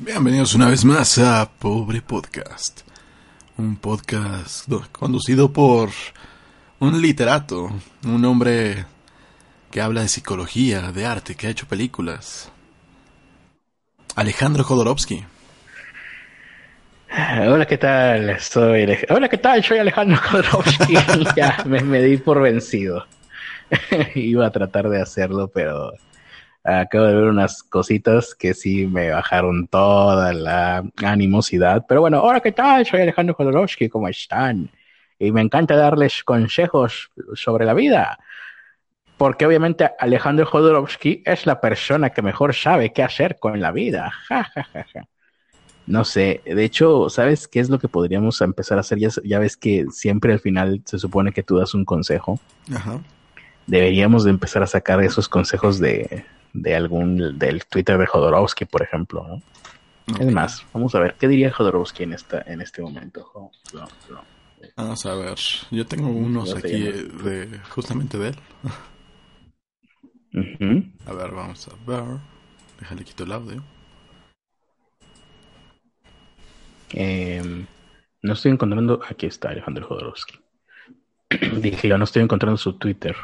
Bienvenidos una vez más a Pobre Podcast. Un podcast conducido por un literato, un hombre que habla de psicología, de arte, que ha hecho películas. Alejandro Jodorowsky. Hola, ¿qué tal? Soy Hola, ¿qué tal? Soy Alejandro Jodorowsky. ya me di por vencido. Iba a tratar de hacerlo, pero acabo de ver unas cositas que sí me bajaron toda la animosidad. Pero bueno, hola, ¿qué tal? Soy Alejandro Jodorowsky, ¿cómo están? Y me encanta darles consejos sobre la vida. Porque obviamente Alejandro Jodorowsky es la persona que mejor sabe qué hacer con la vida. no sé, de hecho, ¿sabes qué es lo que podríamos empezar a hacer? Ya, ya ves que siempre al final se supone que tú das un consejo. Ajá. Deberíamos de empezar a sacar esos consejos de, de algún del Twitter de Jodorowsky, por ejemplo, ¿no? Es más, vamos a ver, ¿qué diría Jodorowsky en esta, en este momento? Vamos a ver, yo tengo unos aquí de justamente de él. A ver, vamos a ver. Déjale quito el audio. Em, no estoy encontrando. Aquí está Alejandro Jodorowsky. Dije yo, no estoy encontrando su Twitter.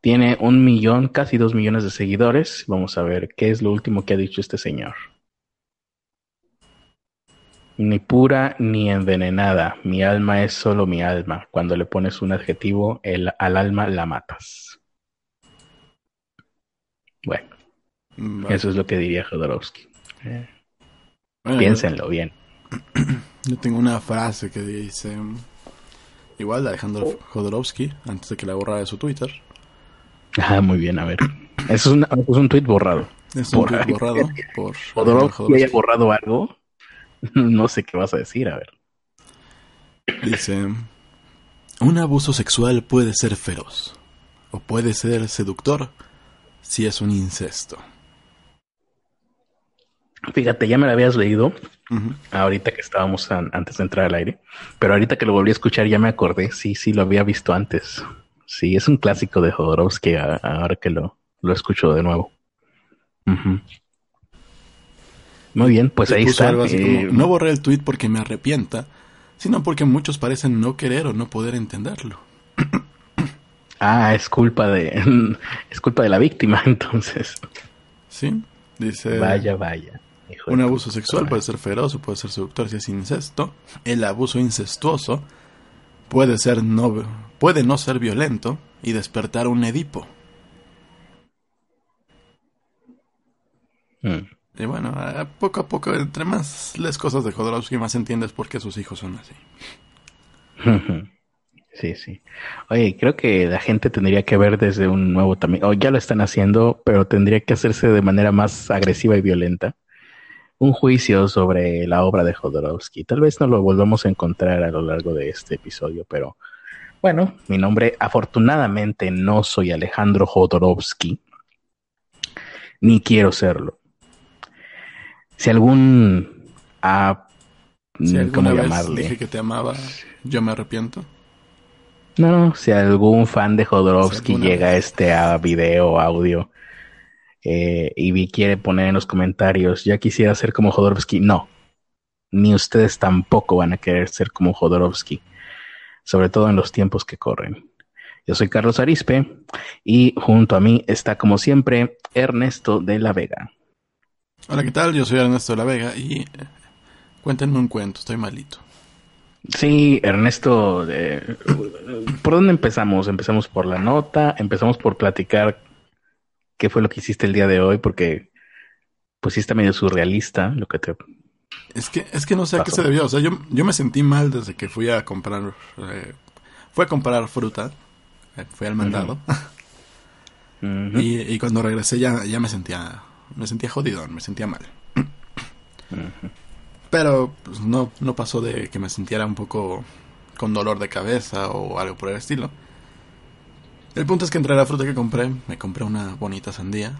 Tiene un millón, casi dos millones de seguidores. Vamos a ver qué es lo último que ha dicho este señor. Ni pura ni envenenada. Mi alma es solo mi alma. Cuando le pones un adjetivo, el, al alma la matas. Bueno, eso es lo que diría Jodorowsky. Piénsenlo bien. Yo tengo una frase que dice, igual de Alejandro Jodorowsky, antes de que la borra de su Twitter. Ah, muy bien, a ver. Es, un, es un tweet borrado. Es un tweet borrado por Jodorowsky haya borrado algo. No sé qué vas a decir, a ver. Dice, un abuso sexual puede ser feroz o puede ser seductor si es un incesto. Fíjate, ya me lo habías leído ahorita que estábamos antes de entrar al aire, pero ahorita que lo volví a escuchar ya me acordé, sí, sí, lo había visto antes. Sí, es un clásico de Jodorowsky ahora que lo, lo escucho de nuevo. Muy bien, pues ahí está. Eh, no borré el tweet porque me arrepienta, sino porque muchos parecen no querer o no poder entenderlo. ah, es culpa de es culpa de la víctima, entonces. Sí, dice. Vaya, vaya. un abuso sexual puede ser feroz o puede ser seductor si es incesto. El abuso incestuoso puede ser no, puede no ser violento y despertar un Edipo. Hmm. Y bueno, poco a poco, entre más las cosas de Jodorowsky, más entiendes por qué sus hijos son así. Sí, sí. Oye, creo que la gente tendría que ver desde un nuevo también, o ya lo están haciendo, pero tendría que hacerse de manera más agresiva y violenta un juicio sobre la obra de Jodorowsky. Tal vez no lo volvamos a encontrar a lo largo de este episodio, pero bueno, mi nombre afortunadamente no soy Alejandro Jodorowsky, ni quiero serlo. Si algún... ¿Cómo llamarle? dije que te amaba, yo me arrepiento. No, no, si algún fan de Jodorowsky llega a este video, audio, eh, y quiere poner en los comentarios, ya quisiera ser como Jodorowsky. No, ni ustedes tampoco van a querer ser como Jodorowsky, sobre todo en los tiempos que corren. Yo soy Carlos Arispe y junto a mí está como siempre Ernesto de la Vega. Hola, ¿qué tal? Yo soy Ernesto de la Vega y eh, cuéntenme un cuento, estoy malito. Sí, Ernesto, eh, ¿por dónde empezamos? Empezamos por la nota, empezamos por platicar qué fue lo que hiciste el día de hoy, porque pues sí está medio surrealista lo que te... Es que, es que no sé a qué se debió, o sea, yo, yo me sentí mal desde que fui a comprar, eh, fui a comprar fruta, eh, fui al mandado, y, y, cuando regresé ya, ya me sentía, me sentía jodido, me sentía mal. Pero pues, no, no pasó de que me sintiera un poco con dolor de cabeza o algo por el estilo. El punto es que entre la fruta que compré, me compré una bonita sandía.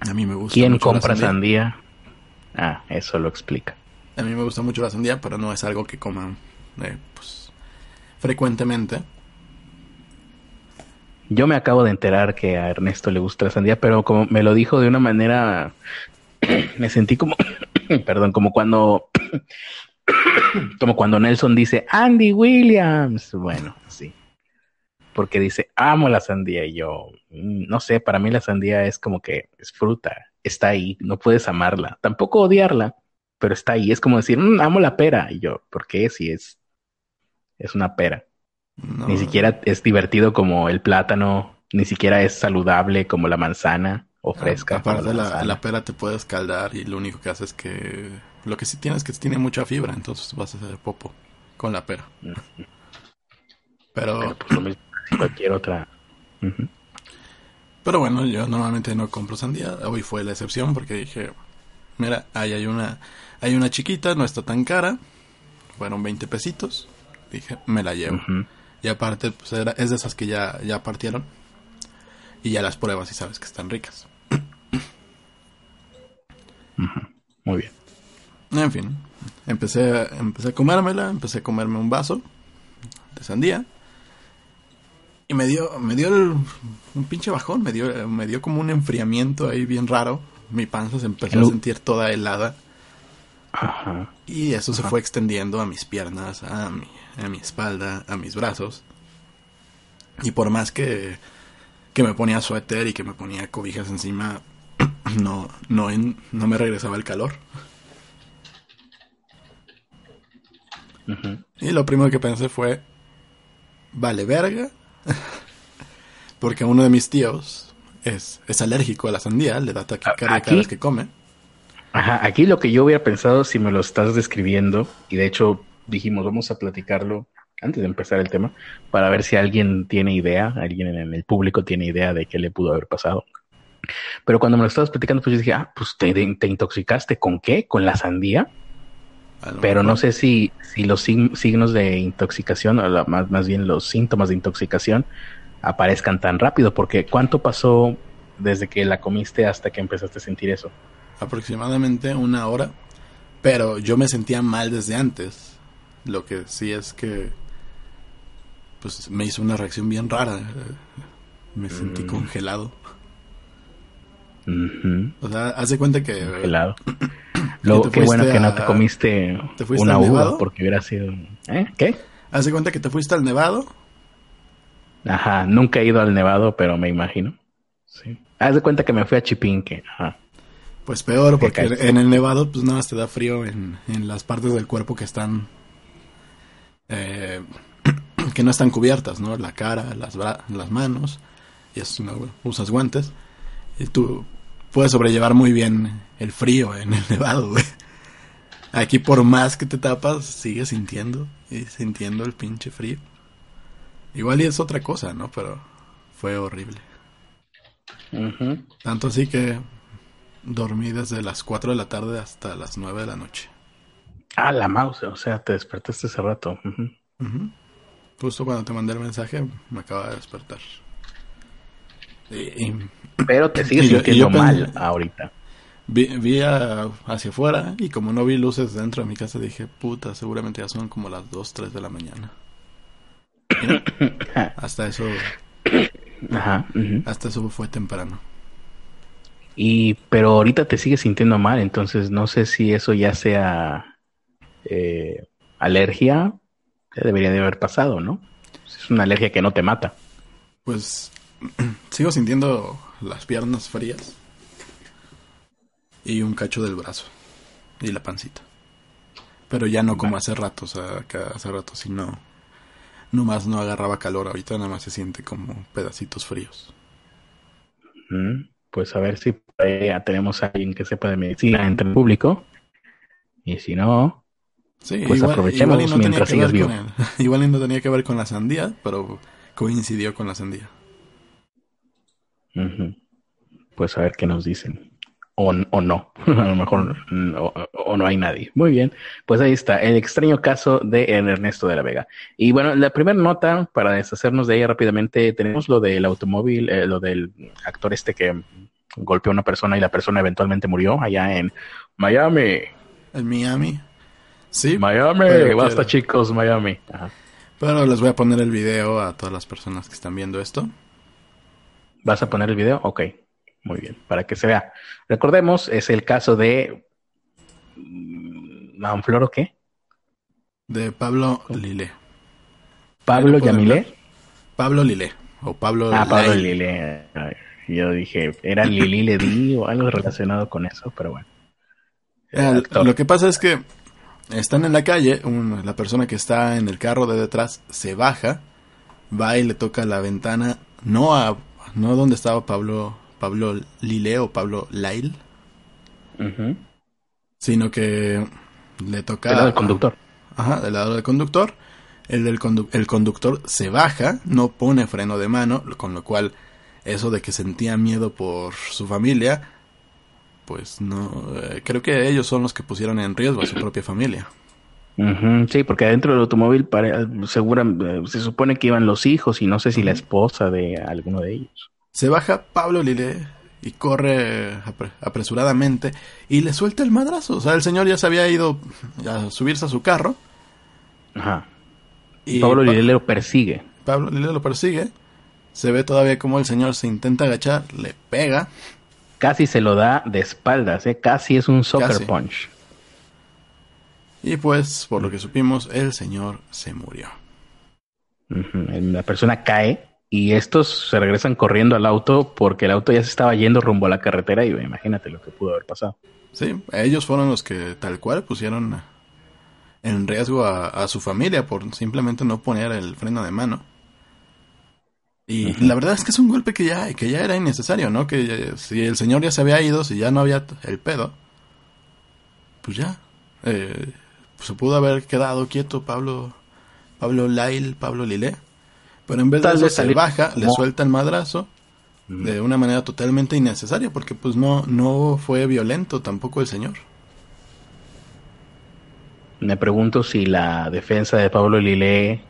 A mí me gusta. ¿Quién compra sandía? Ah, eso lo explica. A mí me gusta mucho la sandía, pero no es algo que coma eh, pues, frecuentemente. Yo me acabo de enterar que a Ernesto le gusta la sandía, pero como me lo dijo de una manera me sentí como, perdón, como cuando, como cuando Nelson dice Andy Williams. Bueno, sí. Porque dice, amo la sandía. Y yo, mm, no sé, para mí la sandía es como que es fruta, está ahí, no puedes amarla, tampoco odiarla, pero está ahí. Es como decir, mm, amo la pera. Y yo, ¿por qué? Si es, es una pera. Ni siquiera es divertido como el plátano, ni siquiera es saludable como la manzana o fresca. aparte, la, la, pera te puede escaldar y lo único que hace es que. Lo que sí tiene es que tiene mucha fibra, entonces vas a hacer popo con la pera. Pero. pues, cualquier otra. Pero bueno, yo normalmente no compro sandía. Hoy fue la excepción porque dije: Mira, ahí hay una, hay una chiquita, no está tan cara. Fueron 20 pesitos. Dije: Me la llevo. Y aparte, pues era, es de esas que ya, ya partieron y ya las pruebas y sabes que están ricas. Muy bien. En fin, empecé, empecé a comérmela, empecé a comerme un vaso de sandía. Y me dio, me dio un pinche bajón, me dio, me dio como un enfriamiento ahí bien raro. Mi panza se empezó a sentir toda helada. Ajá. Y eso se fue extendiendo a mis piernas, a mi, a mi espalda, a mis brazos. Y por más que que me ponía suéter y que me ponía cobijas encima, no, no, no me regresaba el calor. Y lo primero que pensé fue, vale verga, porque uno de mis tíos es, es alérgico a la sandía, le da taquicardia cada vez que come. Ajá, aquí lo que yo hubiera pensado si me lo estás describiendo, y de hecho dijimos, vamos a platicarlo antes de empezar el tema, para ver si alguien tiene idea, alguien en el público tiene idea de qué le pudo haber pasado. Pero cuando me lo estabas platicando, pues yo dije, ah, pues te, intoxicaste con qué? ¿Con la sandía? Pero no sé si, si los signos de intoxicación, o más, más bien los síntomas de intoxicación, aparezcan tan rápido, porque ¿cuánto pasó desde que la comiste hasta que empezaste a sentir eso? Aproximadamente una hora, pero yo me sentía mal desde antes. Lo que sí es que pues me hizo una reacción bien rara. Me sentí mm. congelado. O sea, haz de cuenta que... Congelado. Lo, qué bueno que no te comiste una uva porque hubiera sido... ¿Eh? ¿Qué? Haz de cuenta que te fuiste al nevado. Ajá, nunca he ido al nevado, pero me imagino. Sí. Haz de cuenta que me fui a Chipinque. Ajá. Pues peor, porque en el nevado pues nada más te da frío en, en las partes del cuerpo que están... Eh, que no están cubiertas, ¿no? La cara, las, las manos, y es, usas guantes, y tú puedes sobrellevar muy bien el frío en el nevado, güey. Aquí por más que te tapas, sigues sintiendo y sintiendo el pinche frío. Igual y es otra cosa, ¿no? Pero fue horrible. Tanto así que dormí desde las 4 de la tarde hasta las 9 de la noche. Ah, la mouse, o sea, te despertaste hace rato. Justo cuando te mandé el mensaje, me acaba de despertar. Pero te sigues sintiendo mal ahorita. Vi, hacia afuera y como no vi luces dentro de mi casa, dije, puta, seguramente ya son como las 2, 3 de la mañana. hasta eso. Ajá, Hasta eso fue temprano. Y, pero ahorita te sigues sintiendo mal, entonces no sé si eso ya sea eh, alergia debería de haber pasado, ¿no? Es una alergia que no te mata. Pues sigo sintiendo las piernas frías y un cacho del brazo y la pancita. Pero ya no como hace rato, o sea, hace rato si no, nomás no agarraba calor, ahorita nada más se siente como pedacitos fríos. pues a ver si ya tenemos a alguien que sepa de medicina entre el público. Y si no, Sí, pues igual, aprovechemos mientras sigas vivo. Igual no tenía que ver con la sandía, pero coincidió con la sandía. Pues a ver qué nos dicen. O, o no, a lo mejor o, no hay nadie. Muy bien, pues ahí está, el extraño caso de Ernesto de la Vega. Y bueno, la primera nota, para deshacernos de ella rápidamente, tenemos lo del automóvil, eh, lo del actor este que golpeó a una persona y la persona eventualmente murió allá en Miami. En Miami. Sí. Miami, basta chicos, Miami. Pero les voy a poner el video a todas las personas que están viendo esto. ¿Vas a poner el video? Ok. Muy bien, para que se vea. Recordemos, es el caso de ¿Manflor o qué? De Pablo Lilé. ¿Pablo Yamilé? Pablo Lilé. O Pablo Ah, Pablo Lilé. Yo dije, ¿era Lili Ledi o algo relacionado con eso? Pero bueno. Eh, lo que pasa es que están en la calle, la persona que está en el carro de detrás se baja, va y le toca la ventana, no a no donde estaba Pablo Pablo Lile o Pablo Lail, sino que le toca... Del lado del conductor. Ajá, del lado del conductor. El, del el conductor se baja, no pone freno de mano, con lo cual eso de que sentía miedo por su familia, pues no, eh, creo que ellos son los que pusieron en riesgo a su propia familia. Sí, porque adentro del automóvil para, segura, eh, se supone que iban los hijos y no sé si la esposa de alguno de ellos. Se baja Pablo Lile y corre apresuradamente y le suelta el madrazo. O sea, el señor ya se había ido a subirse a su carro. Ajá. Y Pablo Lile lo persigue. Pablo Lile lo persigue. Se ve todavía como el señor se intenta agachar, le pega. Casi se lo da de espaldas, ¿eh? casi es un soccer punch. Y pues, por lo que supimos, el señor se murió. La persona cae y estos se regresan corriendo al auto porque el auto ya se estaba yendo rumbo a la carretera y imagínate lo que pudo haber pasado. Sí, ellos fueron los que tal cual pusieron en riesgo a, su familia por simplemente no poner el freno de mano. Y la verdad es que es un golpe que ya, que ya era innecesario, ¿no? Que si el señor ya se había ido, si ya no había el pedo, pues ya. Eh, se pudo haber quedado quieto Pablo, Pablo Lail, Pablo Lilé pero en vez de eso se baja, le suelta el madrazo de una manera totalmente innecesaria, porque pues no, no fue violento tampoco el señor. Me pregunto si la defensa de Pablo Lilé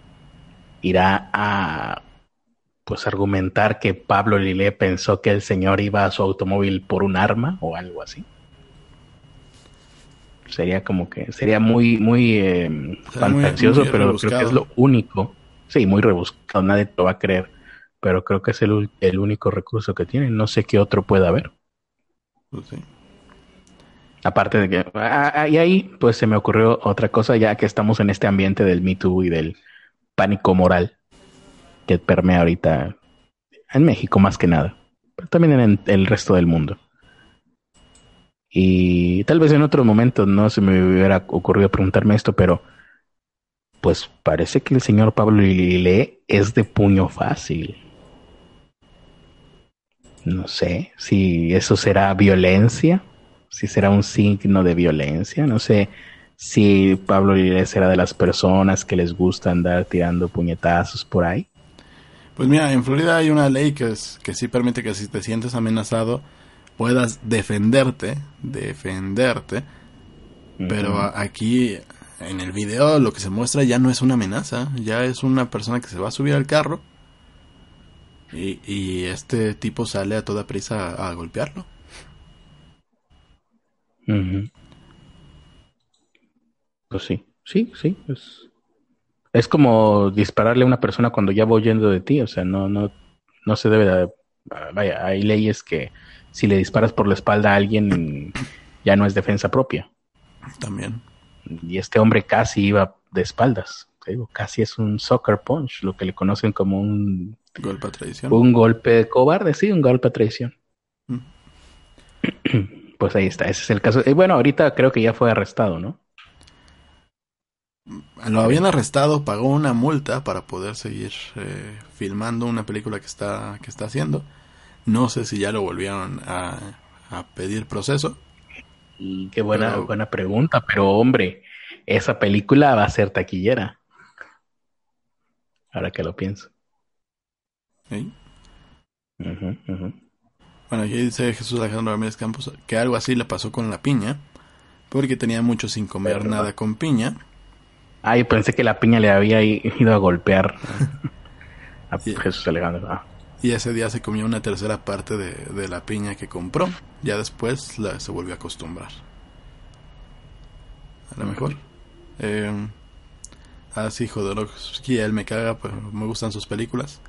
irá a pues argumentar que Pablo Lilé pensó que el señor iba a su automóvil por un arma o algo así. Sería como que sería muy muy eh, fantasioso, pero creo que es lo único Sí, muy rebuscado, nadie te lo va a creer, pero creo que es el, el único recurso que tienen. No sé qué otro puede haber. Pues sí. Aparte de que, ah, ah, y ahí pues se me ocurrió otra cosa, ya que estamos en este ambiente del Me Too y del pánico moral que permea ahorita en México más que nada, pero también en el resto del mundo. Y tal vez en otro momento no se me hubiera ocurrido preguntarme esto, pero pues parece que el señor Pablo Lilé es de puño fácil. No sé si eso será violencia, si será un signo de violencia, no sé si Pablo Lilé será de las personas que les gusta andar tirando puñetazos por ahí. Pues mira, en Florida hay una ley que, es, que sí permite que si te sientes amenazado puedas defenderte, defenderte, pero aquí en el video lo que se muestra ya no es una amenaza, ya es una persona que se va a subir al carro y, este tipo sale a toda prisa a, golpearlo. Pues sí, sí, sí. Es, es como dispararle a una persona cuando ya va huyendo de ti, o sea, no, no, no se debe de... Vaya, hay leyes que si le disparas por la espalda a alguien ya no es defensa propia. También y este hombre casi iba de espaldas. casi es un soccer punch, lo que le conocen como un golpe a traición. Un golpe cobarde, sí, un golpe a traición. Mm. Pues ahí está, ese es el caso. Y bueno, ahorita creo que ya fue arrestado, ¿no? Lo habían arrestado, pagó una multa para poder seguir eh, filmando una película que está, que está haciendo. No sé si ya lo volvieron a, a pedir proceso. Y qué buena, buena pregunta, pero hombre, esa película va a ser taquillera. Ahora que lo pienso. ¿Sí? Bueno, aquí dice Jesús Alejandro Ramírez Campos que algo así le pasó con la piña, porque tenía mucho sin comer nada con piña. Ay, pensé que la piña le había ido a golpear a Jesús Alejandro. Ah. Y ese día se comió una tercera parte de, la piña que compró. Ya después la, se volvió a acostumbrar. A lo mejor. Eh, ah, sí, Jodorowsky, él me caga, pero me gustan sus películas.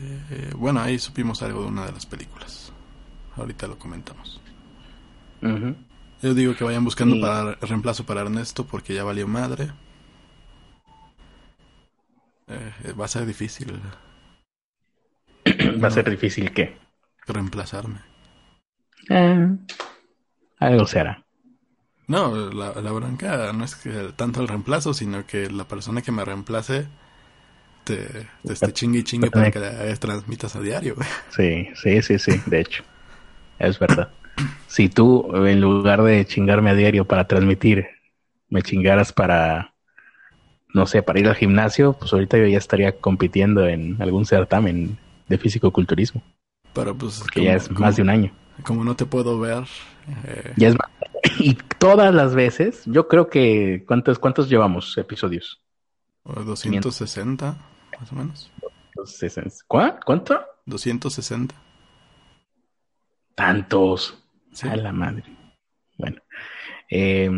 Eh, bueno, ahí supimos algo de una de las películas. Ahorita lo comentamos. Yo digo que vayan buscando para reemplazo para Ernesto porque ya valió madre. Eh, va a ser difícil. ¿Va a ser difícil qué? Reemplazarme. Eh, algo será. No, la, la bronca no es que tanto el reemplazo, sino que la persona que me reemplace te, te esté chingue y chingue para que la transmitas a diario. Sí, sí, sí, sí, de hecho. Es verdad. Si tú, en lugar de chingarme a diario para transmitir, me chingaras para, no sé, para ir al gimnasio, pues ahorita yo ya estaría compitiendo en algún certamen de físico-culturismo. Pero pues... Que ya es más de un año. Como no te puedo ver... Eh... Ya es Y todas las veces, yo creo que... ¿Cuántos, cuántos llevamos episodios? 260, más o menos. ¿Cuánto? 260. Tantos. A la madre. Bueno. Eh,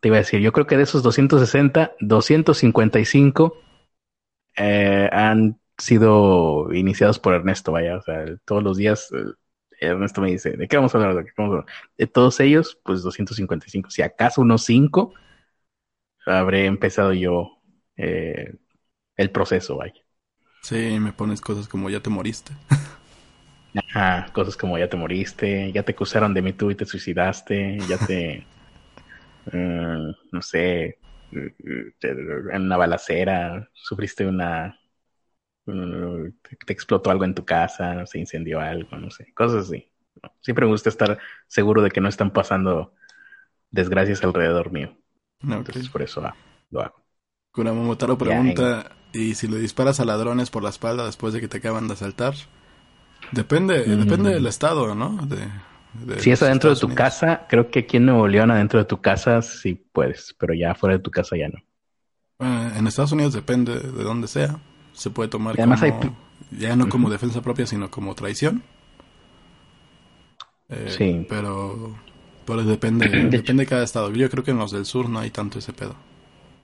te iba a decir, yo creo que de esos 260, 255 eh, han sido iniciados por Ernesto, vaya, o sea, todos los días eh, Ernesto me dice, ¿de qué vamos a hablar? ¿De, todos ellos, pues 255. Si acaso unos 5, habré empezado yo eh, el proceso, vaya. Sí, me pones cosas como ya te moriste. Ajá, cosas como ya te moriste, ya te acusaron de mí tú y te suicidaste, ya te, mm, no sé, en una balacera, sufriste una, te explotó algo en tu casa, se incendió algo, no sé, cosas así. Siempre me gusta estar seguro de que no están pasando desgracias alrededor mío. Entonces por eso lo hago. Kuramomotaro pregunta, ¿y si le disparas a ladrones por la espalda después de que te acaban de asaltar? Depende, depende del estado, ¿no? Si es adentro de tu casa, creo que aquí en Nuevo León, adentro de tu casa, sí puedes, pero ya fuera de tu casa ya no. Eh, en Estados Unidos depende de dónde sea. Se puede tomar además como, ya no como defensa propia, sino como traición. Eh, sí. Pero, pero depende, depende de cada estado. Yo creo que en los del sur no hay tanto ese pedo.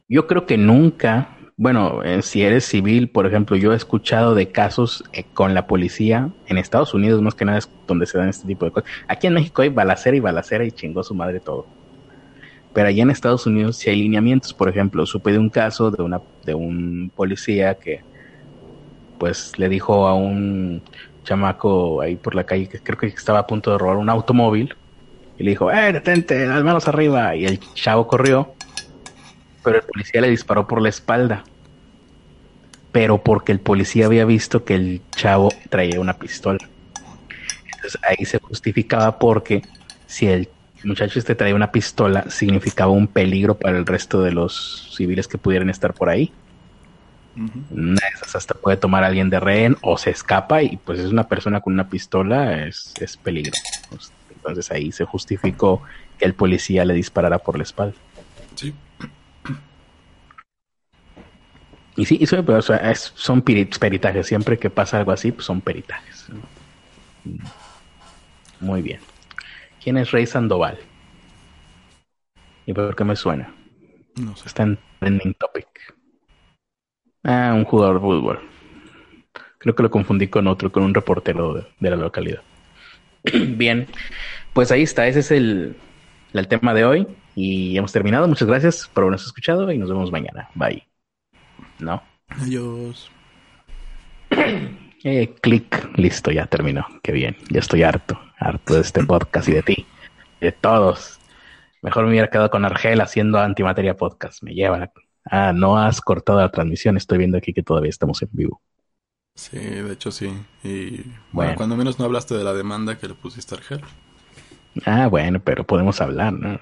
Yo creo que nunca bueno, eh, si eres civil, por ejemplo, yo he escuchado de casos eh, con la policía en Estados Unidos, más que nada es donde se dan este tipo de cosas. Aquí en México hay balacera y balacera y chingó su madre todo. Pero allá en Estados Unidos sí hay lineamientos, por ejemplo, supe de un caso de una de un policía que pues le dijo a un chamaco ahí por la calle que creo que estaba a punto de robar un automóvil y le dijo, "Eh, detente, las manos arriba." Y el chavo corrió pero el policía le disparó por la espalda. Pero porque el policía había visto que el chavo traía una pistola. Entonces ahí se justificaba porque si el muchacho este traía una pistola, significaba un peligro para el resto de los civiles que pudieran estar por ahí. Una de esas hasta puede tomar a alguien de rehén o se escapa y pues es una persona con una pistola, es, es peligro. Entonces ahí se justificó que el policía le disparara por la espalda. Sí. Y sí, eso, pero, son peritajes. Siempre que pasa algo así, pues son peritajes. Muy bien. ¿Quién es Rey Sandoval? ¿Y por qué me suena? No sé. Está en trending topic. Ah, un jugador de fútbol. Creo que lo confundí con otro, con un reportero de, la localidad. bien, pues ahí está. Ese es el, el tema de hoy. Y hemos terminado. Muchas gracias por habernos escuchado y nos vemos mañana. Bye. ¿No? Adiós. Eh, clic, listo, ya terminó. Qué bien, ya estoy harto, harto de este podcast y de ti, de todos. Mejor me hubiera quedado con Argel haciendo Antimateria Podcast. Me lleva. Ah, no has cortado la transmisión. Estoy viendo aquí que todavía estamos en vivo. Sí, de hecho sí. Y bueno, cuando menos no hablaste de la demanda que le pusiste a Argel. Ah, bueno, pero podemos hablar, ¿no?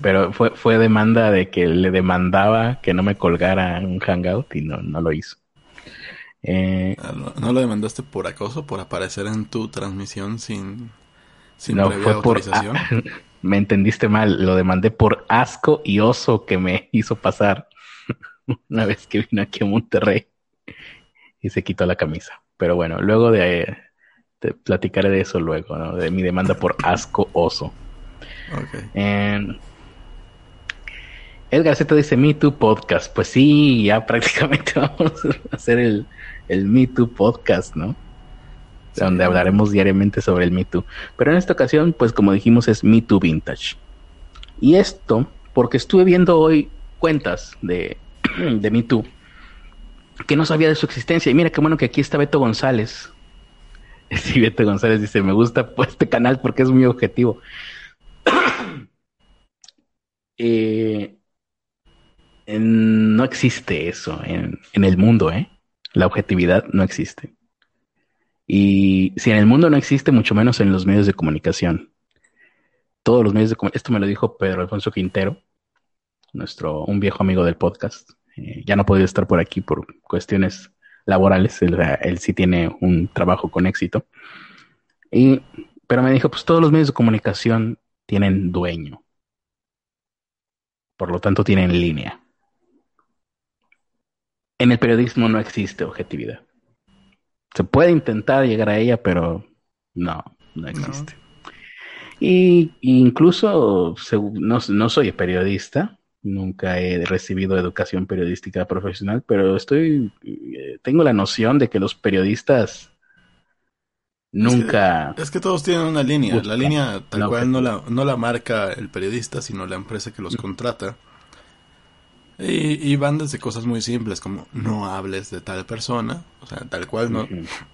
Pero fue, fue demanda de que le demandaba que no me colgara un hangout y no, no lo hizo. Eh, ah, ¿No, lo demandaste por acoso, por aparecer en tu transmisión sin, sin no, fue autorización? Por, me entendiste mal, lo demandé por asco y oso que me hizo pasar una vez que vino aquí a Monterrey y se quitó la camisa. Pero bueno, luego de, te platicaré de eso luego, ¿no? de mi demanda por asco oso. Okay. Edgar Z dice Me Too Podcast. Pues sí, ya prácticamente vamos a hacer el, el Me Too Podcast, ¿no? Donde hablaremos diariamente sobre el Me Too. Pero en esta ocasión, pues como dijimos, es Me Too Vintage. Y esto, porque estuve viendo hoy cuentas de, de Me Too, que no sabía de su existencia. Y mira qué bueno que aquí está Beto González. Sí, Beto González dice, me gusta pues, este canal porque es muy objetivo. Eh, no existe eso en, el mundo, ¿eh? La objetividad no existe. Y si en el mundo no existe, mucho menos en los medios de comunicación. Todos los medios de comunicación, esto me lo dijo Pedro Alfonso Quintero, nuestro, un viejo amigo del podcast. Eh, ya no podido estar por aquí por cuestiones laborales. Él, él, sí tiene un trabajo con éxito. Y, pero me dijo, pues todos los medios de comunicación tienen dueño. Por lo tanto, tienen línea. En el periodismo no existe objetividad. Se puede intentar llegar a ella, pero no, no existe. Y, incluso no, no, soy periodista, nunca he recibido educación periodística profesional, pero estoy, eh, tengo la noción de que los periodistas nunca... Es que, todos tienen una línea, la línea tal cual no la, no la marca el periodista, sino la empresa que los contrata. Y, van desde cosas muy simples como no hables de tal persona, o sea, tal cual no,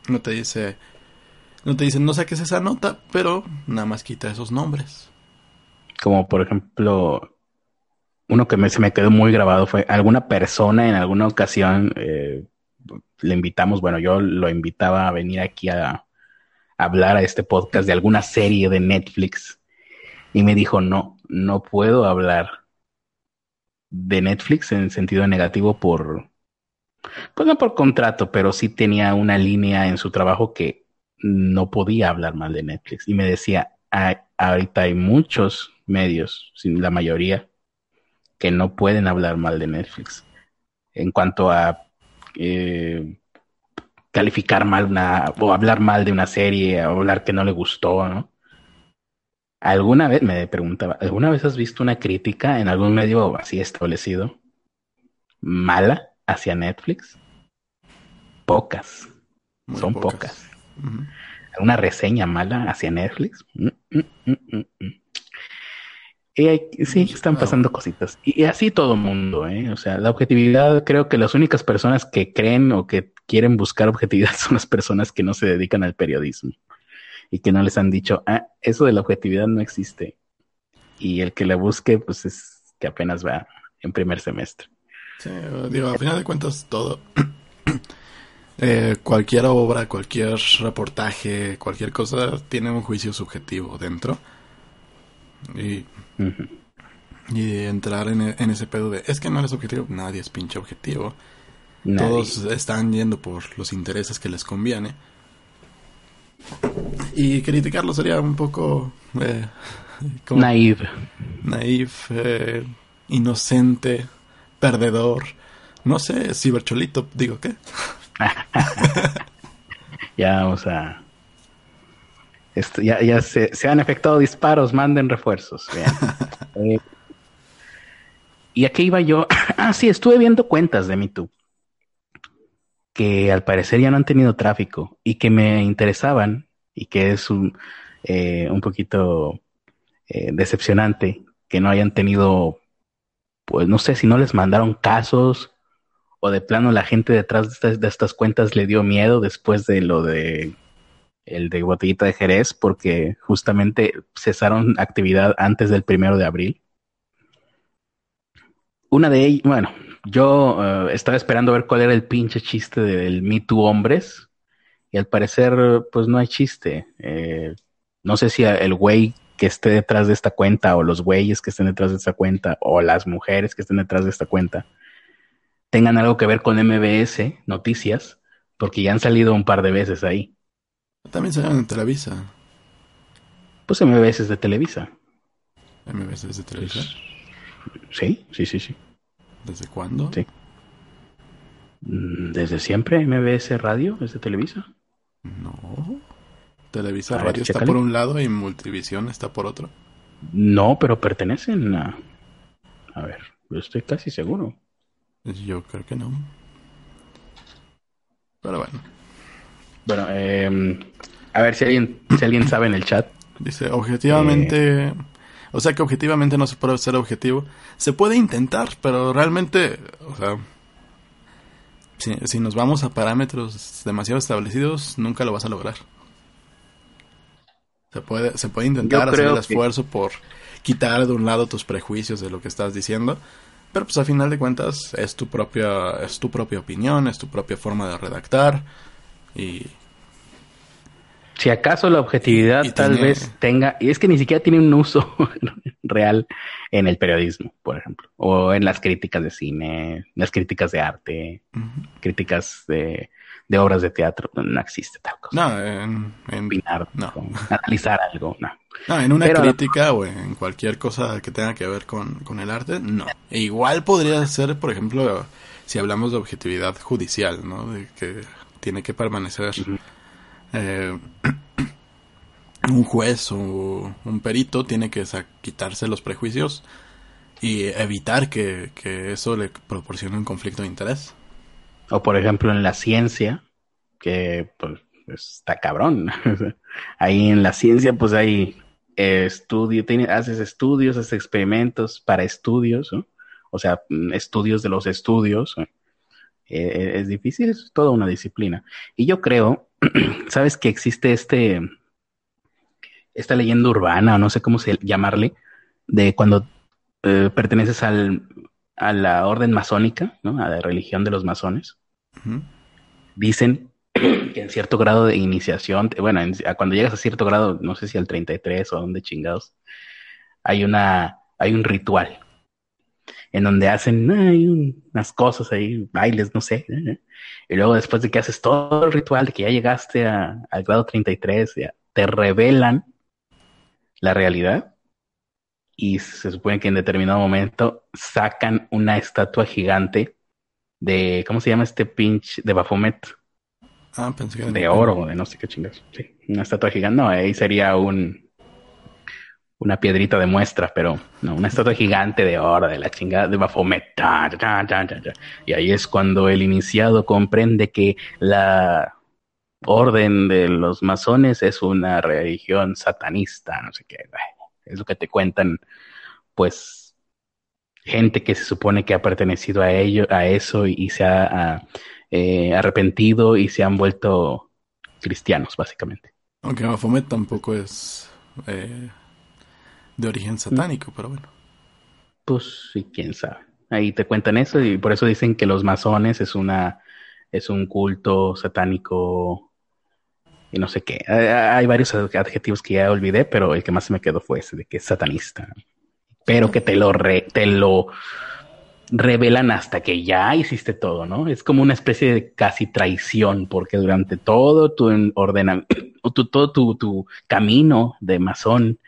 no te dice, no te dicen no saques esa nota, pero nada más quita esos nombres. Como por ejemplo, uno que me, se me quedó muy grabado fue alguna persona en alguna ocasión eh, le invitamos, bueno, yo lo invitaba a venir aquí a hablar a este podcast de alguna serie de Netflix y me dijo no, no puedo hablar de Netflix en sentido negativo por, pues no por contrato, pero sí tenía una línea en su trabajo que no podía hablar mal de Netflix. Y me decía, ahorita hay muchos medios, la mayoría, que no pueden hablar mal de Netflix. En cuanto a eh, calificar mal una, o hablar mal de una serie, o hablar que no le gustó, ¿no? ¿Alguna vez, me preguntaba, ¿alguna vez has visto una crítica en algún medio así establecido mala hacia Netflix? Pocas. Son pocas. ¿Alguna reseña mala hacia Netflix? Mm, mm, mm, y sí, están pasando cositas. Y así todo mundo, ¿eh? O sea, la objetividad, creo que las únicas personas que creen o que quieren buscar objetividad son las personas que no se dedican al periodismo y que no les han dicho, ah, eso de la objetividad no existe. Y el que la busque, pues es que apenas va en primer semestre. Sí, digo, a final de cuentas, todo. eh, cualquier obra, cualquier reportaje, cualquier cosa tiene un juicio subjetivo dentro. Y. Y entrar en, en, ese pedo de es que no eres objetivo, nadie es pinche objetivo. Todos están yendo por los intereses que les conviene. Y criticarlo sería un poco... Eh, naive. Naive, eh, inocente, perdedor. No sé, cibercholito, digo qué. ya vamos a... Esto, ya ya se, se, han efectuado disparos, manden refuerzos. Eh, y aquí iba yo. ah, sí, estuve viendo cuentas de MeToo que al parecer ya no han tenido tráfico y que me interesaban y que es un, eh, un poquito eh, decepcionante que no hayan tenido, pues no sé si no les mandaron casos o de plano la gente detrás de estas, de estas cuentas le dio miedo después de lo de el de botellita de Jerez porque justamente cesaron actividad antes del primero de abril. Una de ellas, bueno, yo eh, estaba esperando ver cuál era el pinche chiste del Me Too hombres. Y al parecer, pues no hay chiste. Eh, no sé si el güey que esté detrás de esta cuenta, o los güeyes que estén detrás de esta cuenta, o las mujeres que estén detrás de esta cuenta, tengan algo que ver con MBS Noticias, porque ya han salido un par de veces ahí. También salieron en Televisa. Pues MBS es de Televisa. ¿MBS es de Televisa? Sí, sí, sí, sí. ¿Desde cuándo? Sí. Mm, ¿Desde siempre MBS Radio es de Televisa? No. Televisa Radio está por un lado y Multivisión está por otro. No, pero pertenecen a... A ver, yo estoy casi seguro. Yo creo que no. Pero bueno. Bueno, eh, a ver si alguien, si alguien sabe en el chat. Dice, objetivamente... Eh, o sea que objetivamente no se puede ser objetivo. Se puede intentar, pero realmente, o sea, si, nos vamos a parámetros demasiado establecidos, nunca lo vas a lograr. Se puede, se puede intentar hacer el esfuerzo por quitar de un lado tus prejuicios de lo que estás diciendo, pero pues a final de cuentas es tu propia, es tu propia opinión, es tu propia forma de redactar y si acaso la objetividad tal vez tenga, y es que ni siquiera tiene un uso real en el periodismo, por ejemplo, o en las críticas de cine, las críticas de arte, críticas de, obras de teatro, no existe tal cosa. No, en, Opinar, no. analizar algo, no. No, en una crítica o en cualquier cosa que tenga que ver con, el arte, no. E igual podría ser, por ejemplo, si hablamos de objetividad judicial, ¿no? De que tiene que permanecer eh, un juez o un perito tiene que quitarse los prejuicios y evitar que, eso le proporcione un conflicto de interés. O por ejemplo en la ciencia, que pues está cabrón. Ahí en la ciencia pues hay estudio, haces estudios, haces experimentos para estudios, o sea, estudios de los estudios. Eh, es difícil, es toda una disciplina. Y yo creo sabes que existe este, esta leyenda urbana, o no sé cómo se llamarle, de cuando eh, perteneces al, a la orden masónica, ¿no? A la religión de los masones. Dicen que en cierto grado de iniciación, bueno, cuando llegas a cierto grado, no sé si al 33 o a dónde chingados, hay una, hay un ritual en donde hacen unas cosas ahí, bailes, no sé. ¿eh? Y luego después de que haces todo el ritual, de que ya llegaste al grado 33, ya te revelan la realidad y se supone que en determinado momento sacan una estatua gigante de, ¿cómo se llama este pinche? De Baphomet. Ah, pensé que de oro, de no sé qué chingados. Sí, una estatua gigante. No, ahí sería un, una piedrita de muestra, pero no, una estatua gigante de oro, de la chingada de Baphomet. y ahí es cuando el iniciado comprende que la orden de los masones es una religión satanista, no sé qué. Es lo que te cuentan, pues, gente que se supone que ha pertenecido a ello, a eso y, se ha eh, arrepentido y se han vuelto cristianos, básicamente. Aunque Baphomet tampoco es eh, de origen satánico, pero bueno. Pues sí, quién sabe. Ahí te cuentan eso y por eso dicen que los masones es una es un culto satánico y no sé qué. Hay varios adjetivos que ya olvidé, pero el que más se me quedó fue ese de que es satanista. Pero que te lo te lo revelan hasta que ya hiciste todo, ¿no? Es como una especie de casi traición, porque durante todo tu ordenamiento, todo tu, tu camino de masón,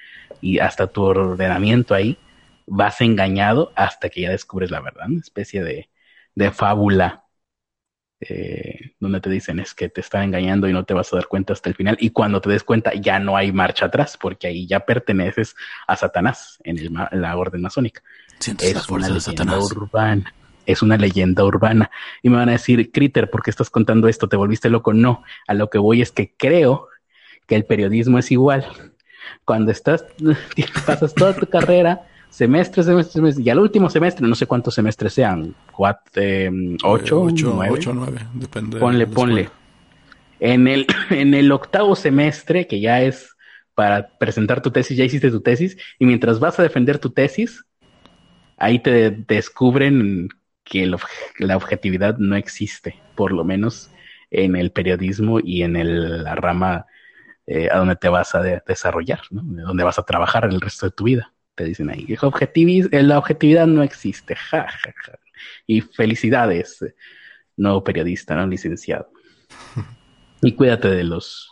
y hasta tu ordenamiento ahí, vas engañado hasta que ya descubres la verdad, una especie de, de fábula eh, donde te dicen es que te están engañando y no te vas a dar cuenta hasta el final y cuando te des cuenta ya no hay marcha atrás porque ahí ya perteneces a Satanás en, el, la orden masónica. es una leyenda urbana. Es una leyenda urbana. Y me van a decir, Critter, ¿por qué estás contando esto? ¿Te volviste loco? No. A lo que voy es que creo que el periodismo es igual cuando estás, pasas toda tu carrera, semestre, semestre, semestre, y al último semestre, no sé cuántos semestres sean, cuatro, em, ocho, ocho, nueve. Ocho, nueve, depende. Ponle, ponle. En el, en el octavo semestre, que ya es para presentar tu tesis, ya hiciste tu tesis, y mientras vas a defender tu tesis, ahí te descubren que la objetividad no existe, por lo menos en el periodismo y en el, la rama eh, a dónde te vas a desarrollar, ¿no? dónde vas a trabajar el resto de tu vida. Te dicen ahí, la objetividad no existe, ja, ja, ja. Y felicidades, nuevo periodista, ¿no? Licenciado. Y cuídate de los,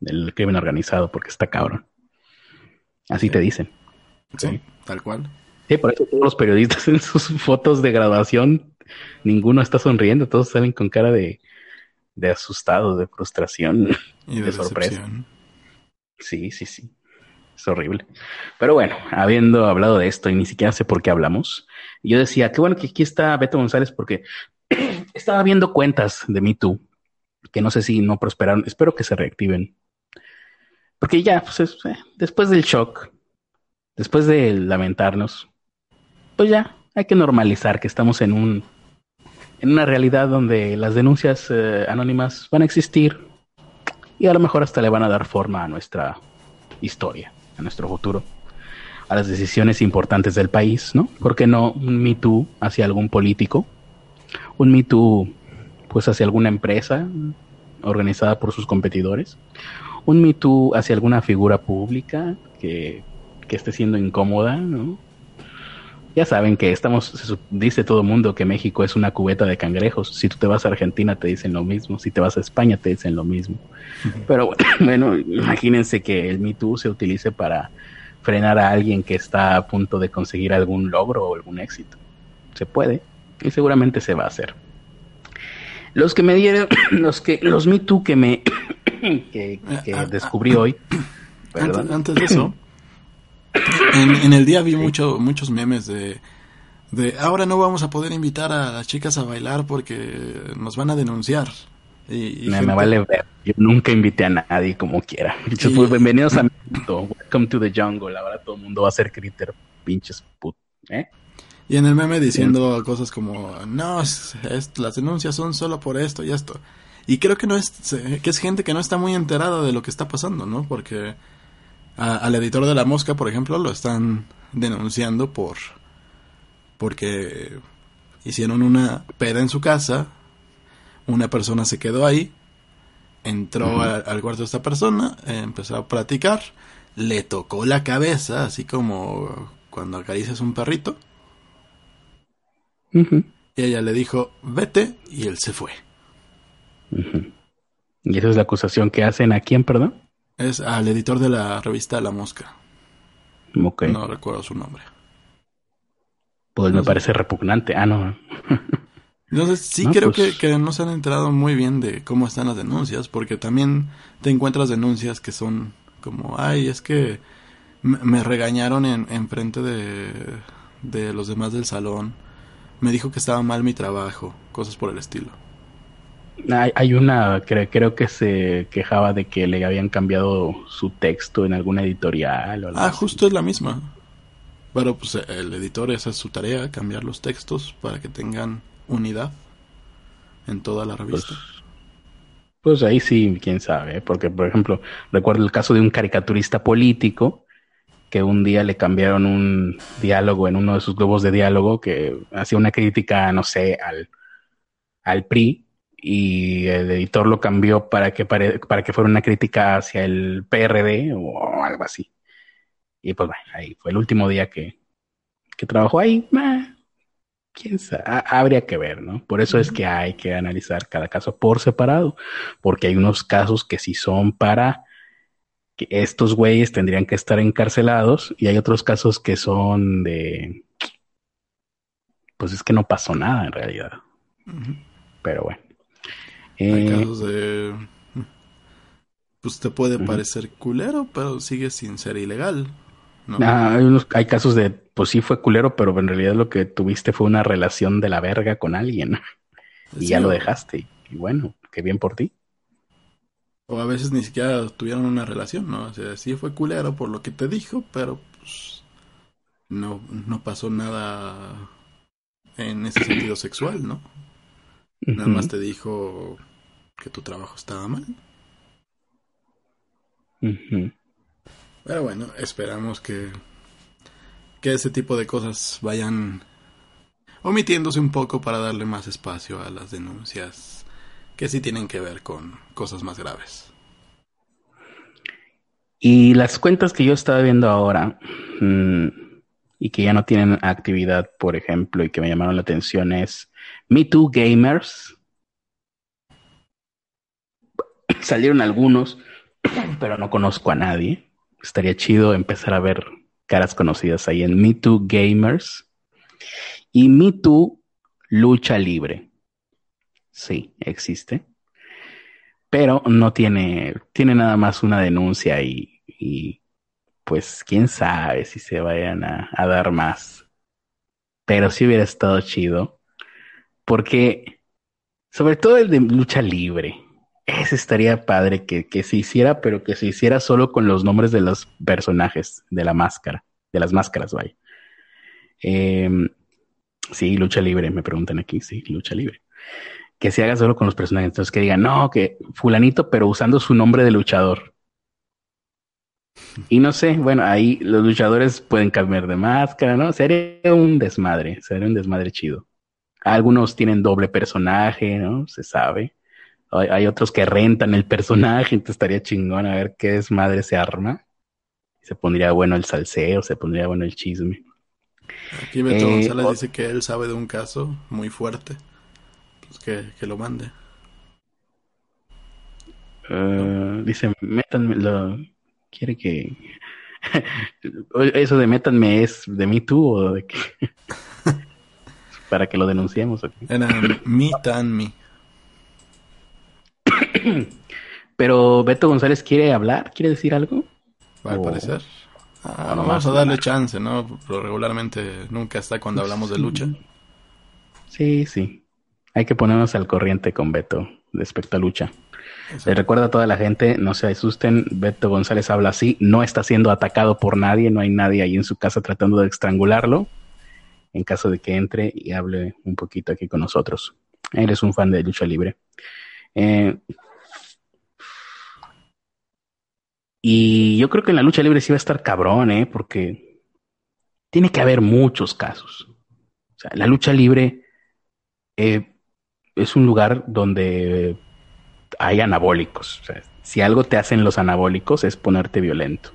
del crimen organizado porque está cabrón. Así te dicen. Sí, tal cual. Sí, por eso todos los periodistas en sus fotos de graduación, ninguno está sonriendo, todos salen con cara de, de asustado, de frustración y de, sorpresa. Sí, sí, sí. Es horrible. Pero bueno, habiendo hablado de esto y ni siquiera sé por qué hablamos, yo decía, qué bueno que aquí está Beto González porque estaba viendo cuentas de Me Too que no sé si no prosperaron, espero que se reactiven. Porque ya, pues eh, después del shock, después de lamentarnos, pues ya hay que normalizar que estamos en un en una realidad donde las denuncias eh, anónimas van a existir y a lo mejor hasta le van a dar forma a nuestra historia, a nuestro futuro, a las decisiones importantes del país, ¿no? ¿Por qué no un Me Too hacia algún político? Un Me Too pues hacia alguna empresa organizada por sus competidores, un Me Too hacia alguna figura pública que, que esté siendo incómoda, ¿no? Ya saben que estamos, dice todo el mundo que México es una cubeta de cangrejos. Si tú te vas a Argentina te dicen lo mismo, si te vas a España te dicen lo mismo. Pero bueno, imagínense que el Me Too se utilice para frenar a alguien que está a punto de conseguir algún logro o algún éxito. Se puede y seguramente se va a hacer. Los que me dieron, los que, los Me Too que me que, que ah, descubrí ah, hoy. Antes, de eso, en, el día vi mucho, muchos memes de, de ahora no vamos a poder invitar a las chicas a bailar porque nos van a denunciar. Y, me, vale ver. Yo nunca invité a nadie como quiera. Pues, bienvenidos a mi mundo. Welcome to the jungle. Ahora todo el mundo va a ser critter, pinches put. ¿eh? Y en el meme diciendo cosas como, no, es, las denuncias son solo por esto y esto. Y creo que no es, que es gente que no está muy enterada de lo que está pasando, ¿no? Porque al editor de La Mosca, por ejemplo, lo están denunciando por, porque hicieron una peda en su casa, una persona se quedó ahí, entró al cuarto de esta persona, empezó a platicar, le tocó la cabeza, así como cuando acaricias un perrito y ella le dijo, vete, y él se fue. ¿Y esa es la acusación que hacen a quién, perdón? Es al editor de la revista La Mosca. No recuerdo su nombre. Pues me parece repugnante. Ah, no. Entonces sí creo pues que, no se han enterado muy bien de cómo están las denuncias, porque también te encuentras denuncias que son como, ay, es que me regañaron en, en frente de, de los demás del salón me dijo que estaba mal mi trabajo, cosas por el estilo. Hay, una, creo, creo que se quejaba de que le habían cambiado su texto en alguna editorial. O ah, justo es la misma. Pero pues el editor, esa es su tarea, cambiar los textos para que tengan unidad en toda la revista. Pues, pues ahí sí, quién sabe, porque por ejemplo, recuerdo el caso de un caricaturista político que un día le cambiaron un diálogo en uno de sus globos de diálogo que hacía una crítica, no sé, al, al PRI y el editor lo cambió para que, para, que fuera una crítica hacia el PRD o algo así. Y pues bueno, ahí fue el último día que, que trabajó ahí. quién sabe, habría que ver, ¿no? Por eso es que hay que analizar cada caso por separado, porque hay unos casos que sí son para que estos güeyes tendrían que estar encarcelados y hay otros casos que son de... Pues es que no pasó nada en realidad. Pero bueno. Hay eh, casos de... Pues te puede parecer culero, pero sigue sin ser ilegal. Ah, hay, unos, hay casos de, pues sí fue culero, pero en realidad lo que tuviste fue una relación de la verga con alguien. y ya lo dejaste. Y bueno, qué bien por ti. O a veces ni siquiera tuvieron una relación, ¿no? O sea, sí fue culero por lo que te dijo, pero pues no, no pasó nada en ese sentido sexual, ¿no? Nada más te dijo que tu trabajo estaba mal. Pero bueno, esperamos que, que ese tipo de cosas vayan omitiéndose un poco para darle más espacio a las denuncias que sí tienen que ver con cosas más graves. Y las cuentas que yo estaba viendo ahora mm, y que ya no tienen actividad, por ejemplo, y que me llamaron la atención es Me Too Gamers. Salieron algunos, pero no conozco a nadie. Estaría chido empezar a ver caras conocidas ahí en Me Too Gamers. Y Me Too Lucha Libre. Sí, existe. Pero no tiene, tiene nada más una denuncia y, y pues quién sabe si se vayan a, dar más. Pero sí hubiera estado chido. Porque, sobre todo el de lucha libre, ese estaría padre que, que, se hiciera, pero que se hiciera solo con los nombres de los personajes de la máscara, de las máscaras, vaya. Em, sí, lucha libre, me preguntan aquí, sí, lucha libre. Que se haga solo con los personajes, entonces que digan, no, que fulanito, pero usando su nombre de luchador. Y no sé, bueno, ahí los luchadores pueden cambiar de máscara, ¿no? Sería un desmadre, sería un desmadre chido. Algunos tienen doble personaje, ¿no? Se sabe. Hay, otros que rentan el personaje, entonces estaría chingón a ver qué desmadre se arma. Se pondría bueno el salseo, se pondría bueno el chisme. Aquí Beto eh, González dice que él sabe de un caso muy fuerte. Pues que, que lo mande. Uh, dice, métanme, lo, quiere que... Eso de métanme es de mí tú o de qué? Para que lo denunciemos. Era me tan me. Pero Beto González quiere hablar, quiere decir algo. Al parecer. Ah, vamos a darle chance, ¿no? Pero regularmente nunca está cuando hablamos de lucha. Sí, sí. Hay que ponernos al corriente con Beto respecto a lucha. Le recuerda a toda la gente, no se asusten, Beto González habla así, no está siendo atacado por nadie, no hay nadie ahí en su casa tratando de estrangularlo, en caso de que entre y hable un poquito aquí con nosotros. Él es un fan de lucha libre. Eh, y yo creo que en la lucha libre sí va a estar cabrón, ¿eh? Porque tiene que haber muchos casos. O sea, la lucha libre eh, es un lugar donde hay anabólicos. O sea, si algo te hacen los anabólicos es ponerte violento.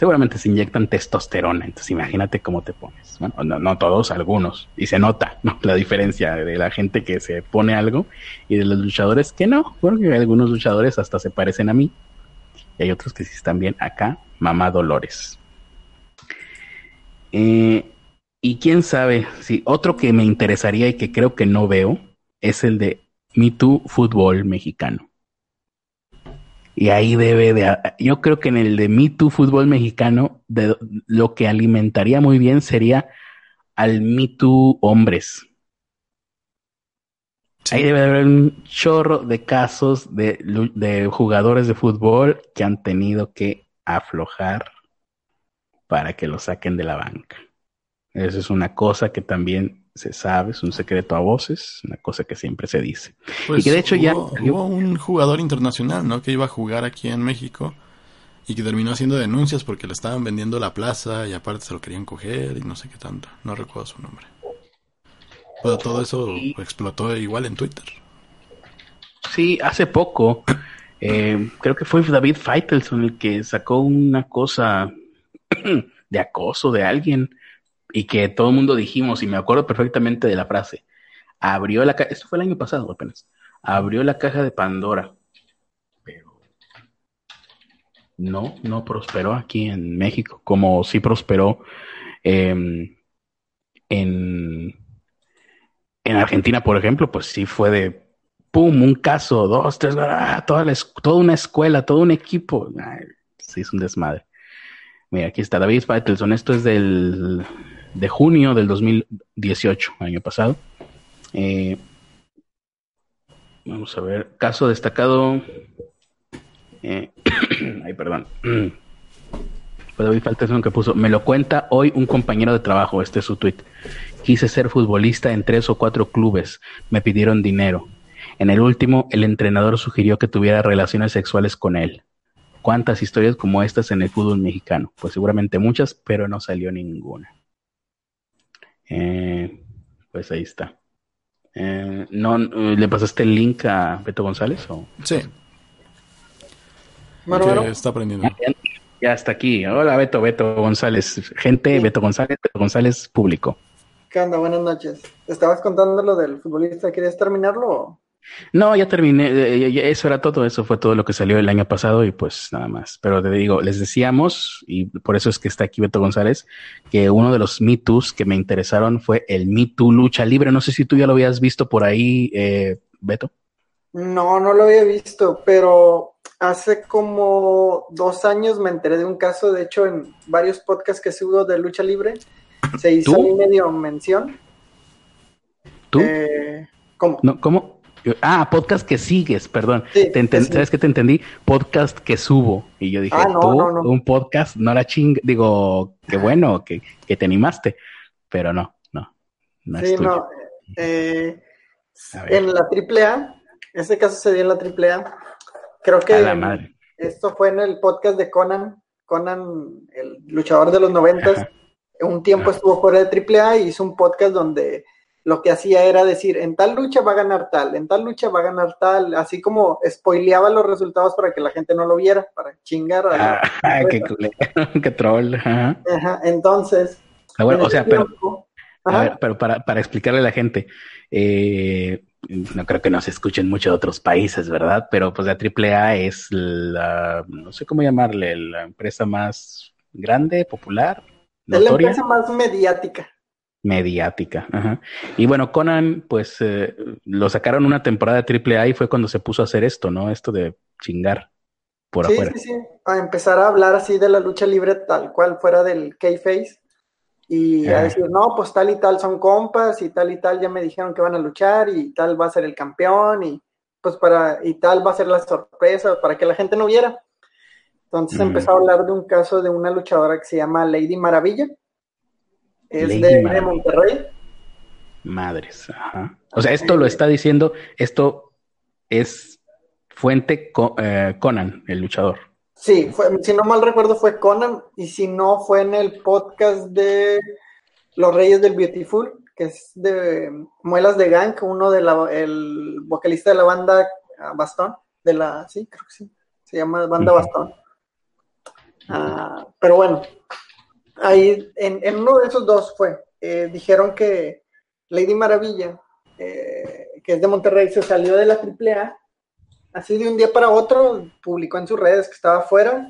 Seguramente se inyectan testosterona, entonces imagínate cómo te pones. Bueno, no, todos, algunos. Y se nota ¿no? la diferencia de la gente que se pone algo y de los luchadores que no. Porque algunos luchadores hasta se parecen a mí. Y hay otros que sí están bien. Acá, mamá Dolores. Eh, y quién sabe, si otro que me interesaría y que creo que no veo es el de Me Too Fútbol Mexicano. Y ahí debe de, yo creo que en el de Me Too Fútbol Mexicano, de, lo que alimentaría muy bien sería al Me Too Hombres. Ahí debe de haber un chorro de casos de, de jugadores de fútbol que han tenido que aflojar para que lo saquen de la banca. Esa es una cosa que también se sabe, es un secreto a voces, una cosa que siempre se dice. y que de hecho ya... Hubo un jugador internacional, ¿no? Que iba a jugar aquí en México y que terminó haciendo denuncias porque le estaban vendiendo la plaza y aparte se lo querían coger y no sé qué tanto. No recuerdo su nombre. Pero todo eso explotó igual en Twitter. Sí, hace poco, eh, creo que fue David Feitelson el que sacó una cosa de acoso de alguien y que todo el mundo dijimos, y me acuerdo perfectamente de la frase, abrió la caja, esto fue el año pasado apenas, abrió la caja de Pandora, pero no, no prosperó aquí en México, como sí prosperó em, en, en Argentina, por ejemplo, pues sí fue de, ¡pum!, un caso, dos, tres, ah, toda, toda una escuela, todo un equipo, sí es un desmadre. Mira, aquí está David Faitelson, esto es del de junio del 2018, año pasado. Eh, vamos a ver, caso destacado. Eh, ay, perdón. Fue David Faltación que puso, me lo cuenta hoy un compañero de trabajo, este es su tweet. Quise ser futbolista en tres o cuatro clubes, me pidieron dinero. En el último, el entrenador sugirió que tuviera relaciones sexuales con él. ¿Cuántas historias como estas en el fútbol mexicano? Pues seguramente muchas, pero no salió ninguna. Eh, pues ahí está. Eh, no, ¿Le pasaste el link a Beto González? O? Sí. está aprendiendo. Ya, está aquí. Hola Beto, Beto González. Gente, Beto González, Beto González público. ¿Qué onda? Buenas noches. ¿Estabas contando lo del futbolista? ¿Querías terminarlo? No, ya terminé. Eh, eso era todo. Eso fue todo lo que salió el año pasado y pues nada más. Pero te digo, les decíamos, y por eso es que está aquí Beto González, que uno de los Me que me interesaron fue el Me Too Lucha Libre. No sé si tú ya lo habías visto por ahí, eh, Beto. No, no lo había visto, pero hace como dos años me enteré de un caso, de hecho, en varios podcasts que subo de lucha libre, se hizo medio mención. ¿Tú? Eh, ¿Cómo? No, ¿Cómo? Ah, podcast que sigues, perdón. ¿Sabes qué te entendí? Podcast que subo. Y yo dije, ah, tú, un podcast, no la ching. Digo, qué bueno que, que te animaste. Pero no, no. no sí, no. Eh, en la AAA, ese caso se dio en la AAA. Creo que esto fue en el podcast de Conan. Conan, el luchador de los noventas. Un tiempo estuvo fuera de AAA y hizo un podcast donde lo que hacía era decir, en tal lucha va a ganar tal, en tal lucha va a ganar tal, así como spoileaba los resultados para que la gente no lo viera, para chingar a ah, qué, qué, troll. Ajá. entonces. Ah, bueno, o sea, pero, pero para, para, explicarle a la gente, eh, no creo que nos escuchen mucho de otros países, ¿verdad? Pero pues la AAA es la, no sé cómo llamarle, la empresa más grande, popular. Es la empresa más mediática mediática. Ajá. Y bueno, Conan, pues eh, lo sacaron una temporada de triple A y fue cuando se puso a hacer esto, ¿no? Esto de chingar por sí, afuera. Sí, sí, a empezar a hablar así de la lucha libre tal cual fuera del K-Face y a decir, no, pues tal y tal son compas y tal y tal ya me dijeron que van a luchar y tal va a ser el campeón y pues para, y tal va a ser la sorpresa para que la gente no viera. Entonces empezó a hablar de un caso de una luchadora que se llama Lady Maravilla es de, Monterrey. Madres, ajá. O sea, esto lo está diciendo, esto es fuente eh, Conan, el luchador. Sí, si no mal recuerdo fue Conan y si no fue en el podcast de Los Reyes del Beautiful, que es de Muelas de Gang, uno de la, el vocalista de la banda ah, Bastón, de la, sí, creo que sí, se llama Banda Bastón. Ah, pero bueno, ahí en, uno de esos dos fue, eh, dijeron que Lady Maravilla, eh, que es de Monterrey, se salió de la AAA, así de un día para otro, publicó en sus redes que estaba afuera,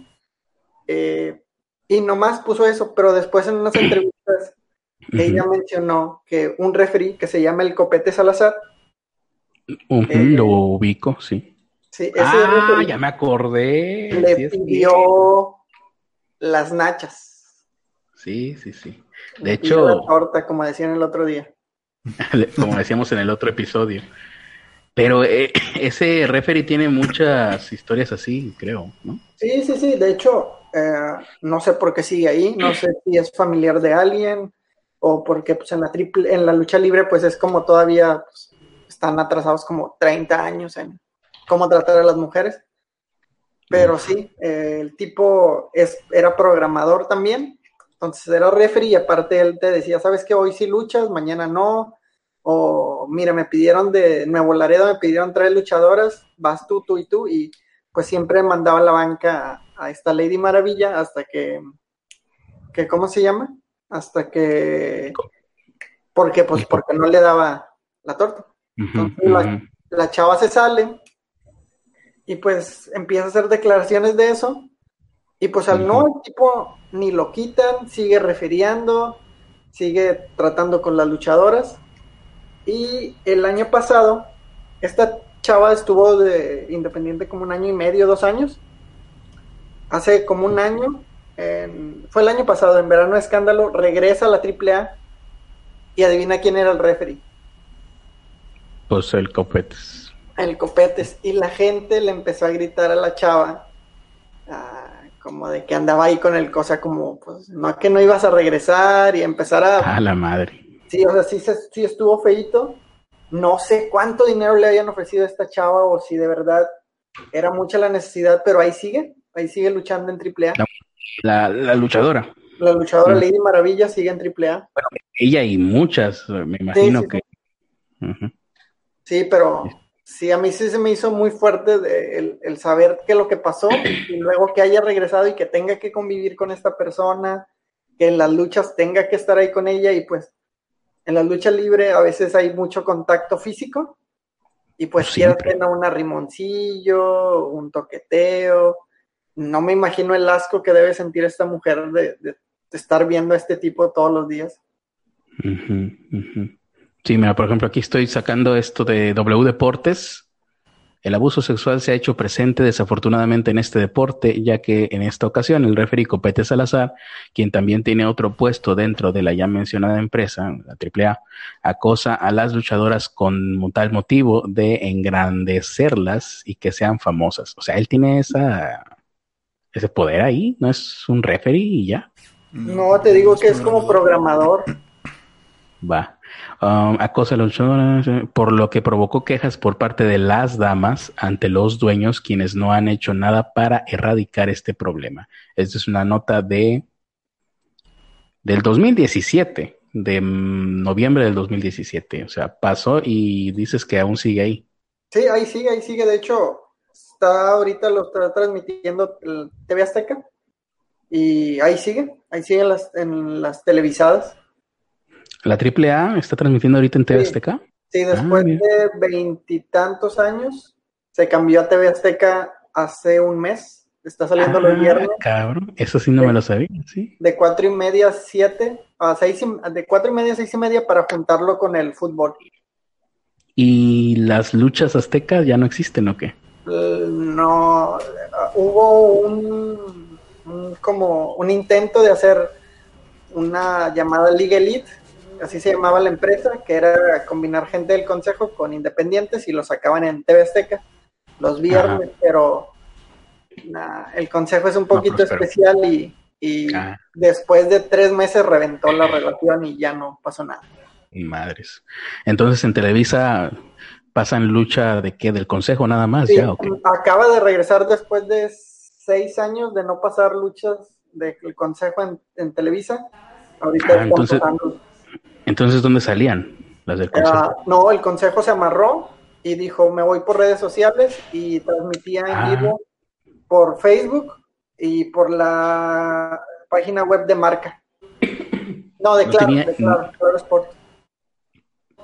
eh, y nomás puso eso, pero después en unas entrevistas ella mencionó que un referee que se llama el Copete Salazar, lo ubico, sí. Sí, ese ah, ya me acordé. Le pidió las nachas. Sí, sí, sí. De hecho. La torta, como decían el otro día. como decíamos en el otro episodio. Pero eh, ese referee tiene muchas historias así, creo, ¿no? Sí, sí, sí. De hecho, eh, no sé por qué sigue ahí. No sé si es familiar de alguien o porque pues, en, la triple, en la lucha libre pues es como todavía pues, están atrasados como 30 años en cómo tratar a las mujeres. Pero sí, eh, el tipo es, era programador también entonces era referee y aparte él te decía, ¿sabes que Hoy sí luchas, mañana no. O mira, me pidieron de Nuevo Laredo, me pidieron tres luchadoras, vas tú, tú y tú. Y pues siempre mandaba la banca a, esta Lady Maravilla hasta que, que, ¿cómo se llama? Hasta que, porque pues porque no le daba la torta. Entonces la chava se sale y pues empieza a hacer declaraciones de eso y pues al no, el tipo ni lo quitan, sigue refiriendo, sigue tratando con las luchadoras. Y el año pasado, esta chava estuvo de independiente como un año y medio, dos años. Hace como un año, fue el año pasado, en verano escándalo, regresa a la AAA y adivina quién era el referee. Pues el Copetes. El Copetes. Y la gente le empezó a gritar a la chava como de que andaba ahí con el cosa como, pues, no que no ibas a regresar y empezar a... A la madre. Sí, o sea, sí, sí estuvo feito. No sé cuánto dinero le habían ofrecido a esta chava o si de verdad era mucha la necesidad, pero ahí sigue, ahí sigue luchando en AAA. La, la, luchadora. La luchadora Lady Maravilla sigue en AAA. Bueno, ella y muchas, me imagino que... Sí, pero Sí, a mí sí se me hizo muy fuerte el, saber qué es lo que pasó y luego que haya regresado y que tenga que convivir con esta persona, que en las luchas tenga que estar ahí con ella y pues en la lucha libre a veces hay mucho contacto físico y pues quiere tener un arrimoncillo, un toqueteo. No me imagino el asco que debe sentir esta mujer de, estar viendo a este tipo todos los días. Sí, mira, por ejemplo, aquí estoy sacando esto de W Deportes. El abuso sexual se ha hecho presente desafortunadamente en este deporte, ya que en esta ocasión el referee Copete Salazar, quien también tiene otro puesto dentro de la ya mencionada empresa, la AAA, acosa a las luchadoras con tal motivo de engrandecerlas y que sean famosas. O sea, él tiene esa, ese poder ahí, no es un referee y ya. No, te digo que es como programador. Va. Um, acosa a los eh, por lo que provocó quejas por parte de las damas ante los dueños, quienes no han hecho nada para erradicar este problema. Esta es una nota de del 2017, de mm, noviembre del 2017. O sea, pasó y dices que aún sigue ahí. Sí, ahí sigue, ahí sigue. De hecho, está ahorita lo está transmitiendo TV Azteca y ahí sigue, ahí sigue las, en las televisadas. ¿La AAA está transmitiendo ahorita en TV Azteca? Sí, ah, después de veintitantos años, se cambió a TV Azteca hace un mes. Está saliendo los ah, viernes. Cabrón, eso sí no me lo sabía, sí. De cuatro y media a siete, a seis de cuatro y media a seis y media para juntarlo con el fútbol. ¿Y las luchas aztecas ya no existen o qué? Eh, no, hubo un, un, como un intento de hacer una llamada Liga Elite así se llamaba la empresa, que era combinar gente del consejo con independientes y lo sacaban en TV Azteca los viernes, pero el consejo es un poquito especial y, ah. después de tres meses reventó la relación y ya no pasó nada. Madres. Entonces en Televisa pasan lucha de qué, del consejo nada más, ya. Acaba de regresar después de seis años de no pasar luchas del consejo en, Televisa. Ahorita ah, entonces, entonces, ¿dónde salían las del consejo? Ah, no, el consejo se amarró y dijo, me voy por redes sociales y transmitía en ah. vivo por Facebook y por la página web de marca. No, de, claro, de claro, Sport.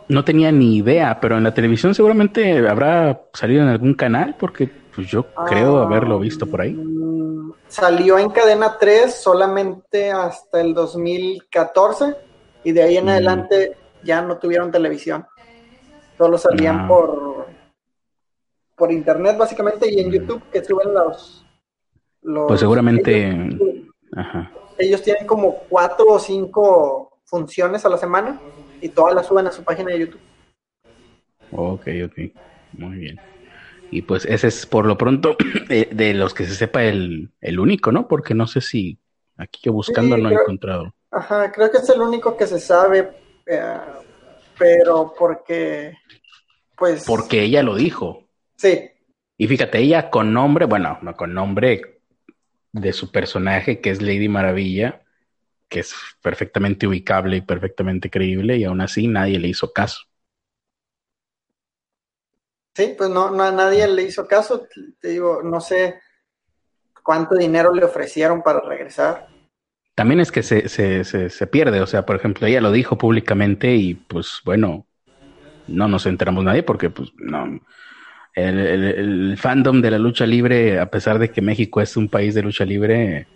No tenía ni idea, pero en la televisión seguramente habrá salido en algún canal, porque pues yo creo haberlo visto por ahí. Mm, salió en cadena 3 solamente hasta el 2014 y de ahí en mm. adelante ya no tuvieron televisión. Solo salían ah. por por internet básicamente y en YouTube que suben los, pues seguramente ellos, tienen como cuatro o cinco funciones a la semana y todas las suben a su página de YouTube. Ok, ok, muy bien. Y pues ese es por lo pronto eh, de los que se sepa el, el único, ¿no? Porque no sé si aquí yo buscando no he encontrado. Ajá, creo que es el único que se sabe, eh, pero porque, pues... Porque ella lo dijo. Sí. Y fíjate, ella con nombre, bueno, no con nombre de su personaje, que es Lady Maravilla, que es perfectamente ubicable y perfectamente creíble, y aún así nadie le hizo caso. Sí, pues no, no a nadie le hizo caso. Te digo, no sé cuánto dinero le ofrecieron para regresar también es que se, se, se, pierde. O sea, por ejemplo, ella lo dijo públicamente y pues bueno, no nos enteramos nadie porque pues no. El, fandom de la lucha libre, a pesar de que México es un país de lucha libre,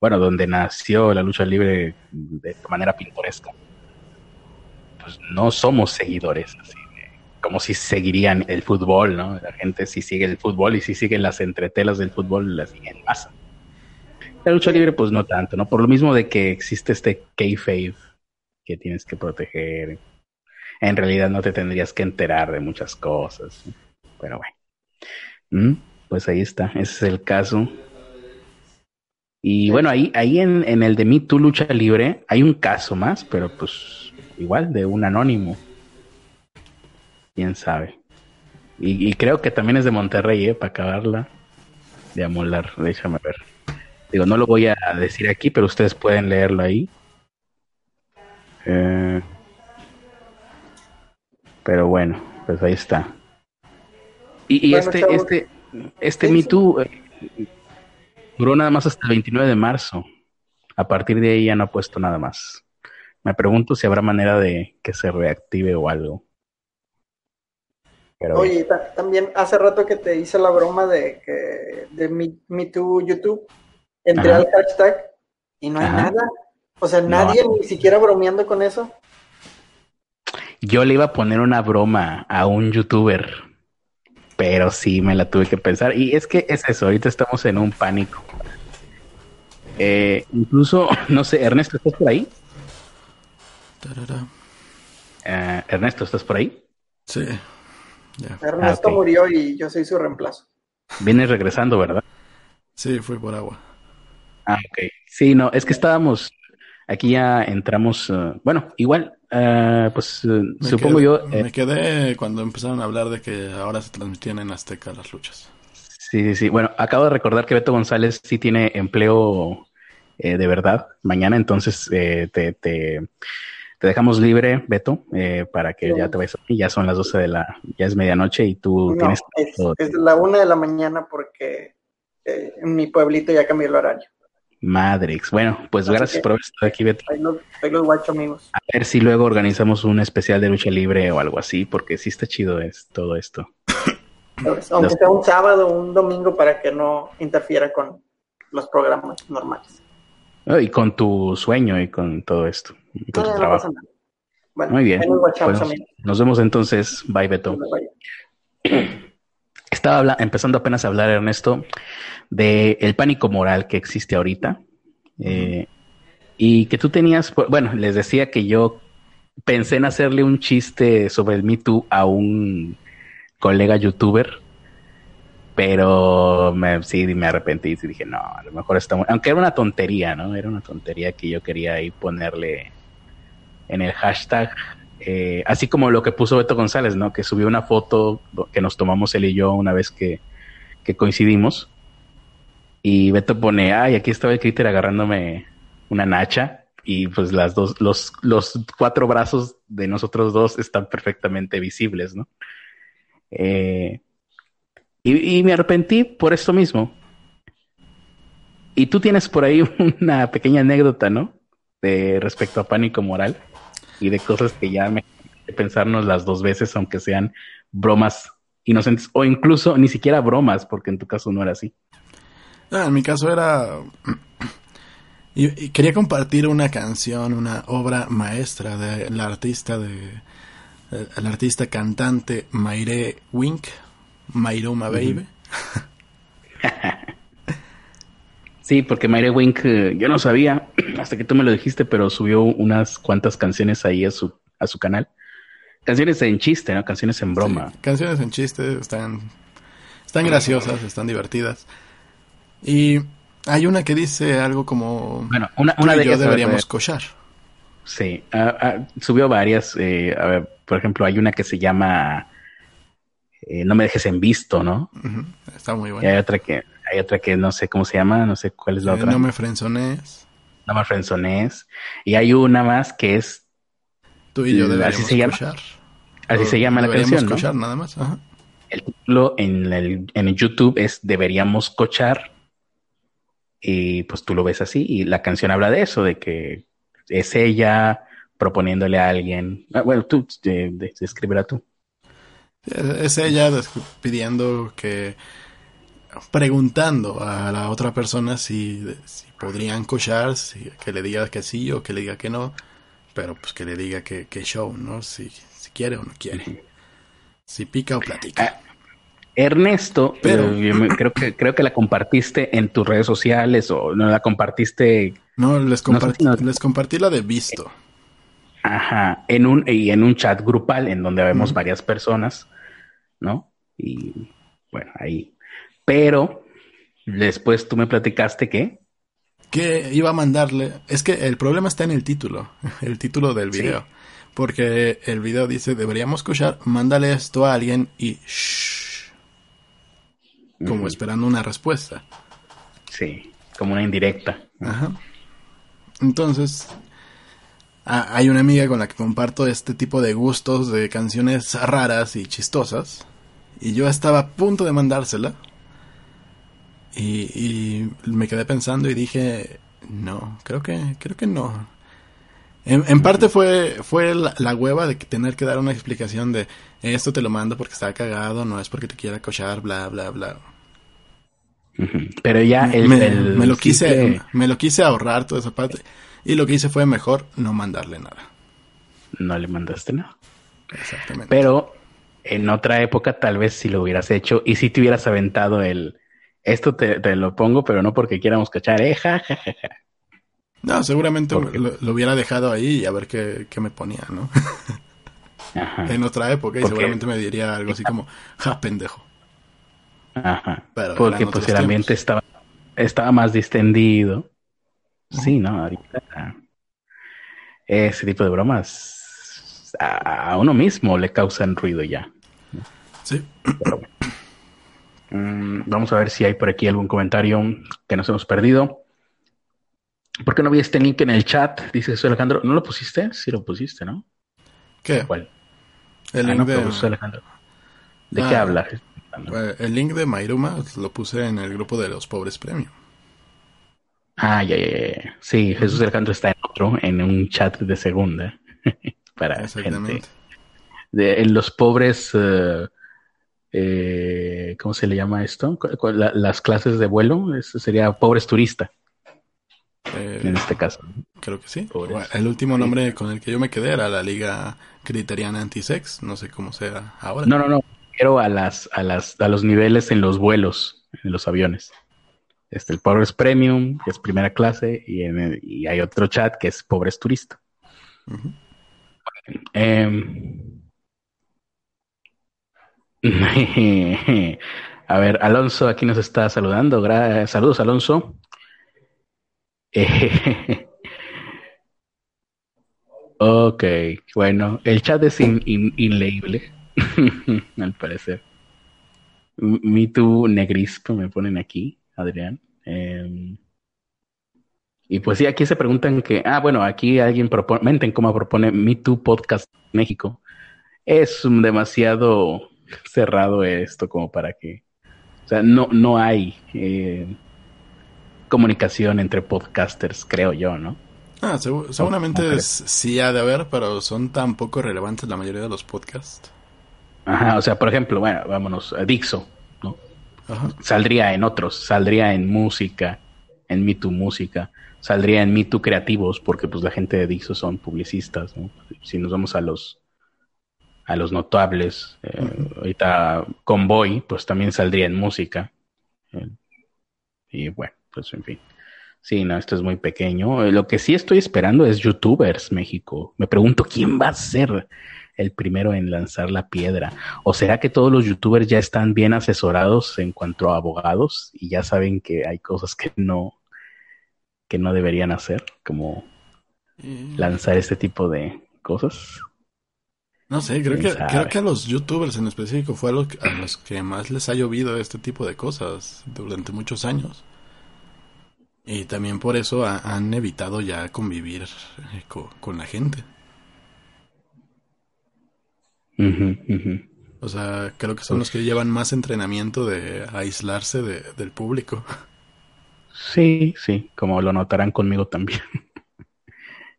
bueno, donde nació la lucha libre de manera pintoresca, pues no somos seguidores, así como si seguirían el fútbol, ¿no? La gente si sigue el fútbol y si siguen las entretelas del fútbol, las siguen en masa. La lucha libre, pues no tanto, ¿no? Por lo mismo de que existe este kayfabe que tienes que proteger. En realidad no te tendrías que enterar de muchas cosas. Pero bueno. Mm, pues ahí está, ese es el caso. Y bueno, ahí, ahí en, en el de Me Too Lucha Libre hay un caso más, pero pues igual de un anónimo. Quién sabe. Y, y creo que también es de Monterrey, ¿eh? Para acabarla de amolar. Déjame ver. Digo, no lo voy a decir aquí, pero ustedes pueden leerlo ahí. Eh, pero bueno, pues ahí está. Y, este, este, este Me Too eh, duró nada más hasta el 29 de marzo. A partir de ahí ya no ha puesto nada más. Me pregunto si habrá manera de que se reactive o algo. Oye, también hace rato que te hice la broma de que de Me, Me Too YouTube entré al hashtag y no hay nada. O sea, nadie ni siquiera bromeando con eso. Yo le iba a poner una broma a un youtuber pero sí me la tuve que pensar. Y es que es eso, ahorita estamos en un pánico. Eh, incluso, no sé, Ernesto, ¿estás por ahí? Eh, Ernesto, ¿estás por ahí? Sí. Ernesto ah, murió y yo soy su reemplazo. Vienes regresando, ¿verdad? Sí, fui por agua. Ah, ok. Sí, no, es que estábamos, aquí ya entramos, uh, bueno, igual, uh, pues uh, supongo yo... Eh, me quedé cuando empezaron a hablar de que ahora se transmitían en Azteca las luchas. Sí, sí, sí. Bueno, acabo de recordar que Beto González sí tiene empleo eh, de verdad mañana, entonces eh, te, te, dejamos libre, Beto, eh, para que ya te vayas. Ya son las 12 de la, ya es medianoche y tú tienes... Es, es la una de la mañana porque en mi pueblito ya cambió el horario. Madrix. Bueno, pues gracias por haber estado aquí, Beto. Ahí los, los guacho, amigos. A ver si luego organizamos un especial de lucha libre o algo así, porque sí está chido es, todo esto. Aunque sea un sábado o un domingo para que no interfiera con los programas normales. y con tu sueño y con todo esto. Y con tu trabajo. Muy bien. Pues, nos vemos entonces. Bye, Beto. Estaba empezando apenas a hablar, Ernesto, de el pánico moral que existe ahorita. Eh, y que tú tenías, bueno, les decía que yo pensé en hacerle un chiste sobre el Me Too a un colega youtuber, pero me, sí me arrepentí y dije, no, a lo mejor está Aunque era una tontería, ¿no? Era una tontería que yo quería ahí ponerle en el hashtag, eh, así como lo que puso Beto González, ¿no? Que subió una foto que nos tomamos él y yo una vez que, que coincidimos y Beto pone, ay, aquí estaba el críter agarrándome una nacha. Y pues las dos, los, los cuatro brazos de nosotros dos están perfectamente visibles, ¿no? Eh, y, me arrepentí por esto mismo. Y tú tienes por ahí una pequeña anécdota, ¿no? De respecto a pánico moral y de cosas que ya me pensarnos las dos veces, aunque sean bromas inocentes o incluso ni siquiera bromas, porque en tu caso no era así. Ah, en mi caso era... Y, quería compartir una canción, una obra maestra de la artista de... El artista cantante Mayre Wink, Mayroma Baby. sí, porque Mayre Wink, eh, yo no sabía, hasta que tú me lo dijiste, pero subió unas cuantas canciones ahí a su, a su canal. Canciones en chiste, ¿no? Canciones en broma. canciones en chiste, están, están graciosas, están divertidas. Y hay una que dice algo como... Bueno, una, una de ellas deberíamos cochar. Sí, ah, ah, subió varias. Eh, a ver, por ejemplo, hay una que se llama eh, No me dejes en visto, ¿no? Está muy buena. Y hay otra que hay otra que no sé cómo se llama, no sé cuál es la eh, otra. No me frenzones. No me frenzones. Y hay una más que es Tú y yo deberíamos así se llama, Así se llama la canción, cochar, nada más. Ajá. El título en el, en YouTube es Deberíamos cochar y pues tú lo ves así y la canción habla de eso, de que es ella proponiéndole a alguien. Ah, bueno, tú, de, de, tú. Es ella pidiendo que, preguntando a la otra persona si, si podrían cochar, si, que le diga que sí o que le diga que no, pero pues que le diga que, que show, ¿no? Si, si quiere o no quiere. Si pica o platica. Ernesto, pero eh, creo que creo que la compartiste en tus redes sociales o no la compartiste. No, les compartí, les compartí la de visto. Ajá, en un y en un chat grupal en donde vemos varias personas, ¿no? Y bueno, ahí. Pero después tú me platicaste que que iba a mandarle, es que el problema está en el título, el título del video. Porque el video dice, deberíamos escuchar, mándale esto a alguien y como esperando una respuesta. Sí, como una indirecta. Ajá. Entonces, hay una amiga con la que comparto este tipo de gustos de canciones raras y chistosas. Y yo estaba a punto de mandársela. Y, me quedé pensando y dije, no, creo que, creo que no. En, parte fue, fue la, hueva de tener que dar una explicación de esto te lo mando porque está cagado, no es porque te quiera cochar, bla, bla, bla. Pero ya el, me, lo quise, me lo quise ahorrar toda esa parte. Y lo que hice fue mejor no mandarle nada. No le mandaste nada. Exactamente. Pero en otra época tal vez si lo hubieras hecho y si te hubieras aventado el esto te, lo pongo, pero no porque quieramos cachar, eh, ja, ja, ja, No, seguramente lo, hubiera dejado ahí y a ver qué, qué me ponía, ¿no? En otra época y seguramente me diría algo así como, ja, pendejo. Ajá. porque pues el ambiente estaba, estaba más distendido. Sí, no, ahorita ese tipo de bromas a, uno mismo le causan ruido ya. Sí. Mm, vamos a ver si hay por aquí algún comentario que nos hemos perdido. ¿Por qué no vi este link en el chat? Dice Jesús Alejandro. ¿No lo pusiste? Sí lo pusiste, ¿no? ¿Qué? ¿Cuál? El ah, link de... Alejandro. ¿De qué ah, habla? El link de Mairuma lo puse en el grupo de los pobres premium. Ah, ya, ya, Sí, Jesús Alejandro está en otro, en un chat de segunda. para gente. De, en los pobres, eh, eh, ¿cómo se le llama esto? las clases de vuelo, eso sería pobres turista. Eh, en este caso. Creo que sí. el último nombre con el que yo me quedé era la Liga Criteriana Antisex, no sé cómo sea ahora. No, no, no, quiero a las, a las, a los niveles en los vuelos, en los aviones. Este, el Pobres Premium, que es primera clase, y, y hay otro chat que es Pobres Turista. Em, a ver, Alonso aquí nos está saludando. saludos, Alonso. ok, bueno, el chat es inleíble, al parecer. Me Too Negrisco me ponen aquí. Adrián. Em, y pues sí, aquí se preguntan que, ah, bueno, aquí alguien propone, cómo propone Me Too Podcast México. Es demasiado cerrado esto como para que, o sea, no, no hay eh, comunicación entre podcasters, creo yo, ¿no? Ah, seguramente sí ha de haber, pero son tan poco relevantes la mayoría de los podcasts. Ajá, o sea, por ejemplo, bueno, vámonos, a Dixo, Saldría en otros, saldría en música, en Me Música, saldría en Me Creativos, porque pues la gente de Dixo son publicistas, Si nos vamos a los a los notables, eh, ahorita Convoy, pues también saldría en música. Eh, y bueno, pues en fin. Sí, no, esto es muy pequeño. Lo que sí estoy esperando es YouTubers México. Me pregunto quién va a ser el primero en lanzar la piedra? ¿O será que todos los youtubers ya están bien asesorados en cuanto a abogados y ya saben que hay cosas que no, que no deberían hacer, como lanzar este tipo de cosas? No sé, creo que, creo que a los youtubers en específico fue a los, a los que más les ha llovido este tipo de cosas durante muchos años. Y también por eso han evitado ya convivir eh, con la gente. O sea, creo que son los que llevan más entrenamiento de aislarse del público. Sí, sí, como lo notarán conmigo también.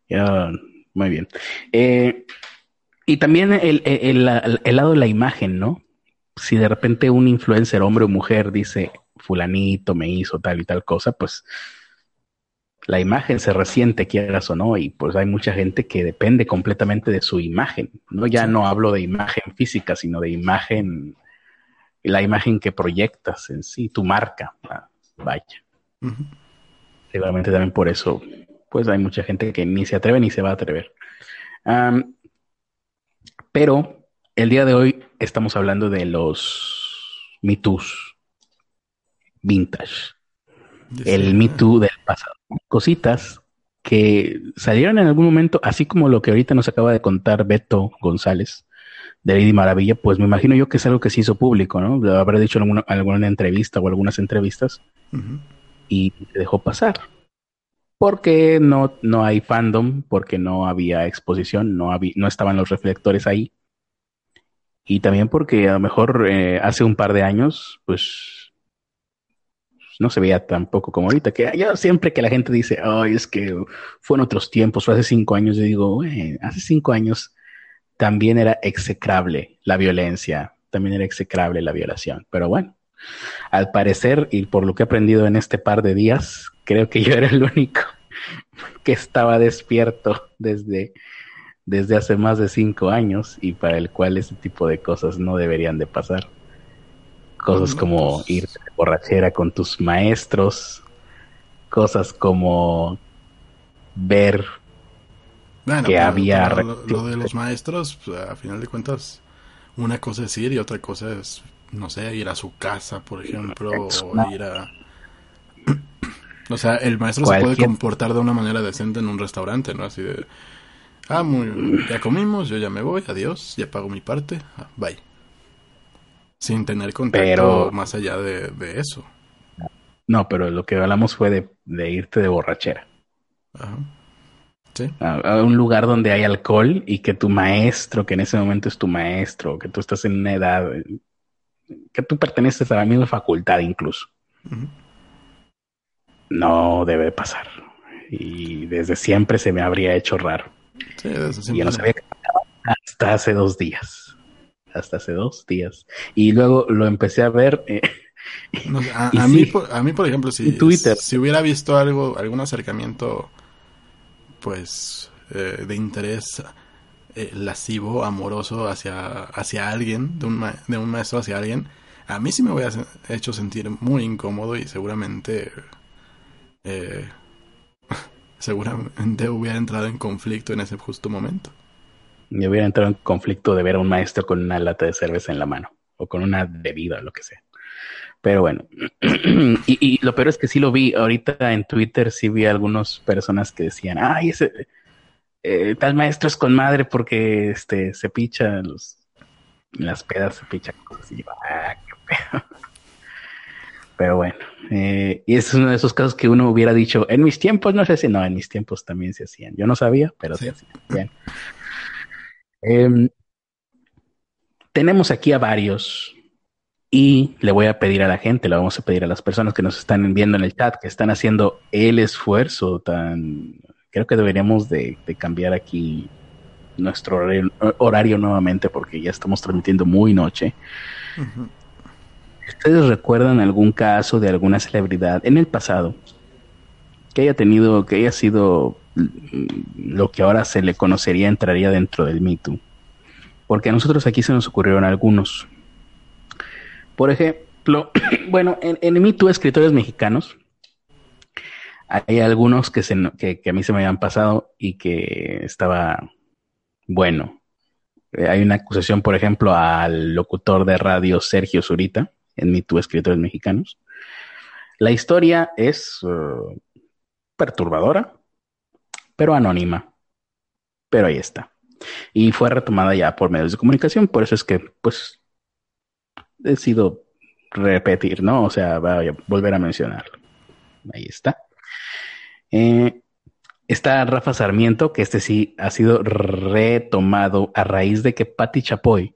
muy bien. Eh, y también el, el, lado de la imagen, ¿no? Si de repente un influencer, hombre o mujer, dice, fulanito me hizo tal y tal cosa, pues la imagen se resiente, quieras o no, y pues hay mucha gente que depende completamente de su imagen. No, ya no hablo de imagen física, sino de imagen, la imagen que proyectas en sí, tu marca. Ah, vaya. Seguramente también por eso, pues hay mucha gente que ni se atreve ni se va a atrever. pero el día de hoy estamos hablando de los mitos vintage el Me Too del pasado. Cositas que salieron en algún momento, así como lo que ahorita nos acaba de contar Beto González de Lady Maravilla, pues me imagino yo que es algo que se hizo público, ¿no? Lo habrá dicho en alguna, alguna entrevista o algunas entrevistas y se dejó pasar. Porque no, no hay fandom, porque no había exposición, no, había, no estaban los reflectores ahí. Y también porque a lo mejor eh, hace un par de años, pues no se veía tampoco como ahorita, que yo siempre que la gente dice, ay, es que fue en otros tiempos, fue hace cinco años, yo digo, hace cinco años también era execrable la violencia, también era execrable la violación, pero bueno, al parecer, y por lo que he aprendido en este par de días, creo que yo era el único que estaba despierto desde, desde hace más de cinco años y para el cual ese tipo de cosas no deberían de pasar. Cosas como ir de borrachera con tus maestros, cosas como ver que había... Lo, lo, de los maestros, pues, a final de cuentas, una cosa es ir y otra cosa es, no sé, ir a su casa, por ejemplo, o ir a... O sea, el maestro se puede comportar de una manera decente en un restaurante, ¿no? Así de, ah, muy, ya comimos, yo ya me voy, adiós, ya pago mi parte, ah, bye. Sin tener contacto más allá de, eso. No, pero lo que hablamos fue de, irte de borrachera. Ajá. ¿Sí? A, un lugar donde hay alcohol y que tu maestro, que en ese momento es tu maestro, que tú estás en una edad, que tú perteneces a la misma facultad incluso no debe pasar. Y desde siempre se me habría hecho raro. Sí, desde Y no sabía que hasta hace dos días. Hasta hace dos días. Y luego lo empecé a ver. Eh, a, mí, por, a mí, por ejemplo, si, Twitter. si hubiera visto algo, algún acercamiento, pues, eh, de interés eh, lascivo, amoroso hacia, hacia alguien, de un, de un maestro hacia alguien, a mí sí me hubiera hecho sentir muy incómodo y seguramente seguramente hubiera entrado en conflicto en ese justo momento. Me hubiera entrado en conflicto de ver a un maestro con una lata de cerveza en la mano o con una bebida o lo que sea. Pero bueno, y, lo peor es que sí lo vi. Ahorita en Twitter sí vi algunas personas que decían, ay, ese eh, tal maestro es con madre porque este se picha los, las pedas, se picha cosas y ah, qué pedo. Pero bueno, eh, y es uno de esos casos que uno hubiera dicho, en mis tiempos no sé si, no, en mis tiempos también se hacían. Yo no sabía, pero se hacían. Bien. Em, tenemos aquí a varios y le voy a pedir a la gente, le vamos a pedir a las personas que nos están viendo en el chat, que están haciendo el esfuerzo tan... Creo que deberíamos de, cambiar aquí nuestro horario, nuevamente porque ya estamos transmitiendo muy noche. ¿Ustedes recuerdan algún caso de alguna celebridad en el pasado que haya tenido, que haya sido lo que ahora se le conocería, entraría dentro del Me Porque a nosotros aquí se nos ocurrieron algunos. Por ejemplo, bueno, en, en Me escritores mexicanos, hay algunos que, se, que, que, a mí se me habían pasado y que estaba bueno. Eh, hay una acusación, por ejemplo, al locutor de radio Sergio Zurita, en Me Escritores Mexicanos. La historia es uh, perturbadora, pero anónima. Pero ahí está. Y fue retomada ya por medios de comunicación, por eso es que, pues, decido repetir, ¿no? O sea, voy a volver a mencionarlo. Ahí está. Eh, está Rafa Sarmiento, que este sí ha sido retomado a raíz de que Patti Chapoy,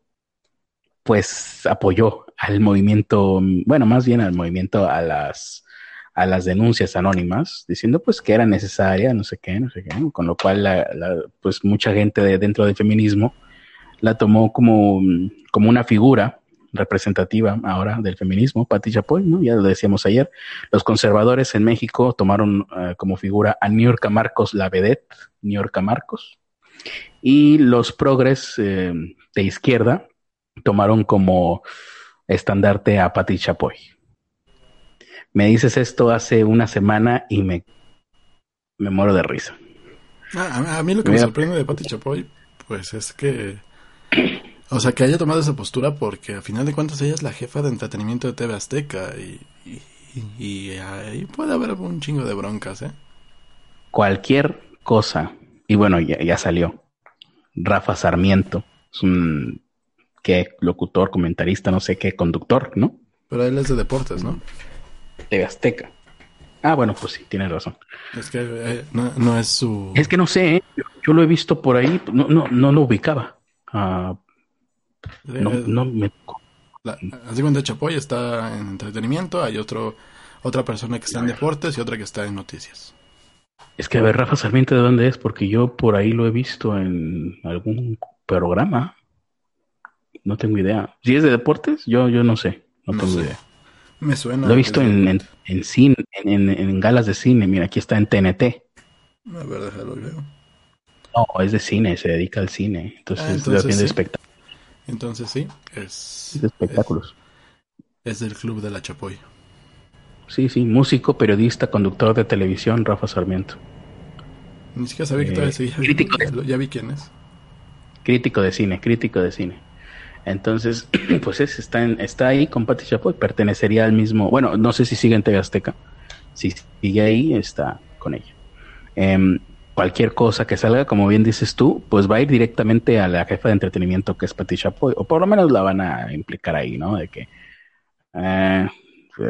pues, apoyó al movimiento, bueno, más bien al movimiento a las a las denuncias anónimas, diciendo pues que era necesaria, no sé qué, no sé qué, con lo cual la, pues mucha gente de, dentro del feminismo la tomó como, como una figura representativa ahora del feminismo, Patti Chapoy, ¿no? Ya lo decíamos ayer. Los conservadores en México tomaron eh, como figura a Niurka Marcos la vedette, Niurka Marcos, y los progres eh, de izquierda tomaron como estandarte a Pati Chapoy. Me dices esto hace una semana y me, me muero de risa. Ah, a, mí lo que me, sorprende de Pati Chapoy, pues es que, o sea, que haya tomado esa postura porque a final de cuentas ella es la jefa de entretenimiento de TV Azteca y, y, ahí puede haber un chingo de broncas, ¿eh? Cualquier cosa, y bueno, ya, ya salió. Rafa Sarmiento es un qué locutor, comentarista, no sé qué, conductor, ¿no? Pero él es de deportes, ¿no? De Azteca. Ah, bueno, pues sí, tienes razón. Es que eh, no, es su... Es que no sé, ¿eh? yo, lo he visto por ahí, no, no, no lo ubicaba. Uh, no, no me... así cuando Chapoy está en entretenimiento, hay otro otra persona que está en deportes y otra que está en noticias. Es que a ver, Rafa Sarmiento, ¿de dónde es? Porque yo por ahí lo he visto en algún programa. No tengo idea. Si es de deportes, yo, yo no sé. No, tengo idea. Me suena. Lo he visto en, en, en, cine, en, en, galas de cine. Mira, aquí está en TNT. A ver, déjalo. No, es de cine, se dedica al cine. Entonces, Ah, entonces es de sí. espectáculos. Entonces sí, es, Es de espectáculos. es, es del club de la Chapoy. Sí, sí, músico, periodista, conductor de televisión, Rafa Sarmiento. Ni siquiera sabía que Eh, todavía seguía. crítico ya vi quién es. Crítico de cine, crítico de cine. Entonces, pues es, está, en- está ahí con Pati Chapoy, pertenecería al mismo, bueno, no sé si sigue en TV Azteca, si sigue ahí, está con ella. Em, cualquier cosa que salga, como bien dices tú, pues va a ir directamente a la jefa de entretenimiento que es Pati Chapoy, o por lo menos la van a implicar ahí, ¿no? De que eh,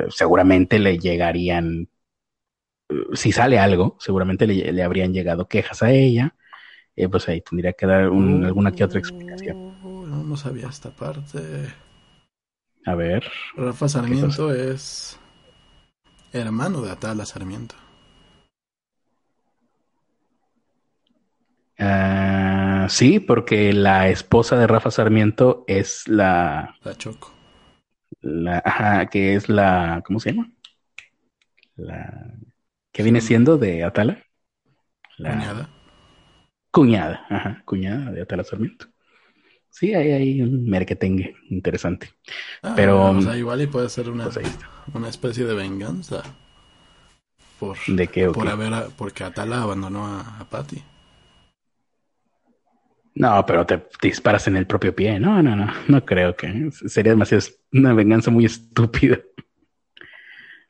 seguramente le llegarían, si sale algo, seguramente le, le habrían llegado quejas a ella, eh, pues ahí tendría que dar un- alguna que otra explicación. No, sabía esta parte. A ver. Rafa Sarmiento es hermano de Atala Sarmiento. Ah, sí, porque la esposa de Rafa Sarmiento es la, La Choco. la ajá, que es la, ¿cómo se llama? La que viene siendo de Atala. La Cuñada. Cuñada, ajá, cuñada de Atala Sarmiento. Sí, hay ahí un merquetengue interesante. Ah, Pero- o sea, igual y puede ser una, Pues una especie de venganza. Por, ¿De qué por qué? haber a- porque Atala abandonó a, a Patty. No, pero te, te disparas en el propio pie. No, no, no, no creo que sería demasiado una venganza muy estúpida.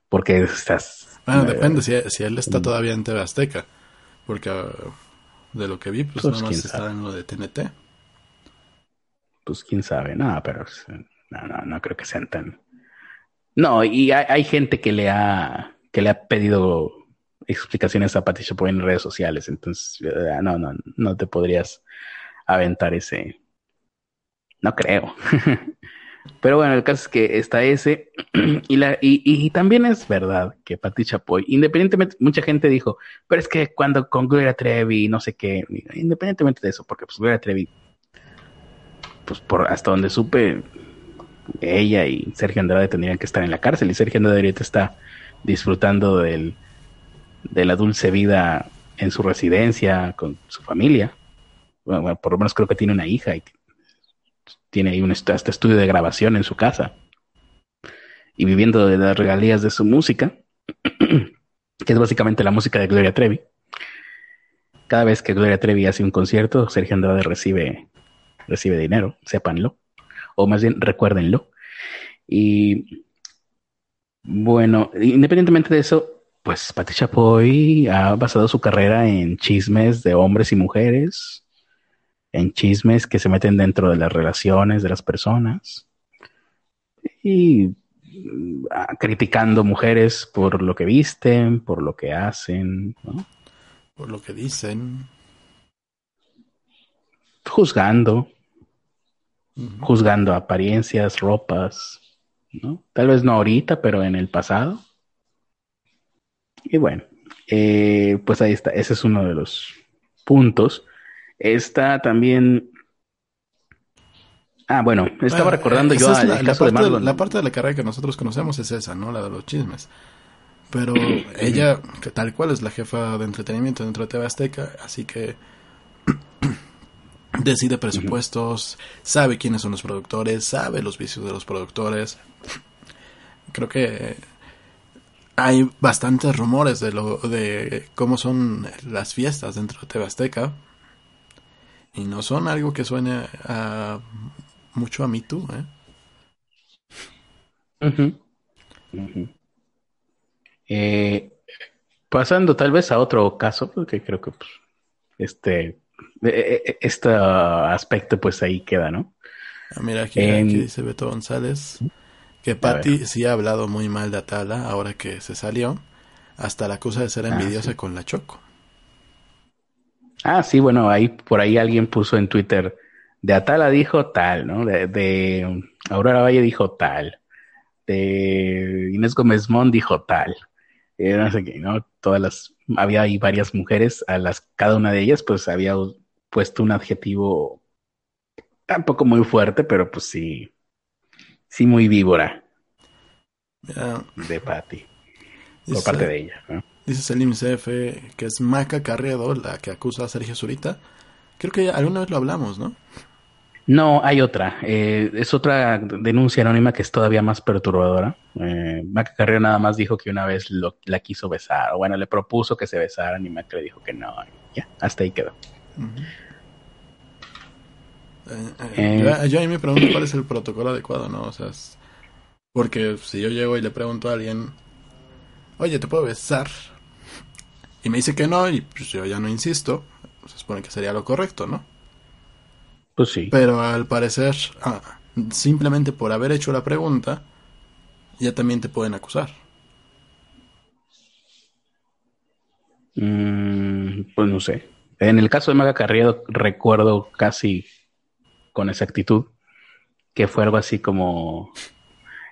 Porque estás. Bueno, eh, depende si, si él está mm. todavía en TV Azteca. Porque de lo que vi, pues, Pues, nada más está en lo de TNT. Pues quién sabe, no, pero no, no, no creo que sean tan. No, y hay, hay gente que le ha que le ha pedido explicaciones a Pati Chapoy en redes sociales, entonces eh, no, no, no te podrías aventar ese. No creo. Pero bueno, el caso es que está ese. Y, la, y, y también es verdad que Pati Chapoy, independientemente, mucha gente dijo, pero es que cuando con Gloria Trevi, no sé qué, independientemente de eso, porque pues Gloria Trevi, pues por hasta donde supe, ella y Sergio Andrade tendrían que estar en la cárcel y Sergio Andrade ahorita está disfrutando del, de la dulce vida en su residencia con su familia. Por lo menos creo que tiene una hija y tiene ahí un hasta estudio de grabación en su casa y viviendo de las regalías de su música, que es básicamente la música de Gloria Trevi. Cada vez que Gloria Trevi hace un concierto, Sergio Andrade recibe, recibe dinero, sépanlo, o más bien recuérdenlo. Y bueno, independientemente de eso, pues Pati Chapoy ha basado su carrera en chismes de hombres y mujeres, en chismes que se meten dentro de las relaciones de las personas y ah, criticando mujeres por lo que visten, por lo que hacen, ¿no? Por lo que dicen. juzgando, Juzgando apariencias, ropas, ¿no? Tal vez no ahorita, pero en el pasado. Y bueno, eh, pues ahí está, ese es uno de los puntos. Está también... Ah, bueno, estaba Bueno, recordando eh, yo es la, la caso de parte, Marlon. la parte de la carrera que nosotros conocemos es esa, ¿no? La de los chismes. Pero ella, que tal cual, es la jefa de entretenimiento dentro de TV Azteca, así que decide presupuestos, sabe quiénes son los productores, sabe los vicios de los productores. Creo que hay bastantes rumores de lo de cómo son las fiestas dentro de TV Azteca y no son algo que suene a mucho a Me Too, ¿eh? Eh, pasando tal vez a otro caso, porque creo que pues, este, este aspecto pues ahí queda, ¿no? Ah, mira, aquí, En- aquí dice Beto González que Patty sí ha hablado muy mal de Atala ahora que se salió. Hasta la acusa de ser Ah, envidiosa sí. con la Choco. Ah, sí, bueno, ahí por ahí alguien puso en Twitter, de Atala dijo tal, ¿no? De, de Aurora Valle dijo tal, de Inés Gómez Mont dijo tal, eh, no sé qué, ¿no? Todas las, había ahí varias mujeres, a las, cada una de ellas pues había puesto un adjetivo tampoco muy fuerte, pero pues sí, sí muy víbora de Patty, por dice, parte de ella, ¿no? dice Selim CF que es Maca Carriedo la que acusa a Sergio Zurita Creo que alguna vez lo hablamos, ¿no? No, hay otra. Eh, es otra denuncia anónima que es todavía más perturbadora. Eh, Mac Carrero nada más dijo que una vez lo, la quiso besar. O bueno, le propuso que se besaran y Mac le dijo que no. Ya, hasta ahí quedó. Eh, eh, yo, ahí me pregunto cuál es el protocolo adecuado, ¿no? O sea, porque si yo llego y le pregunto a alguien, oye, ¿te puedo besar? Y me dice que no, y pues yo ya no insisto, se supone que sería lo correcto, ¿no? Pues sí. Pero al parecer, ah, simplemente por haber hecho la pregunta, ya también te pueden acusar. Mm, pues no sé. En el caso de Maga Carriero recuerdo casi con exactitud que fue algo así como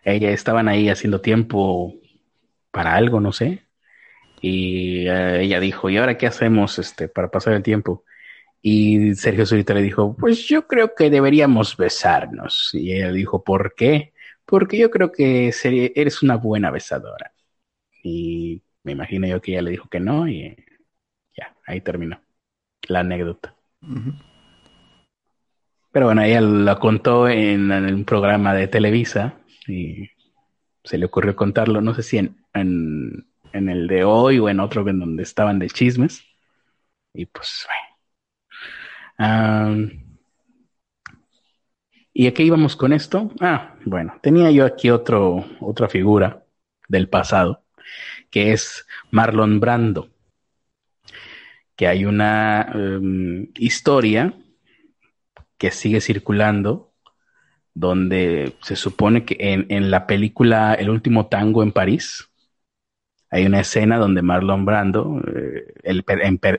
ella estaban ahí haciendo tiempo para algo, no sé. Y eh, ella dijo, ¿y ahora qué hacemos este para pasar el tiempo? Y Sergio Zurita le dijo, pues yo creo que deberíamos besarnos. Y ella dijo, ¿por qué? Porque yo creo que eres una buena besadora. Y me imagino yo que ella le dijo que no y ya, ahí terminó la anécdota. Pero bueno, ella lo contó en, un programa de Televisa y se le ocurrió contarlo, no sé si en, en, el de hoy o en otro en donde estaban de chismes. Y pues, bueno. ¿Y a qué íbamos con esto? Ah, bueno, tenía yo aquí otra figura del pasado, que es Marlon Brando. Que hay una em, historia que sigue circulando, donde se supone que en, la película El último tango en París, hay una escena donde Marlon Brando, eh, el,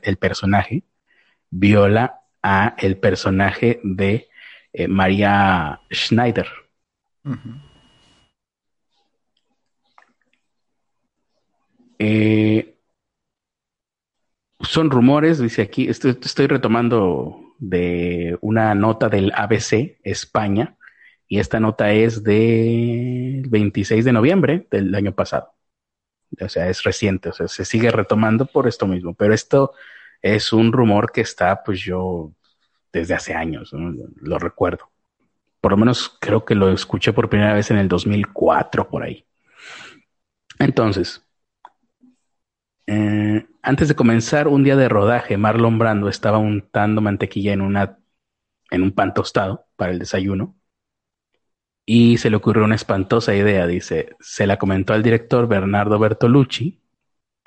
el, personaje, viola a el personaje de eh, María Schneider. Eh, son rumores, dice aquí, estoy retomando de una nota del ABC España y esta nota es de 26 de noviembre del año pasado. O sea, es reciente, o sea, se sigue retomando por esto mismo, pero esto es un rumor que está, pues yo, desde hace años, lo recuerdo. Por lo menos creo que lo escuché por primera vez en el 2004, por ahí. Entonces, eh, antes de comenzar un día de rodaje, Marlon Brando estaba untando mantequilla en, una, en un pan tostado para el desayuno y se le ocurrió una espantosa idea. Dice, se la comentó al director Bernardo Bertolucci,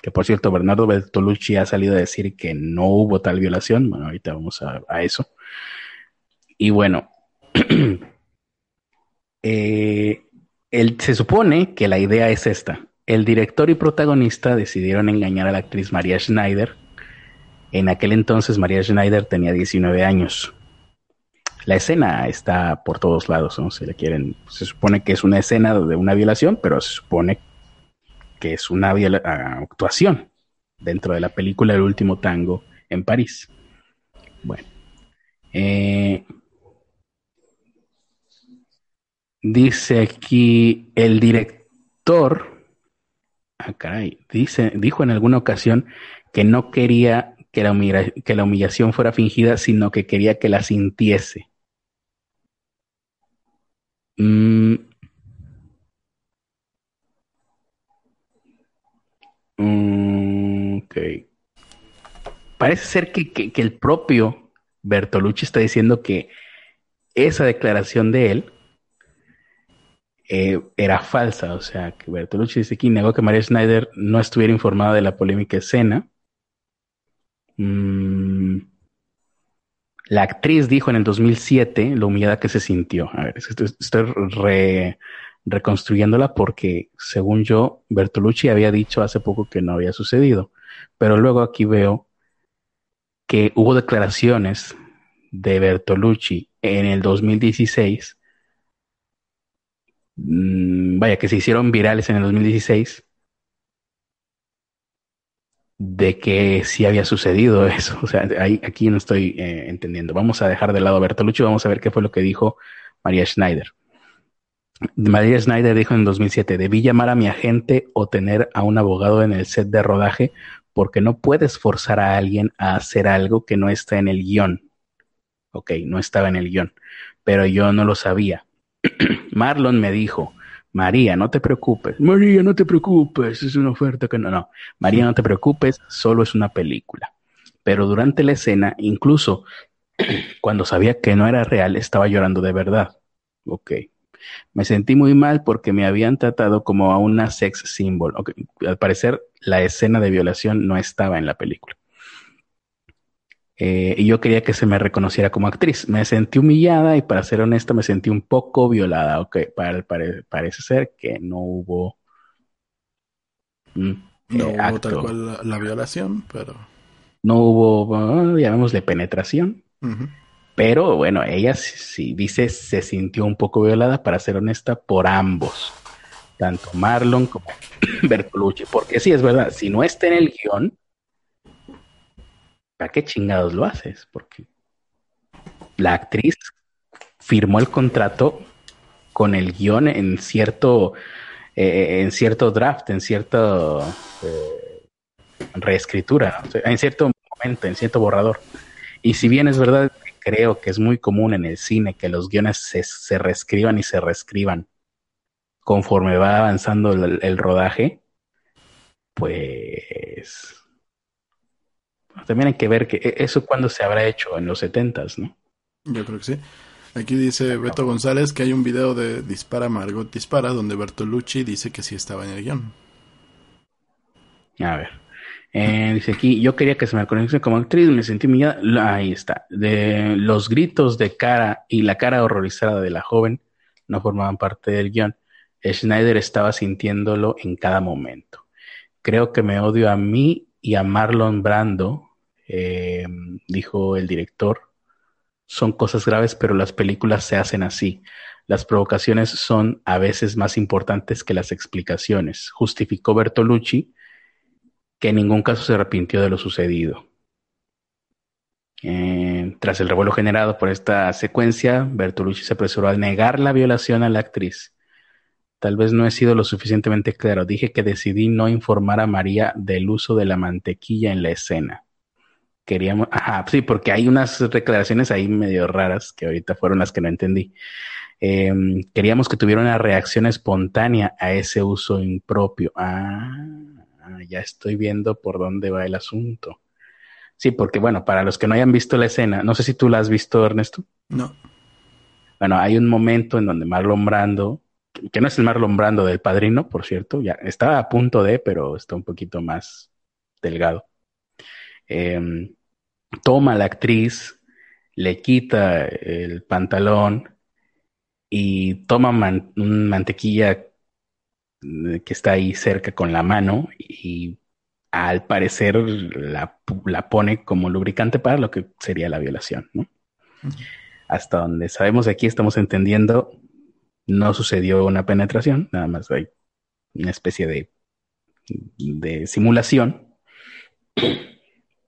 que por cierto, Bernardo Bertolucci ha salido a decir que no hubo tal violación. Bueno, ahorita vamos a, eso. Y bueno, eh, se supone que la idea es esta. El director y protagonista decidieron engañar a la actriz María Schneider. En aquel entonces María Schneider tenía 19 años. La escena está por todos lados, ¿no? Si le quieren, se supone que es una escena de una violación, pero se supone que es una ah, actuación dentro de la película El último tango en París. Bueno. Eh, dice aquí el director Ah, caray. Dice, dijo en alguna ocasión que no quería que la, humillación fuera fingida, sino que quería que la sintiese. Mm. Mm, Parece ser que, que el propio Bertolucci está diciendo que esa declaración de él eh, era falsa. O sea, que Bertolucci dice aquí negó que María Schneider no estuviera informada de la polémica escena. Mm, la actriz dijo en el 2007 lo humillada que se sintió. A ver, estoy, reconstruyéndola porque, según yo, Bertolucci había dicho hace poco que no había sucedido. Pero luego aquí veo que hubo declaraciones de Bertolucci en el 2016 Mm, vaya, que se hicieron virales en el 2016, de que sí había sucedido eso. O sea, ahí, aquí no estoy eh, entendiendo. Vamos a dejar de lado a Bertolucci vamos a ver qué fue lo que dijo María Schneider. María Schneider dijo en 2007, debí llamar a mi agente o tener a un abogado en el set de rodaje porque no puedes forzar a alguien a hacer algo que no está en el guion. Ok, no estaba en el guion, pero yo no lo sabía. Marlon me dijo, María, no te preocupes. María, no te preocupes. Es una oferta que no, no. María, no te preocupes. Solo es una película. Pero durante la escena, incluso cuando sabía que no era real, estaba llorando de verdad. Ok. Me sentí muy mal porque me habían tratado como a una sex symbol. Okay. Al parecer, la escena de violación no estaba en la película. Eh, y yo quería que se me reconociera como actriz. Me sentí humillada y para ser honesta me sentí un poco violada. Ok, parece ser que no hubo... Mm, no eh, hubo tal cual la, violación, pero... No hubo, ah, llamémosle penetración. Pero bueno, ella sí, dice se sintió un poco violada, para ser honesta, por ambos. Tanto Marlon como Bertolucci. Porque sí, es verdad, si no está en el guion, ¿para qué chingados lo haces? Porque la actriz firmó el contrato con el guion en cierto, eh, en cierto draft, en cierta eh, reescritura, en cierto momento, en cierto borrador. Y si bien es verdad, creo que es muy común en el cine que los guiones se, reescriban y se reescriban conforme va avanzando el rodaje, pues también hay que ver que e, eso cuando se habrá hecho en los setentas, ¿no? Yo creo que sí. Aquí dice Beto González que hay un video de Dispara Margot Dispara donde Bertolucci dice que sí estaba en el guion. A ver. Eh, dice aquí, yo quería que se me conociese como actriz, me sentí humillada. Ahí está. De los gritos de cara y la cara horrorizada de la joven no formaban parte del guion. Schneider estaba sintiéndolo en cada momento. Creo que me odio a mí y a Marlon Brando eh, dijo el director, son cosas graves, pero las películas se hacen así. Las provocaciones son a veces más importantes que las explicaciones, justificó Bertolucci, que en ningún caso se arrepintió de lo sucedido. Eh, tras el revuelo generado por esta secuencia, Bertolucci se apresuró a negar la violación a la actriz. Tal vez no he sido lo suficientemente claro. Dije que decidí no informar a María del uso de la mantequilla en la escena queríamos, ajá, sí, porque hay unas declaraciones ahí medio raras que ahorita fueron las que no entendí. Em, queríamos que tuviera una reacción espontánea a ese uso impropio. Ah, ya estoy viendo por dónde va el asunto. Sí, porque bueno, para los que no hayan visto la escena, no sé si tú la has visto, Ernesto. No. Bueno, hay un momento en donde Marlon Brando, que no es el Marlon Brando del padrino, por cierto, ya estaba a punto de, pero está un poquito más delgado. Eh, toma a la actriz, le quita el pantalón y toma mantequilla eh, que está ahí cerca con la mano y al parecer la, pone como lubricante para lo que sería la violación, ¿no? Hasta donde sabemos aquí estamos entendiendo, no sucedió una penetración, nada más hay una especie de, de simulación,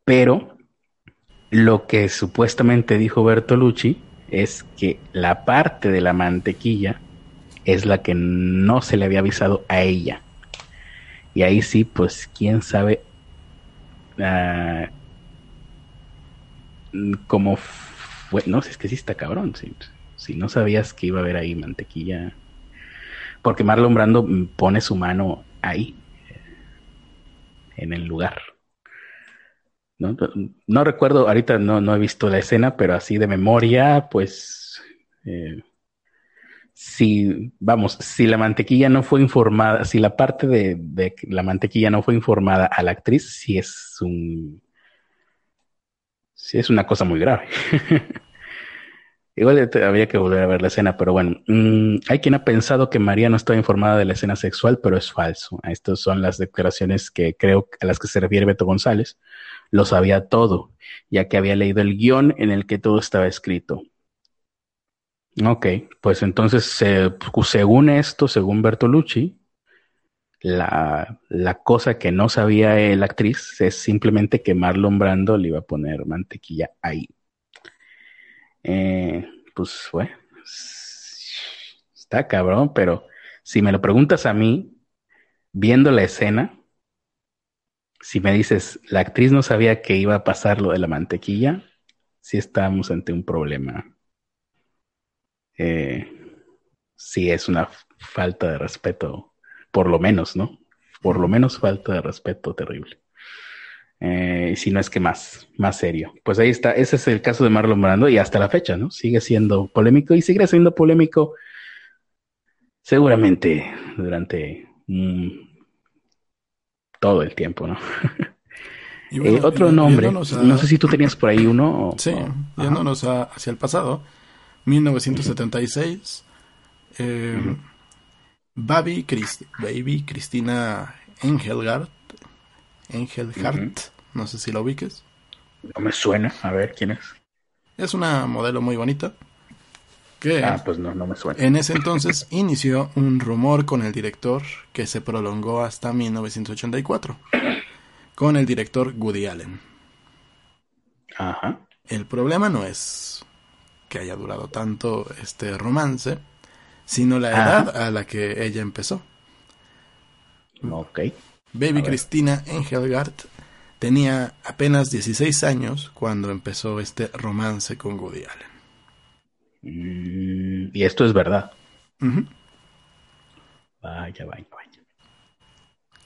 pero lo que supuestamente dijo Bertolucci es que la parte de la mantequilla es la que no se le había avisado a ella. Y ahí sí, pues quién sabe uh, cómo fue. No, si es que sí está cabrón. Si, si no sabías que iba a haber ahí mantequilla. Porque Marlon Brando pone su mano ahí, en el lugar. No, recuerdo, ahorita no, no he visto la escena, pero así de memoria, pues eh, si, vamos, si la mantequilla no fue informada, si la parte de, la mantequilla no fue informada a la actriz, sí es un, sí es una cosa muy grave. Igual habría que volver a ver la escena, pero bueno, mm, hay quien ha pensado que María no estaba informada de la escena sexual, pero es falso. Estas son las declaraciones que creo a las que se refiere Beto González lo sabía todo, ya que había leído el guion en el que todo estaba escrito. Ok, pues entonces, según esto, según Bertolucci, la, la, cosa que no sabía la actriz es simplemente que Marlon Brando le iba a poner mantequilla ahí. Eh, pues, bueno, está cabrón, pero si me lo preguntas a mí, viendo la escena, si me dices, la actriz no sabía que iba a pasar lo de la mantequilla, sí estamos ante un problema. Eh, sí es una falta de respeto, por lo menos, ¿no? Por lo menos falta de respeto terrible. Eh, si no es que más, más serio. Pues ahí está, ese es el caso de Marlon Brando y hasta la fecha, ¿no? Sigue siendo polémico y sigue siendo polémico seguramente durante mm, todo el tiempo, ¿no? Eh, otro nombre, no sé si tú tenías por ahí uno. sí, yéndonos hacia el pasado, 1976, eh, Baby, Baby Cristina Engelgard Engelhardt, no sé si la ubiques. No me suena, a ver quién es. Es una modelo muy bonita. Que ah, pues no, no me suena. En ese entonces inició un rumor con el director que se prolongó hasta 1984. Con el director Woody Allen. Ajá. El problema no es que haya durado tanto este romance, sino la edad a la que ella empezó. Ok. Baby Cristina Engelgard tenía apenas 16 años cuando empezó este romance con Woody Allen. Mm, y esto es verdad. Vaya, vaya, vaya.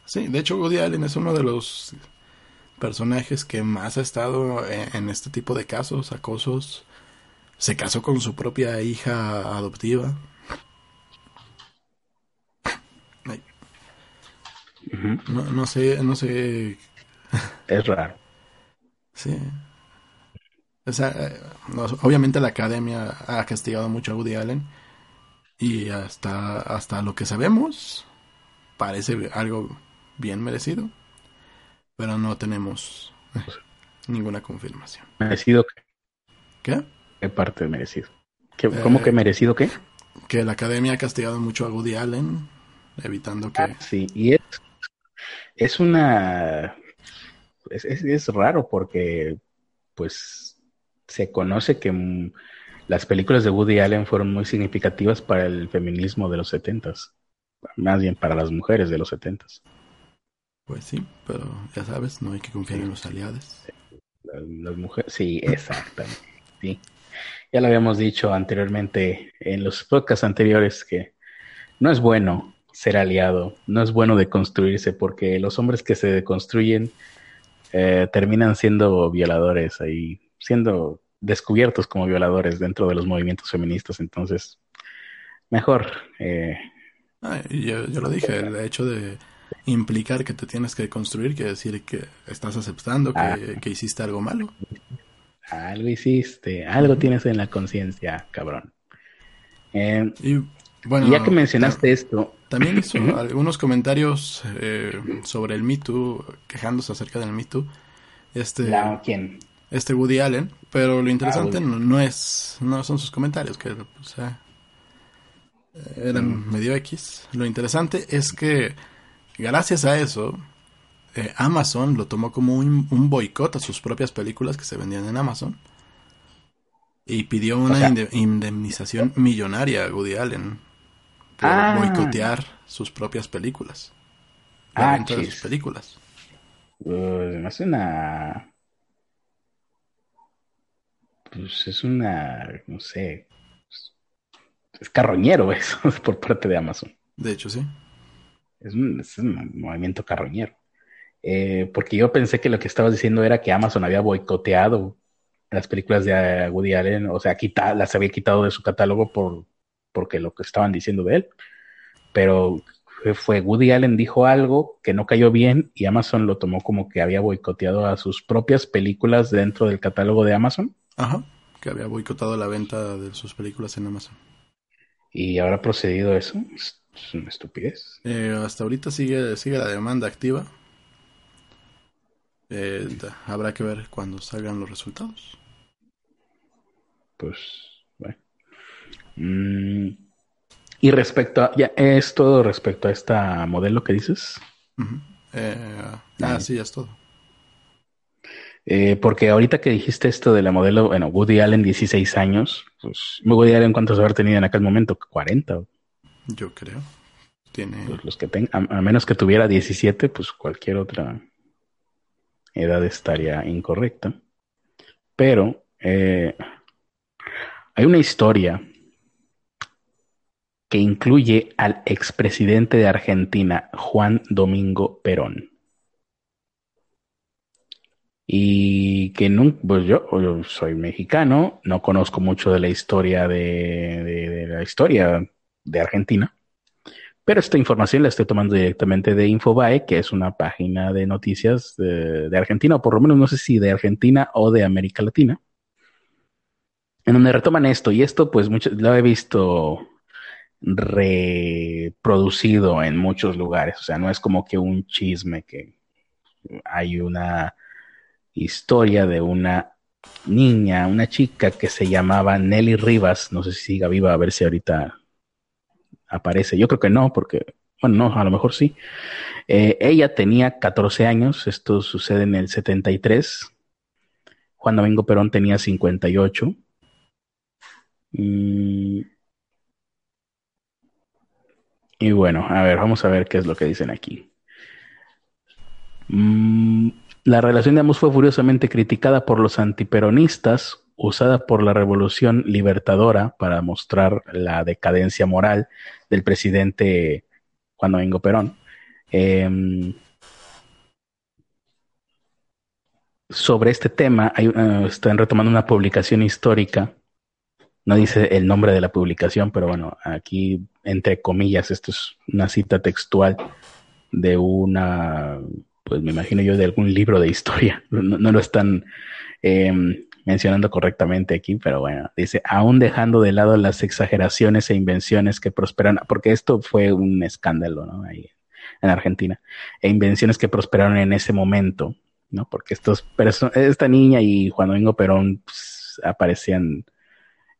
Sí, de hecho Woody Allen es uno de los personajes que más ha estado en, este tipo de casos, acosos. Se casó con su propia hija adoptiva. no, no sé, no sé. Es raro. Sí. O sea, eh, obviamente la academia ha castigado mucho a Woody Allen y hasta, hasta lo que sabemos parece algo bien merecido, pero no tenemos ninguna confirmación. ¿Merecido qué? ¿Qué? ¿Qué parte de merecido? ¿Cómo que eh, merecido qué? Que la academia ha castigado mucho a Woody Allen, evitando que... Ah, sí, y es es una... Es, raro porque, pues, se conoce que las películas de Woody Allen fueron muy significativas para el feminismo de los setentas. Más bien para las mujeres de los setentas. Pues sí, pero ya sabes, no hay que confiar en los aliados. Las, mujeres, sí, exactamente. Sí. Ya lo habíamos dicho anteriormente en los podcasts anteriores que no es bueno ser aliado, no es bueno deconstruirse porque los hombres que se deconstruyen eh, terminan siendo violadores ahí, siendo descubiertos como violadores dentro de los movimientos feministas, entonces mejor. Eh, yo, lo dije, el hecho de implicar que te tienes que construir quiere decir que estás aceptando que, ah. hiciste algo malo. Algo hiciste, algo tienes en la conciencia, cabrón. Eh, y bueno, ya que mencionaste esto, también hizo algunos comentarios eh, sobre el Me Too, quejándose acerca del Me Too. Este, ¿Quién? Este Woody Allen, pero lo interesante no, es, no son sus comentarios, que eran medio X. Lo interesante es que gracias a eso, eh, Amazon lo tomó como un, un boicot a sus propias películas que se vendían en Amazon y pidió una indemnización millonaria a Woody Allen por ah. boicotear sus propias películas. La ah, sus películas. Pues es una. Pues es una. No sé. Es carroñero eso por parte de Amazon. De hecho, sí. Es un, movimiento carroñero. Eh, porque yo pensé que lo que estabas diciendo era que Amazon había boicoteado las películas de Woody Allen, o sea, las había quitado de su catálogo por porque lo que estaban diciendo de él. Pero fue Woody Allen dijo algo que no cayó bien y Amazon lo tomó como que había boicoteado a sus propias películas dentro del catálogo de Amazon. Ajá, que había boicotado la venta de sus películas en Amazon. ¿Y ahora ha procedido eso? Es una estupidez. Eh, hasta ahorita sigue, sigue la demanda activa. Eh, habrá que ver cuando salgan los resultados. Pues Mm, y respecto a, ya es todo respecto a esta modelo que dices. Eh, ah, sí, es todo. Eh, porque ahorita que dijiste esto de la modelo, bueno, Woody Allen, 16 años, pues Woody Allen, ¿cuántos haber tenido en aquel momento? ¿40? Yo creo. Tiene. Pues los que tengan, a, menos que tuviera 17, pues cualquier otra edad estaría incorrecta. Pero Eh, hay una historia que incluye al expresidente de Argentina, Juan Domingo Perón. Y que no, pues yo, soy mexicano, no conozco mucho de la historia de, la historia de Argentina, pero esta información la estoy tomando directamente de Infobae, que es una página de noticias de, Argentina, o por lo menos no sé si de Argentina o de América Latina, en donde retoman esto, y esto pues mucho, lo he visto reproducido en muchos lugares, o sea, no es como que un chisme que hay una historia de una niña, una chica que se llamaba Nelly Rivas, no sé si siga viva, a ver si ahorita aparece, yo creo que no, porque, bueno, no, a lo mejor sí. Eh, ella tenía 14 años, esto sucede en el 73, Juan Domingo Perón tenía 58. Y, y bueno, a ver, vamos a ver qué es lo que dicen aquí. Mm, la relación de ambos fue furiosamente criticada por los antiperonistas, usada por la Revolución Libertadora para mostrar la decadencia moral del presidente Juan Domingo Perón. Em, sobre este tema, eh, están retomando una publicación histórica. No dice el nombre de la publicación, pero bueno, aquí, entre comillas, esto es una cita textual de una pues me imagino yo de algún libro de historia. No, lo están em, mencionando correctamente aquí, pero bueno, dice, aún dejando de lado las exageraciones e invenciones que prosperan, porque esto fue un escándalo, ¿no? Ahí en Argentina, e invenciones que prosperaron en ese momento, ¿no? Porque estos esta niña y Juan Domingo Perón pues, aparecían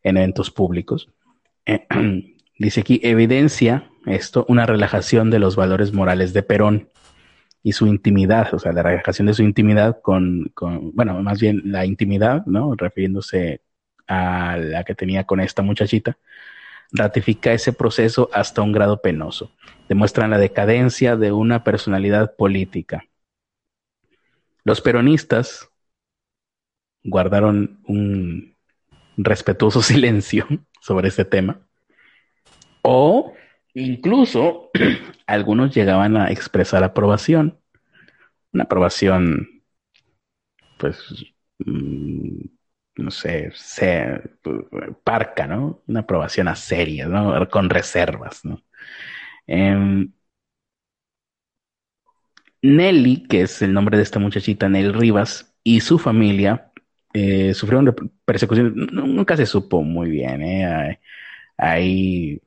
en eventos públicos. dice aquí, evidencia esto una relajación de los valores morales de Perón y su intimidad, o sea, la relajación de su intimidad con, con, bueno, más bien la intimidad, ¿no? Refiriéndose a la que tenía con esta muchachita, ratifica ese proceso hasta un grado penoso. Demuestran la decadencia de una personalidad política. Los peronistas guardaron un respetuoso silencio sobre ese tema. O Incluso algunos llegaban a expresar aprobación. Una aprobación, pues, mm, no sé, parca, ¿no? Una aprobación a seria, ¿no? Con reservas, ¿no? Em, Nelly, que es el nombre de esta muchachita, Nelly Rivas, y su familia eh, sufrieron persecución. Nunca se supo muy bien, ¿eh? Hay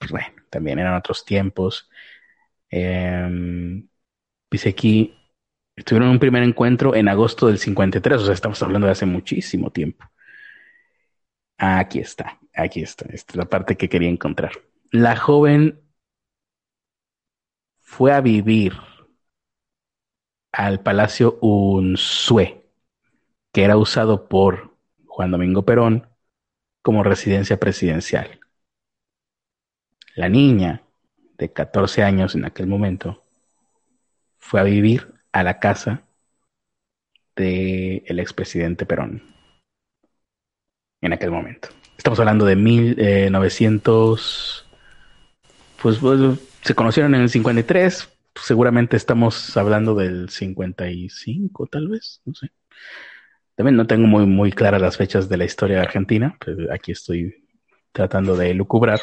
pues bueno, también eran otros tiempos. Eh, dice aquí, tuvieron un primer encuentro en agosto del 53, o sea, estamos hablando de hace muchísimo tiempo. Aquí está, aquí está, esta es la parte que quería encontrar. La joven fue a vivir al Palacio Unzué, que era usado por Juan Domingo Perón como residencia presidencial. La niña, de 14 años en aquel momento, fue a vivir a la casa del el expresidente Perón. En aquel momento. Estamos hablando de 1900. Eh, pues, pues, se conocieron en el 53. Seguramente estamos hablando del 55, tal vez. No sé. También no tengo muy, muy claras las fechas de la historia de Argentina. Pero aquí estoy tratando de lucubrar.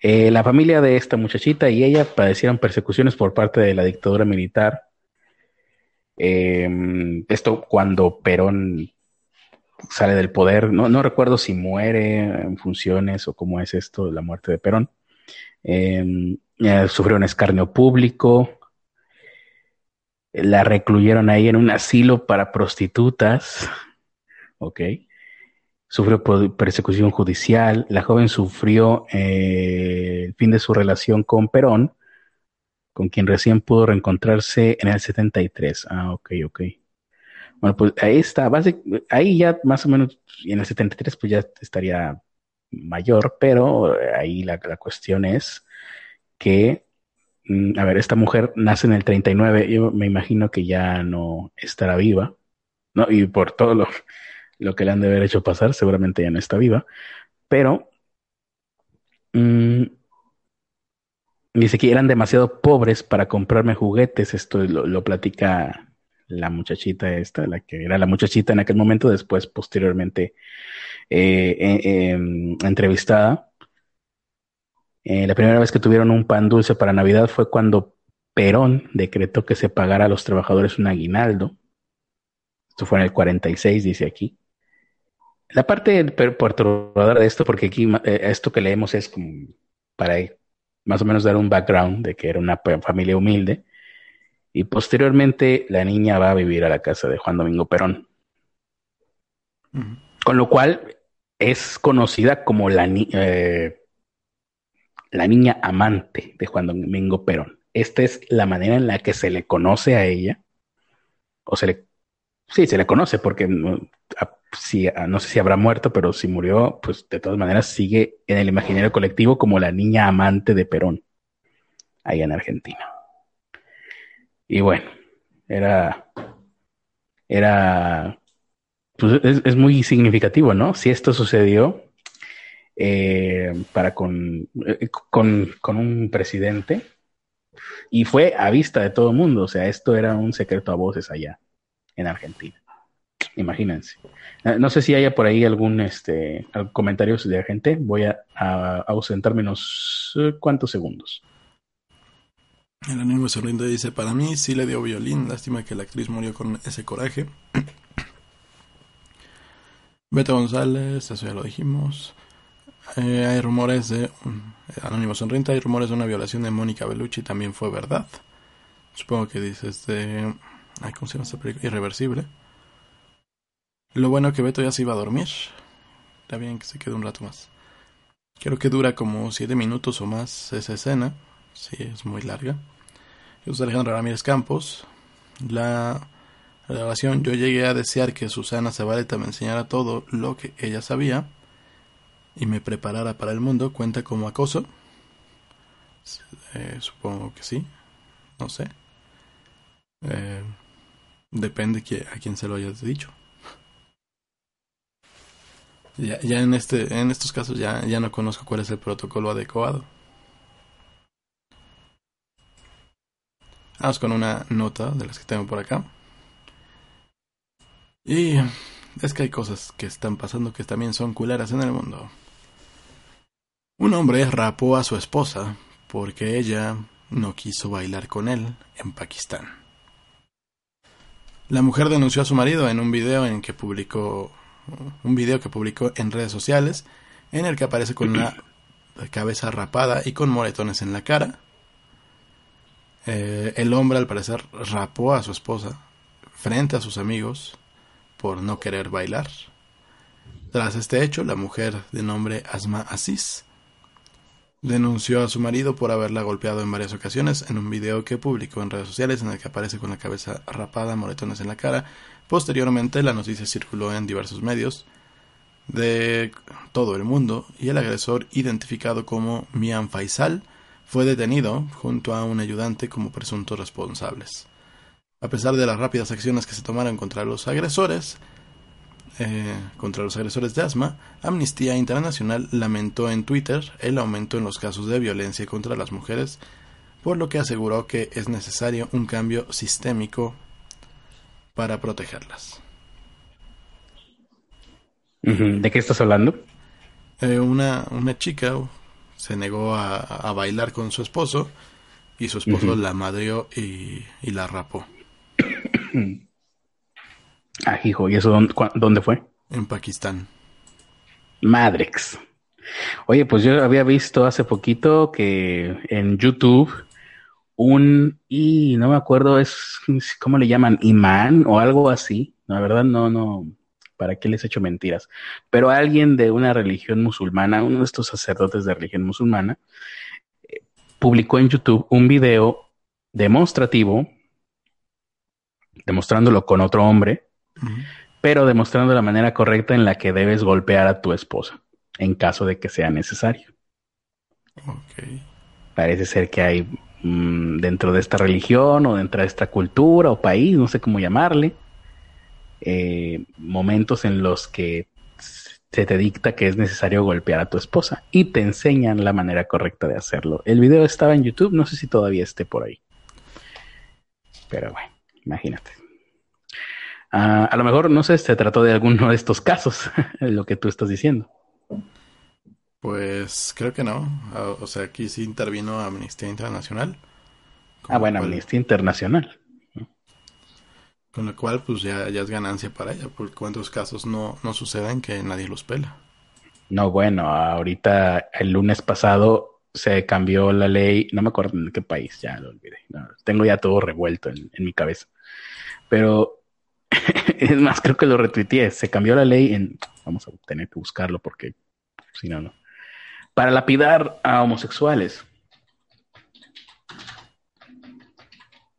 Eh, la familia de esta muchachita y ella padecieron persecuciones por parte de la dictadura militar. Em, esto cuando Perón sale del poder, no, recuerdo si muere en funciones o cómo es esto, la muerte de Perón. Eh, sufrió un escarnio público, la recluyeron ahí en un asilo para prostitutas, ok, sufrió persecución judicial, la joven sufrió eh, el fin de su relación con Perón, con quien recién pudo reencontrarse en el 73. Ah, ok, ok. Bueno, pues ahí está, ahí ya más o menos, en el 73 pues ya estaría mayor, pero ahí la, cuestión es que, mm, a ver, esta mujer nace en el 39, yo me imagino que ya no estará viva, ¿no? Y por todo lo, lo que le han de haber hecho pasar, seguramente ya no está viva, pero mm, dice que eran demasiado pobres para comprarme juguetes, esto lo, platica la muchachita esta, la que era la muchachita en aquel momento, después posteriormente eh, eh, em, entrevistada. Eh, la primera vez que tuvieron un pan dulce para Navidad fue cuando Perón decretó que se pagara a los trabajadores un aguinaldo. Esto fue en el 46, dice aquí. La parte perturbadora de esto, porque aquí eh, esto que leemos es como para más o menos dar un background de que era una familia humilde. Y posteriormente la niña va a vivir a la casa de Juan Domingo Perón. Con lo cual es conocida como la, eh, la niña amante de Juan Domingo Perón. Esta es la manera en la que se le conoce a ella, o se le, sí, se le conoce porque si, no sé si habrá muerto, pero si murió, pues de todas maneras sigue en el imaginario colectivo como la niña amante de Perón, allá en Argentina. Y bueno, era, era, pues es, muy significativo, ¿no? Si esto sucedió eh, para con, eh, con, con un presidente, y fue a vista de todo el mundo, o sea, esto era un secreto a voces allá en Argentina. Imagínense. Eh, no sé si haya por ahí algún este comentarios de gente. Voy a, ausentarme unos eh, cuantos segundos. El anónimo sonriente dice, para mí sí le dio violín, lástima que la actriz murió con ese coraje. Beto González, eso ya lo dijimos. Eh, hay rumores de... Anónimo Sonriente, hay rumores de una violación de Mónica Bellucci, también fue verdad. Supongo que dices de... Ay, ¿Cómo se llama esta película? Irreversible. Lo bueno que Beto ya se iba a dormir. Está bien que se quede un rato más. Creo que dura como siete minutos o más esa escena. Sí, es muy larga. Yo soy Alejandro Ramírez Campos. La grabación, yo llegué a desear que Susana Zabaleta me enseñara todo lo que ella sabía y me preparara para el mundo. ¿Cuenta como acoso? Eh, supongo que sí. No sé. Eh, depende a quién se lo hayas dicho. Ya, ya en este, en estos casos ya, ya no conozco cuál es el protocolo adecuado. Vamos con una nota de las que tengo por acá. Y es que hay cosas que están pasando que también son culeras en el mundo. Un hombre rapó a su esposa porque ella no quiso bailar con él en Pakistán. La mujer denunció a su marido en un video en que publicó un video que publicó en redes sociales en el que aparece con una cabeza rapada y con moretones en la cara. Eh, el hombre al parecer rapó a su esposa frente a sus amigos por no querer bailar. Tras este hecho, la mujer de nombre Asma Aziz denunció a su marido por haberla golpeado en varias ocasiones en un video que publicó en redes sociales en el que aparece con la cabeza rapada, moretones en la cara Posteriormente, la noticia circuló en diversos medios de todo el mundo y el agresor, identificado como Mian Faisal, fue detenido junto a un ayudante como presuntos responsables. A pesar de las rápidas acciones que se tomaron contra los agresores, eh, contra los agresores de asma, Amnistía Internacional lamentó en Twitter el aumento en los casos de violencia contra las mujeres, por lo que aseguró que es necesario un cambio sistémico para protegerlas. ¿De qué estás hablando? Eh, una, una chica se negó a, bailar con su esposo y su esposo la madrió y, la rapó. ah, hijo, ¿y eso dónde, fue? En Pakistán. Madrex. Oye, pues yo había visto hace poquito que en YouTube un, y no me acuerdo, es, ¿cómo le llaman? Imán o algo así. La verdad, no, no, ¿para qué les he hecho mentiras? Pero alguien de una religión musulmana, uno de estos sacerdotes de religión musulmana, eh, publicó en YouTube un video demostrativo, demostrándolo con otro hombre, pero demostrando la manera correcta en la que debes golpear a tu esposa, en caso de que sea necesario. Parece ser que hay Mm, dentro de esta religión o dentro de esta cultura o país, no sé cómo llamarle, eh, momentos en los que se te dicta que es necesario golpear a tu esposa y te enseñan la manera correcta de hacerlo. El video estaba en YouTube, no sé si todavía esté por ahí. Pero bueno, imagínate. Ah, a lo mejor, no sé, se trató de alguno de estos casos, lo que tú estás diciendo. Pues creo que no. Ah, o sea, aquí sí intervino Amnistía Internacional. Ah, bueno, Amnistía Internacional. Con lo cual, pues ya, ya es ganancia para ella, porque cuántos casos no, no suceden que nadie los pela. No, bueno, ahorita el lunes pasado se cambió la ley, no me acuerdo en qué país, ya lo olvidé. tengo ya todo revuelto en, mi cabeza. Pero es más, creo que lo retuiteé. Se cambió la ley en. Vamos a tener que buscarlo porque si no, no. Para lapidar a homosexuales.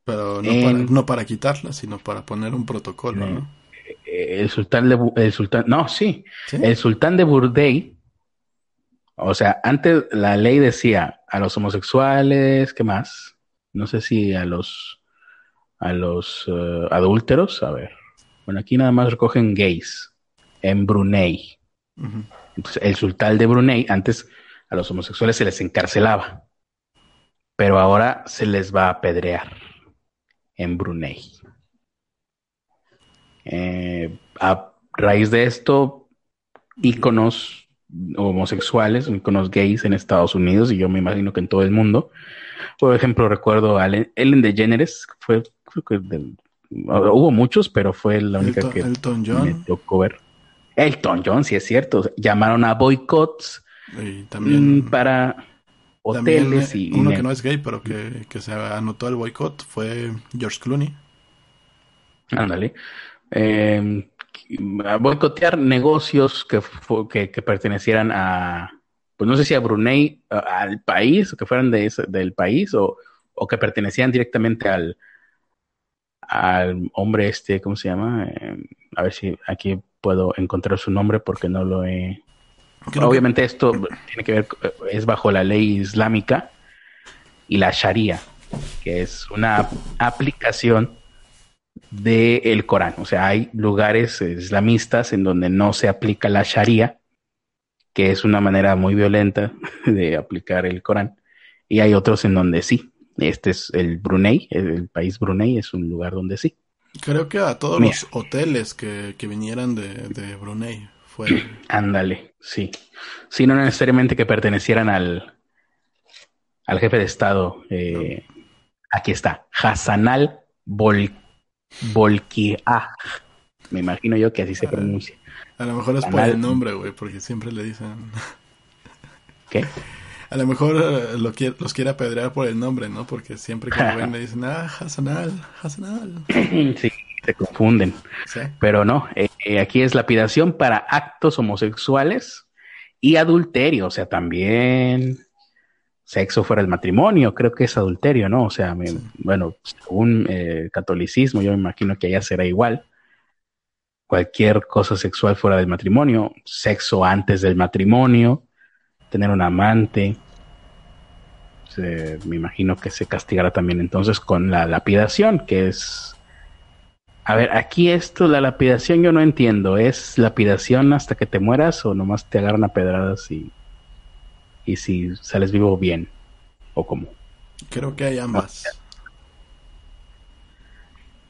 Pero no, para, no para quitarla, sino para poner un protocolo, ¿no? Eh, el sultán de el sultán, no, sí, el sultán de Burdey, o sea, antes la ley decía a los homosexuales, ¿qué más? No sé si a los a los eh, adúlteros, a ver. Bueno, aquí nada más recogen gays en Brunei. Entonces, el sultán de Brunei antes a los homosexuales se les encarcelaba, pero ahora se les va a apedrear en Brunei. Eh, a raíz de esto, íconos homosexuales, íconos gays en Estados Unidos y yo me imagino que en todo el mundo. Por ejemplo, recuerdo a Ellen DeGeneres, fue, creo que hubo muchos, pero fue la única que me tocó ver. Elton John, sí es cierto. Llamaron a boicots también mm, para hoteles y... Uno que no es gay, pero que, se anotó el boicot fue George Clooney. Ándale. Eh, boicotear negocios que, que, pertenecieran a, pues no sé si a Brunei, al país, o que fueran de del país, o, o, que pertenecían directamente al, al hombre este, ¿cómo se llama? Eh, a ver si aquí puedo encontrar su nombre porque no lo he Obviamente esto tiene que ver, es bajo la ley islámica y la Sharia, que es una aplicación del Corán. O sea, hay lugares islamistas en donde no se aplica la Sharia, que es una manera muy violenta de aplicar el Corán, y hay otros en donde sí. Este es el Brunei, el país Brunei es un lugar donde sí. Creo que a todos los hoteles que, vinieran de Brunei Ándale, sí. Sí, no necesariamente que pertenecieran al, al jefe de Estado. Eh, aquí está, Hassanal Bol, Me imagino yo que así se ah, pronuncia. A lo mejor es por el nombre, güey, porque siempre le dicen. ¿Qué? A lo mejor eh, lo quiere, los quiere apedrear por el nombre, ¿no? Porque siempre que ven le dicen, ah, Hassanal, Hassanal. sí, se confunden. Pero no, eh, eh, aquí es lapidación para actos homosexuales y adulterio, o sea, también sexo fuera del matrimonio, creo que es adulterio, ¿no? O sea, bueno, según eh, catolicismo, yo me imagino que allá será igual. Cualquier cosa sexual fuera del matrimonio, sexo antes del matrimonio, tener un amante, me imagino que se castigará también entonces con la lapidación, que es a ver, aquí esto, la lapidación yo no entiendo. ¿Es lapidación hasta que te mueras o nomás te agarran a pedradas y, y si sales vivo bien? ¿O cómo? Creo que hay ambas.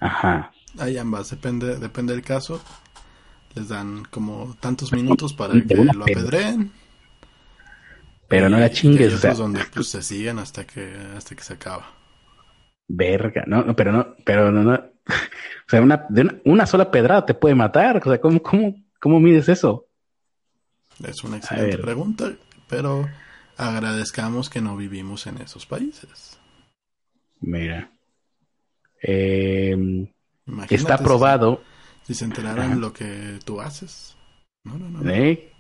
Ajá. Hay ambas, depende, depende del caso. Les dan como tantos minutos para que lo apedreen. Pero no la chingues, o sea. donde pues, se siguen hasta que, hasta que se acaba. Verga, no, no pero no, pero no, no o sea, una, de una, sola pedrada te puede matar. O sea, ¿cómo, cómo, cómo mides eso? Es una excelente pregunta, pero agradezcamos que no vivimos en esos países. Mira. Eh, está aprobado. Si, se enteraran lo que tú haces. No, no, no. ¿Eh?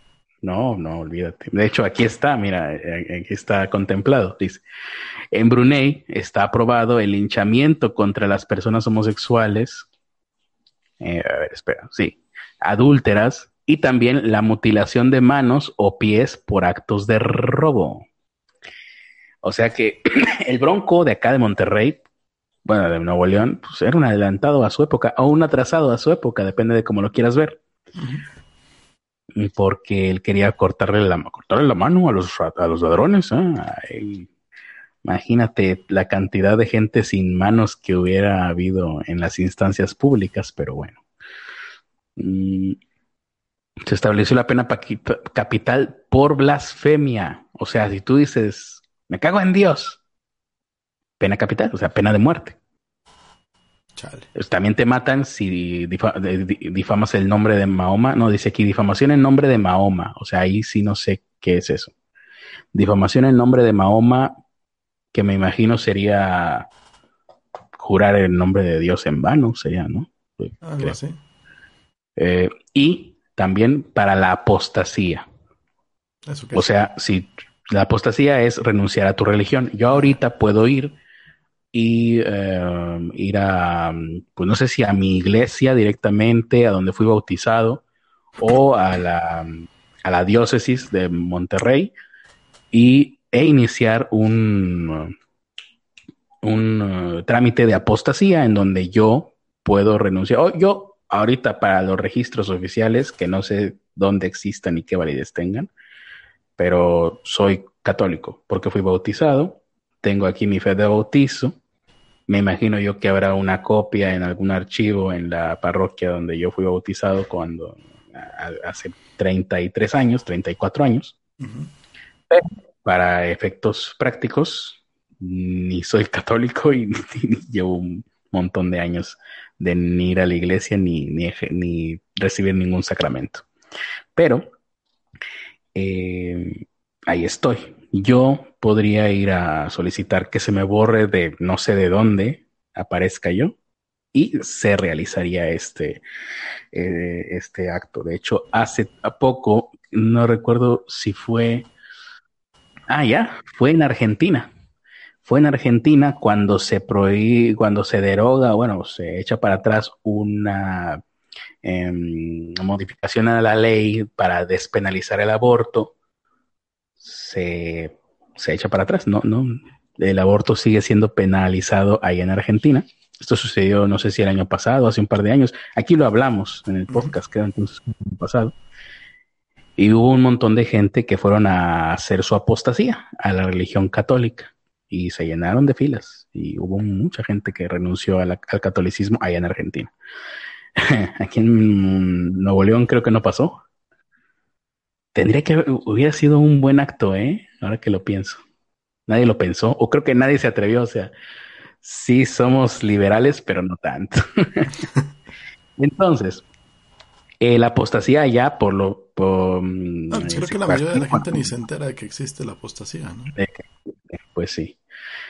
No, no, olvídate. De hecho, aquí está, mira, eh, aquí está contemplado. Dice, en Brunei está aprobado el linchamiento contra las personas homosexuales, eh, a ver, espera, sí, adúlteras, y también la mutilación de manos o pies por actos de robo. O sea que el Bronco de acá de Monterrey bueno, de Nuevo León, pues era un adelantado a su época o un atrasado a su época, depende de cómo lo quieras ver. Porque él quería cortarle la, cortarle la mano a los, ladrones. ¿eh? imagínate la cantidad de gente sin manos que hubiera habido en las instancias públicas, pero bueno. Mm, se estableció la pena capital por blasfemia. O sea, si tú dices, me cago en Dios, pena capital, o sea, pena de muerte. Pues también te matan si difamas el nombre de Mahoma. No, dice aquí difamación en nombre de Mahoma. O sea, ahí sí no sé qué es eso. Difamación en nombre de Mahoma, que me imagino sería jurar el nombre de Dios en vano, sería, ¿no? Algo así. Eh, y también para la apostasía. o sea, si la apostasía es renunciar a tu religión, yo ahorita puedo ir y eh, ir a, pues no sé si a mi iglesia directamente, a donde fui bautizado, o a la, a la diócesis de Monterrey y, e iniciar un, un uh, trámite de apostasía en donde yo puedo renunciar. O yo ahorita para los registros oficiales, que no sé dónde existan y qué validez tengan, pero soy católico porque fui bautizado, tengo aquí mi fe de bautizo me imagino yo que habrá una copia en algún archivo en la parroquia donde yo fui bautizado cuando hace 33 años, 34 años. para efectos prácticos, ni soy católico y, llevo un montón de años de ni ir a la iglesia ni, ni, recibir ningún sacramento. Pero eh, ahí estoy. Yo podría ir a solicitar que se me borre de no sé de dónde aparezca yo y se realizaría este, eh, este acto. De hecho, hace poco, no recuerdo si fue, ah, ya, fue en Argentina. Fue en Argentina cuando se prohíbe, cuando se deroga, bueno, se echa para atrás una em, modificación a la ley para despenalizar el aborto. Se se echa para atrás. No, no. El aborto sigue siendo penalizado ahí en Argentina. Esto sucedió, no sé si el año pasado, hace un par de años. Aquí lo hablamos en el podcast, que era entonces pasado. Y hubo un montón de gente que fueron a hacer su apostasía a la religión católica y se llenaron de filas. Y hubo mucha gente que renunció al catolicismo allá en Argentina. Aquí en Nuevo León creo que no pasó. Tendría que hubiera sido un buen acto, ¿eh? Ahora que lo pienso. Nadie lo pensó, o creo que nadie se atrevió. O sea, sí somos liberales, pero no tanto. Entonces, la apostasía ya por lo... Por, mm, creo que la mayoría de la gente ni se entera de que existe la apostasía, ¿no? pues sí.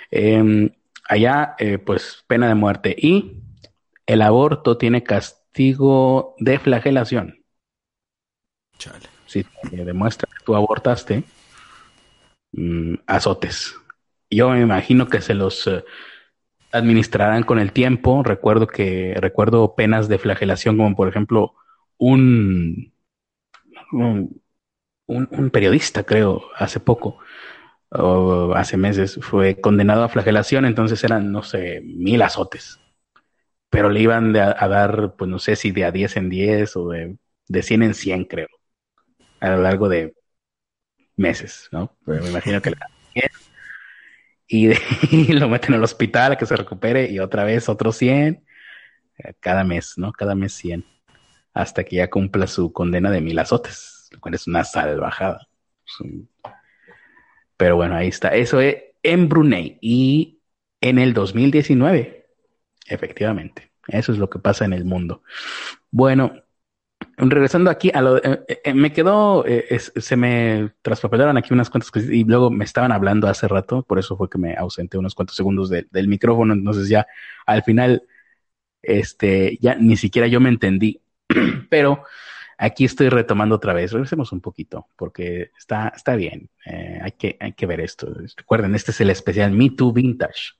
Em, allá, eh, pues pena de muerte. Y el aborto tiene castigo de flagelación. Chale si demuestra que tú abortaste, mm, azotes. Yo me imagino que se los eh, administrarán con el tiempo. Recuerdo que recuerdo penas de flagelación, como por ejemplo un, un, periodista, creo, hace poco, o hace meses, fue condenado a flagelación, entonces eran, no sé, mil azotes. Pero le iban a, dar, pues no sé si de a 10 en 10 o de, de 100 en 100, creo a lo largo de meses, ¿no? Me imagino que le y, y, lo meten al hospital a que se recupere y otra vez otros 100 eh, cada mes, ¿no? Cada mes 100 hasta que ya cumpla su condena de mil azotes, lo cual es una salvajada. Pero bueno, ahí está. Eso es en Brunei y en el 2019, efectivamente. Eso es lo que pasa en el mundo. Bueno, regresando aquí a lo eh, eh, me quedó eh, se me traspapelaron aquí unas cuantas cosas y luego me estaban hablando hace rato por eso fue que me ausenté unos cuantos segundos del micrófono. Entonces ya al final este ya ni siquiera yo me entendí pero aquí estoy retomando otra vez. Regresemos un poquito porque está está bien hay que hay que ver esto. Recuerden este es el especial Me Too Vintage.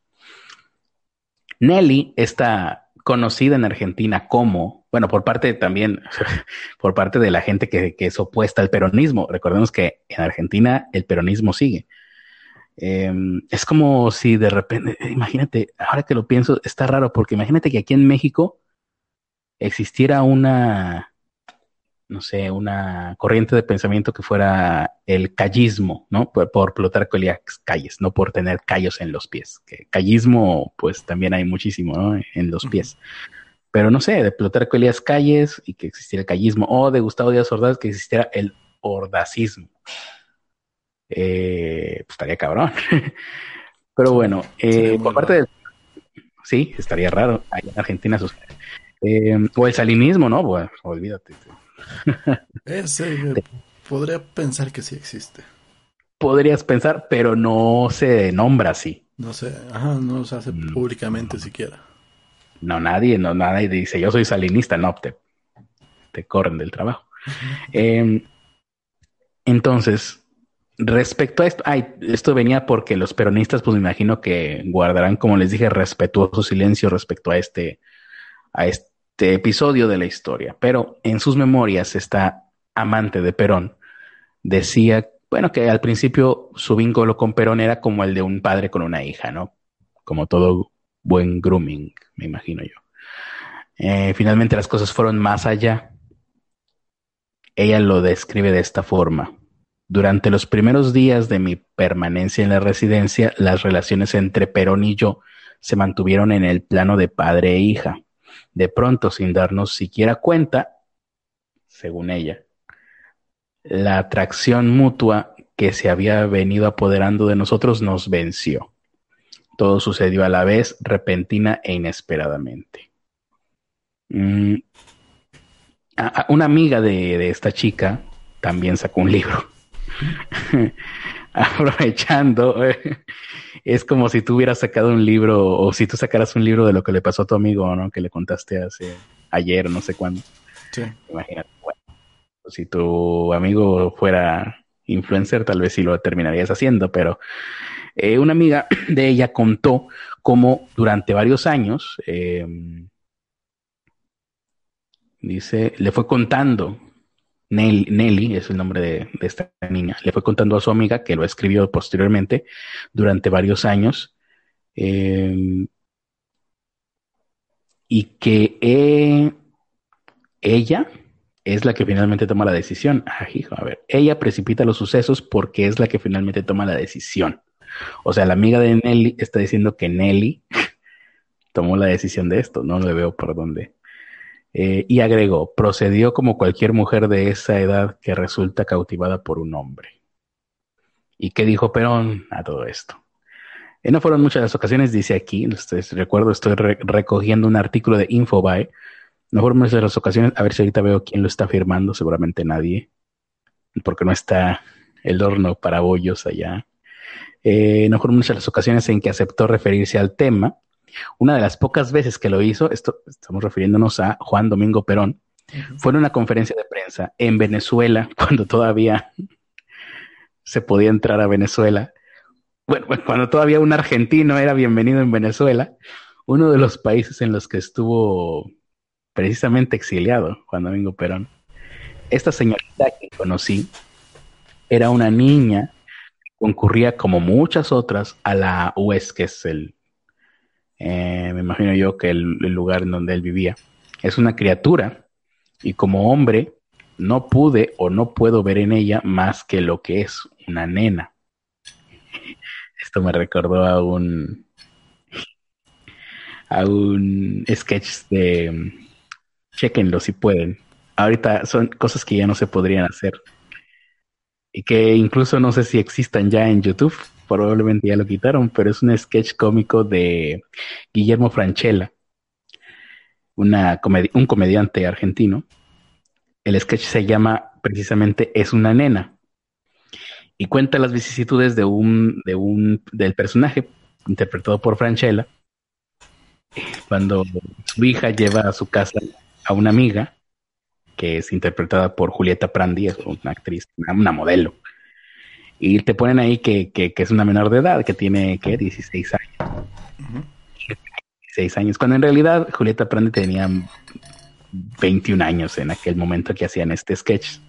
Nelly esta conocida en Argentina como, bueno, por parte también, por parte de la gente que, es opuesta al peronismo. Recordemos que en Argentina el peronismo sigue. Em, es como si de repente, imagínate, ahora que lo pienso, está raro porque imagínate que aquí en México existiera una, no sé, una corriente de pensamiento que fuera el callismo, ¿no? Por, por Plutarco Calles, no por tener callos en los pies. Que callismo, pues también hay muchísimo, ¿no? En los pies. Pero no sé, de Plutarco Elías Calles y que existiera el callismo, o de Gustavo Díaz Ordaz que existiera el ordacismo. Eh, pues estaría cabrón. Pero bueno, eh, por parte del... Sí, estaría raro. Ahí en Argentina sucede. Eh, o el salinismo, ¿no? Bueno, olvídate. Ese, podría pensar que sí existe. Podrías pensar, pero no se nombra así. No sé, ajá, no se hace mm. públicamente siquiera. No, nadie, no, nadie dice yo soy salinista, no, te, te corren del trabajo. Em, entonces, respecto a esto, ay, esto venía porque los peronistas, pues me imagino que guardarán, como les dije, respetuoso silencio respecto a este, a este episodio de la historia. Pero en sus memorias, esta amante de Perón decía, bueno, que al principio su vínculo con Perón era como el de un padre con una hija, ¿no? Como todo buen grooming, me imagino yo. Eh, finalmente las cosas fueron más allá. Ella lo describe de esta forma. Durante los primeros días de mi permanencia en la residencia, las relaciones entre Perón y yo se mantuvieron en el plano de padre e hija. De pronto, sin darnos siquiera cuenta, según ella, la atracción mutua que se había venido apoderando de nosotros nos venció. Todo sucedió a la vez, repentina e inesperadamente. Mm, una amiga de, esta chica también sacó un libro. Aprovechando, es como si tú hubieras sacado un libro o si tú sacaras un libro de lo que le pasó a tu amigo, ¿no? Que le contaste hace ayer, no sé cuándo. Sí. Imagínate, bueno, si tu amigo fuera influencer, tal vez sí lo terminarías haciendo, pero eh, una amiga de ella contó cómo durante varios años, em, dice, le fue contando, Nelly, es el nombre de, esta niña, le fue contando a su amiga, que lo escribió posteriormente, durante varios años, em, y que eh, ella es la que finalmente toma la decisión. Ah, a ver, ella precipita los sucesos porque es la que finalmente toma la decisión. O sea, la amiga de Nelly está diciendo que Nelly tomó la decisión de esto, no le veo por dónde. Eh, y agregó, procedió como cualquier mujer de esa edad que resulta cautivada por un hombre. ¿Y qué dijo Perón a todo esto? No fueron muchas las ocasiones, dice aquí, recuerdo, estoy recogiendo un artículo de Infobae, no fueron muchas las ocasiones, a ver si ahorita veo quién lo está firmando, seguramente nadie, porque no está el horno para bollos allá. Eh, no fueron muchas las ocasiones en que aceptó referirse al tema. Una de las pocas veces que lo hizo, esto estamos refiriéndonos a Juan Domingo Perón, fue en una conferencia de prensa en Venezuela, cuando todavía se podía entrar a Venezuela. Bueno, cuando todavía un argentino era bienvenido en Venezuela, uno de los países en los que estuvo precisamente exiliado Juan Domingo Perón. Esta señorita que conocí era una niña concurría como muchas otras a la UES, que es el, eh, me imagino yo que el, lugar en donde él vivía. Es una criatura y como hombre no pude o no puedo ver en ella más que lo que es una nena. Esto me recordó a un a un sketch de chequenlo si pueden. Ahorita son cosas que ya no se podrían hacer y que incluso no sé si existan ya en YouTube, probablemente ya lo quitaron, pero es un sketch cómico de Guillermo Franchella, una un comediante argentino. El sketch se llama precisamente Es una nena y cuenta las vicisitudes de un, de un del personaje interpretado por Franchella cuando su hija lleva a su casa a una amiga que es interpretada por Julieta Prandi, es una actriz, una, modelo. Y te ponen ahí que, que, es una menor de edad, que tiene, ¿qué? 16 años. 16 años, cuando en realidad Julieta Prandi tenía 21 años en aquel momento que hacían este sketch.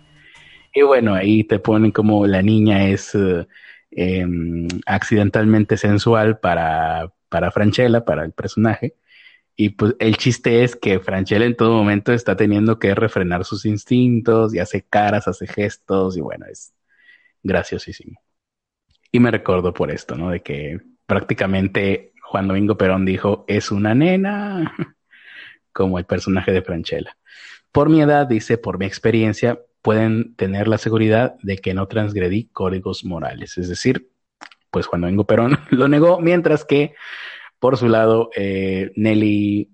Y bueno, ahí te ponen como la niña es, eh, em, accidentalmente sensual para, para Franchella, para el personaje. Y pues el chiste es que Franchella en todo momento está teniendo que refrenar sus instintos y hace caras, hace gestos y bueno, es graciosísimo. Y me recuerdo por esto, ¿no? De que prácticamente Juan Domingo Perón dijo, es una nena, como el personaje de Franchella. Por mi edad, dice, por mi experiencia, pueden tener la seguridad de que no transgredí códigos morales. Es decir, pues Juan Domingo Perón lo negó, mientras que por su lado, eh, Nelly,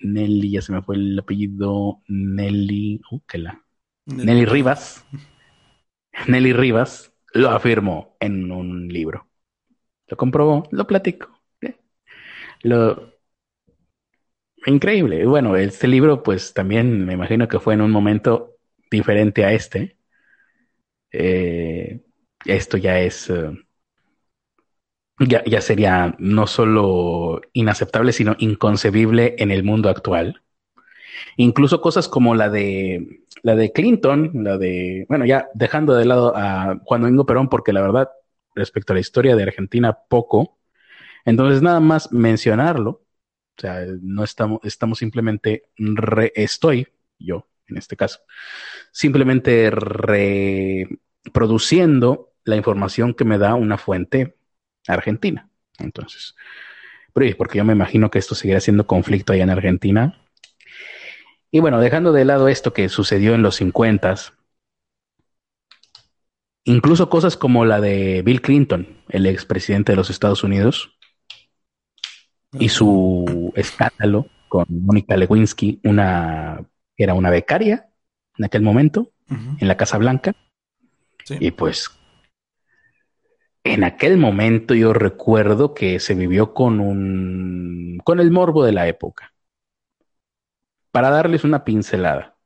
Nelly, ya se me fue el apellido, Nelly, uh, la, Nelly Rivas, Nelly Rivas lo afirmó en un libro. Lo comprobó, lo platico. Lo, increíble. Bueno, este libro, pues también me imagino que fue en un momento diferente a este. Eh, esto ya es, eh, ya, ya, sería no solo inaceptable, sino inconcebible en el mundo actual. Incluso cosas como la de la de Clinton, la de, bueno, ya dejando de lado a Juan Domingo Perón, porque la verdad, respecto a la historia de Argentina, poco. Entonces, nada más mencionarlo. O sea, no estamos, estamos simplemente, re, estoy yo, en este caso, simplemente reproduciendo la información que me da una fuente argentina. Entonces, porque yo me imagino que esto seguirá siendo conflicto allá en Argentina. Y bueno, dejando de lado esto que sucedió en los 50, incluso cosas como la de Bill Clinton, el expresidente de los Estados Unidos, y su escándalo con Mónica Lewinsky, una era una becaria en aquel momento, en la Casa Blanca. Y pues en aquel momento yo recuerdo que se vivió con un con el morbo de la época. Para darles una pincelada.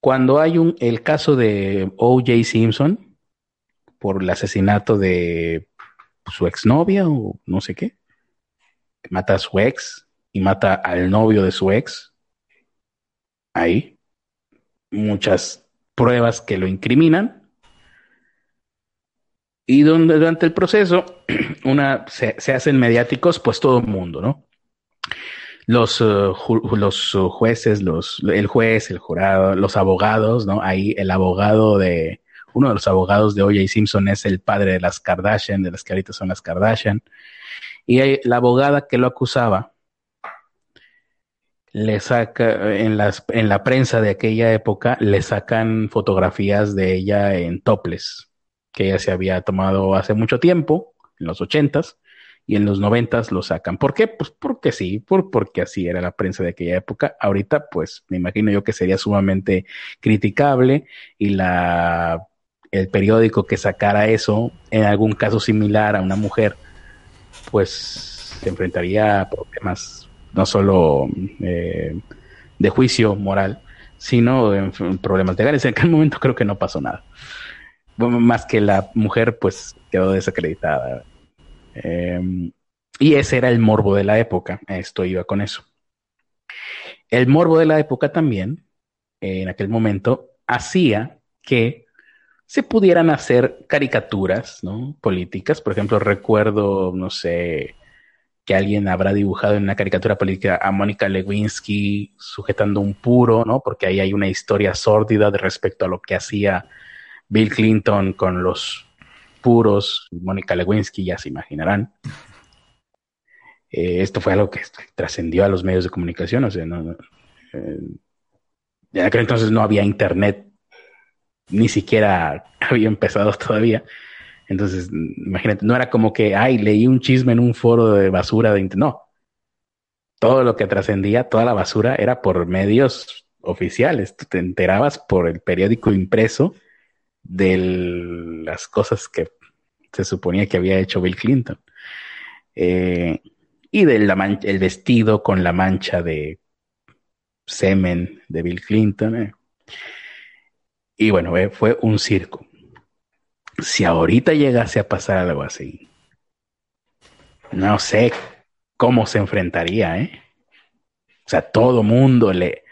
Cuando hay un el caso de O.J. Simpson por el asesinato de su exnovia o no sé qué, mata a su ex y mata al novio de su ex. Ahí muchas pruebas que lo incriminan. Y donde, durante el proceso, una, se, hacen mediáticos, pues todo el mundo, ¿no? Los, uh, los jueces, los, el juez, el jurado, los abogados, ¿no? Ahí el abogado de, uno de los abogados de O.J. Simpson es el padre de las Kardashian, de las que ahorita son las Kardashian. Y la abogada que lo acusaba le saca en las en la prensa de aquella época le sacan fotografías de ella en toples que ella se había tomado hace mucho tiempo en los ochentas y en los noventas lo sacan. ¿Por qué? Pues porque sí, por, porque así era la prensa de aquella época. Ahorita, pues me imagino yo que sería sumamente criticable y la el periódico que sacara eso en algún caso similar a una mujer, pues se enfrentaría a problemas no solo eh, de juicio moral, sino en, problemas legales. En aquel momento creo que no pasó nada. más que la mujer pues quedó desacreditada. Em, y ese era el morbo de la época. Esto iba con eso. El morbo de la época también, en aquel momento, hacía que se pudieran hacer caricaturas ¿no? políticas. Por ejemplo, recuerdo, no sé, que alguien habrá dibujado en una caricatura política a Mónica Lewinsky sujetando un puro, ¿no? Porque ahí hay una historia sórdida de respecto a lo que hacía Bill Clinton con los puros, Mónica Lewinsky, ya se imaginarán. Eh, esto fue algo que trascendió a los medios de comunicación, o sea, no, eh, en aquel entonces no había internet, ni siquiera había empezado todavía. Entonces, imagínate, no era como que, ay, leí un chisme en un foro de basura de internet. No. Todo lo que trascendía, toda la basura era por medios oficiales. Tú te enterabas por el periódico impreso de las cosas que se suponía que había hecho Bill Clinton. Eh, y del el vestido con la mancha de semen de Bill Clinton. Eh. Y bueno, eh, fue un circo si ahorita llegase a pasar algo así, no sé cómo se enfrentaría, ¿eh? O sea, todo mundo le...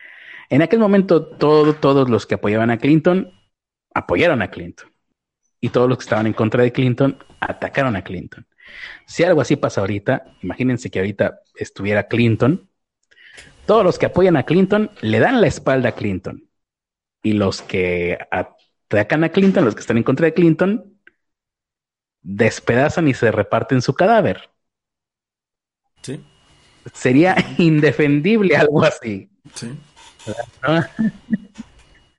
En aquel momento, todo, todos los que apoyaban a Clinton apoyaron a Clinton. Y todos los que estaban en contra de Clinton atacaron a Clinton. Si algo así pasa ahorita, imagínense que ahorita estuviera Clinton, todos los que apoyan a Clinton le dan la espalda a Clinton y los que atacan a Clinton, los que están en contra de Clinton, despedazan y se reparten su cadáver. Sí. Sería indefendible algo así. Sí.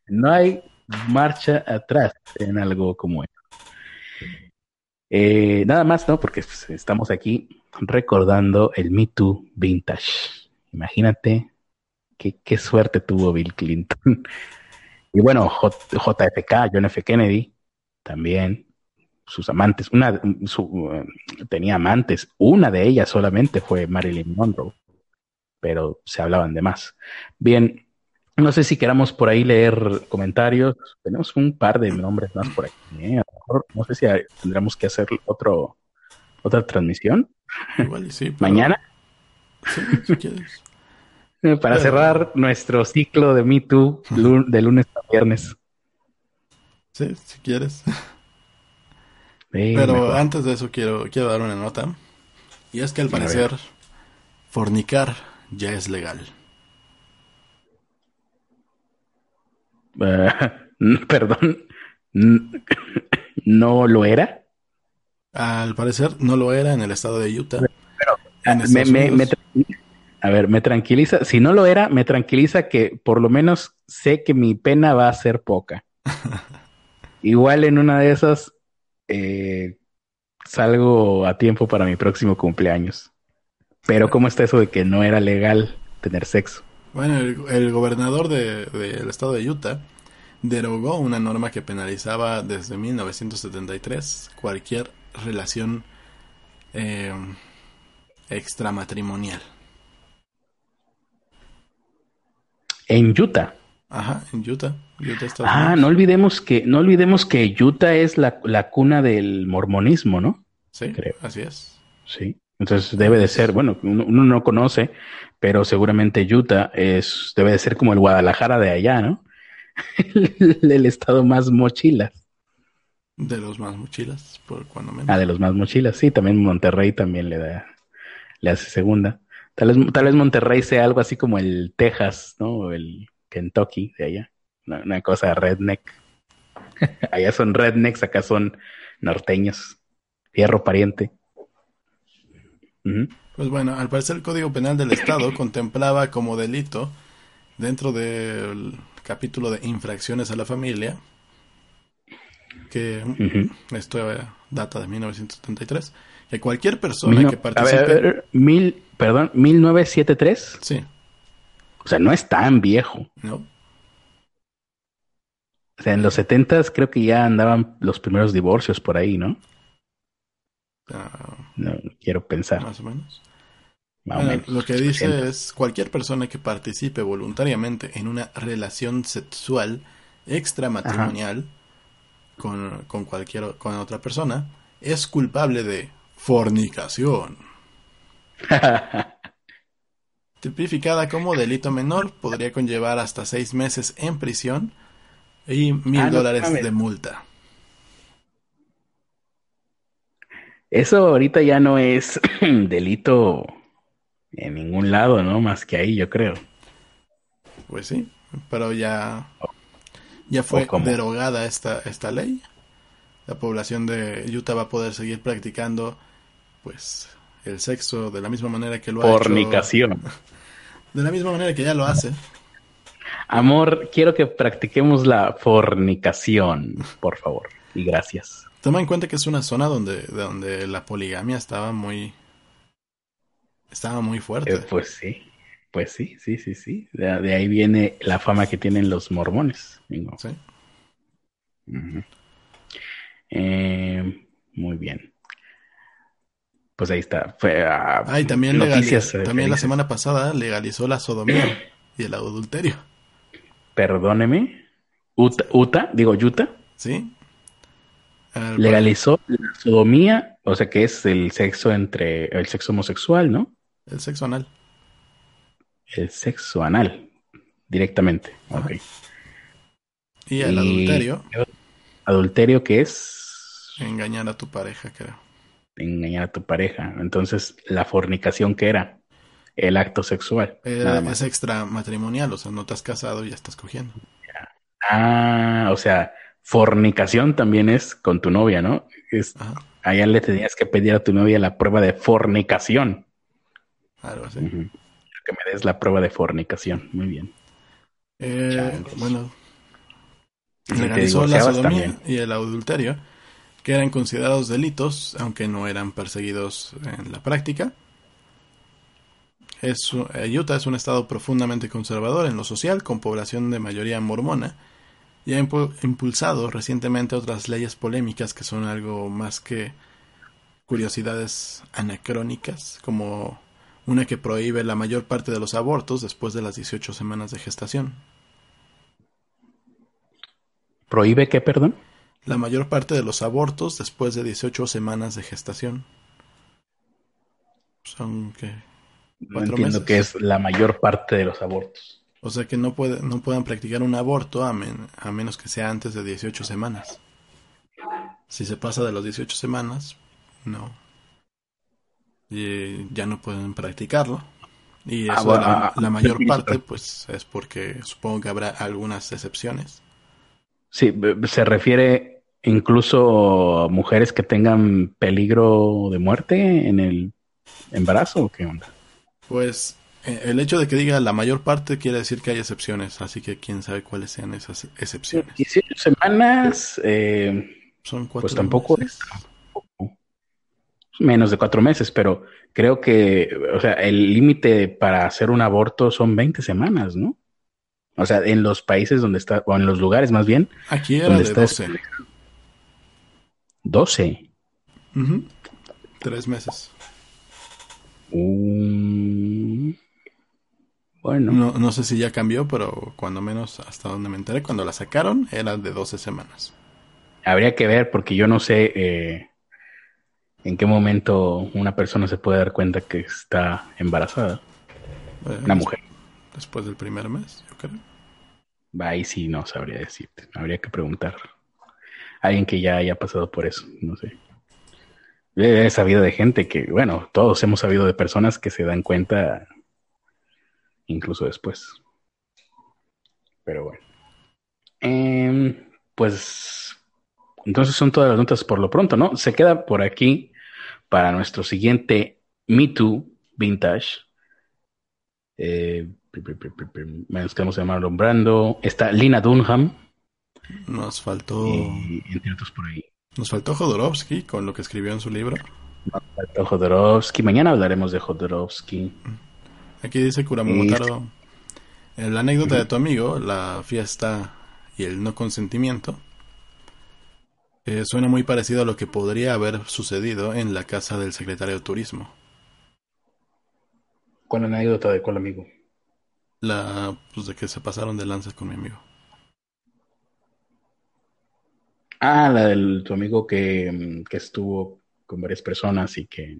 No, hay marcha atrás en algo como eso. Eh, nada más, ¿no? Porque pues, estamos aquí recordando el Me Too Vintage. Imagínate qué, qué suerte tuvo Bill Clinton. y bueno, JFK, John F. Kennedy, también sus amantes, una su, eh, tenía amantes, una de ellas solamente fue Marilyn Monroe, pero se hablaban de más. Bien, no sé si queramos por ahí leer comentarios, tenemos un par de nombres más por aquí, ¿eh? a lo mejor, no sé si tendremos que hacer otro, otra transmisión. Igual sí, Mañana. Sí, si quieres. Para cerrar nuestro ciclo de Me Too de lunes a viernes. Sí, si quieres. Pero antes de eso quiero, quiero dar una nota. Y es que al parecer fornicar ya es legal. perdón, ¿no lo era? Al parecer no lo era en el estado de Utah. a ver, me tranquiliza. Si no lo era, me tranquiliza que por lo menos sé que mi pena va a ser poca. Igual en una de esas eh, salgo a tiempo para mi próximo cumpleaños. Pero ¿cómo está eso de que no era legal tener sexo? Bueno, el, gobernador del estado de Utah derogó una norma que penalizaba desde 1973 cualquier relación eh, extramatrimonial. En Utah. Ajá, en Utah. ah, no olvidemos que, no olvidemos que Utah es la, cuna del mormonismo, ¿no? Sí, Creo. así es. Sí. Entonces debe de ser, bueno, uno, no conoce, pero seguramente Utah es, debe de ser como el Guadalajara de allá, ¿no? el, estado más mochilas. De los más mochilas, por cuando menos. Ah, de los más mochilas, sí, también Monterrey también le da, le hace segunda. Tal vez, tal vez Monterrey sea algo así como el Texas, ¿no? O el Kentucky de allá. Una, cosa redneck. allá son rednecks, acá son norteños. Fierro pariente. Pues bueno, al parecer el Código Penal del Estado contemplaba como delito dentro del capítulo de infracciones a la familia, que esto data de 1973, que cualquier persona que participe... A ver, mil, perdón, 1973. Sí. O sea, no es tan viejo. No. O sea, en los setentas creo que ya andaban los primeros divorcios por ahí, ¿no? No quiero pensar. Más o menos. Lo que dice es cualquier persona que participe voluntariamente en una relación sexual extramatrimonial con, con cualquier con otra persona es culpable de fornicación. tipificada como delito menor, podría conllevar hasta seis meses en prisión y mil ah, dólares de multa. Eso ahorita ya no es delito en ningún lado, ¿no? Más que ahí, yo creo. Pues sí, pero ya, ya fue derogada esta, esta ley. La población de Utah va a poder seguir practicando, pues, el sexo de la misma manera que lo ha Fornicación. De la misma manera que ya lo hace. Amor, quiero que practiquemos la fornicación, por favor. Y gracias. Toma en cuenta que es una zona donde, donde la poligamia estaba muy. Estaba muy fuerte. Eh, pues sí. Pues sí, sí, sí, sí. De, ahí viene la fama que tienen los mormones. Sí. Eh, muy bien. Pues ahí está. Fue, ah, también, noticias, también la semana pasada legalizó la sodomía y el adulterio. Perdóneme. Uta, digo Utah. Sí. Legalizó la sodomía, o sea que es el sexo entre el sexo homosexual, ¿no? El sexo anal. El sexo anal, directamente. Ok. Y el adulterio. ¿Adulterio qué es? Engañar a tu pareja, creo. Engañar a tu pareja. Entonces, la fornicación, ¿qué era? El acto sexual. es extramatrimonial, o sea, no te has casado y ya estás cogiendo. Ah, o sea, fornicación también es con tu novia, ¿no? Es, allá le tenías que pedir a tu novia la prueba de fornicación. Así. Que me des la prueba de fornicación. Muy bien. Eh, bueno, legalizó la sodomía y el adulterio, que eran considerados delitos, aunque no eran perseguidos en la práctica. Es, eh, Utah es un estado profundamente conservador en lo social, con población de mayoría mormona, y ha impulsado recientemente otras leyes polémicas que son algo más que curiosidades anacrónicas, como una que prohíbe la mayor parte de los abortos después de las 18 semanas de gestación. ¿Prohíbe qué, perdón? La mayor parte de los abortos después de 18 semanas de gestación. Son que. No entiendo que es la mayor parte de los abortos. O sea que no, puede, no puedan practicar un aborto a, a menos que sea antes de 18 semanas. Si se pasa de las 18 semanas, no. Y ya no pueden practicarlo. Y ah, eso la, ah, la, mayor parte, pues es porque supongo que habrá algunas excepciones. Sí, se refiere incluso a mujeres que tengan peligro de muerte en el embarazo o qué onda? Pues el hecho de que diga la mayor parte quiere decir que hay excepciones, así que quién sabe cuáles sean esas excepciones. 18 semanas eh, son cuatro pues tampoco es menos de cuatro meses, pero creo que, o sea, el límite para hacer un aborto son 20 semanas, ¿no? O sea, en los países donde está, o en los lugares más bien. Aquí era de 12. 12. Tres meses. Bueno. No, no, sé si ya cambió, pero cuando menos hasta donde me enteré, cuando la sacaron, era de 12 semanas. Habría que ver, porque yo no sé eh, en qué momento una persona se puede dar cuenta que está embarazada. Eh, una mujer. Después del primer mes, yo creo. Ahí sí no sabría decirte. Habría que preguntar. Alguien que ya haya pasado por eso, no sé. He sabido de gente que, bueno, todos hemos sabido de personas que se dan cuenta incluso después. Pero bueno. Em, pues entonces son todas las notas por lo pronto, ¿no? Se queda por aquí para nuestro siguiente Me Too Vintage. Eh, nos quedamos llamarlo Brando. Está Lina Dunham. Nos faltó. entre otros por ahí. Nos faltó Jodorowsky con lo que escribió en su libro. Nos faltó Jodorowsky. Mañana hablaremos de Jodorowsky. Aquí dice Kuramomotaro. La anécdota de tu amigo, la fiesta y el no consentimiento, eh, suena muy parecido a lo que podría haber sucedido en la casa del secretario de Turismo. ¿Cuál anécdota de cuál amigo? La, pues de que se pasaron de lanzas con mi amigo. Ah, la del tu amigo que, mm, que estuvo con varias personas y que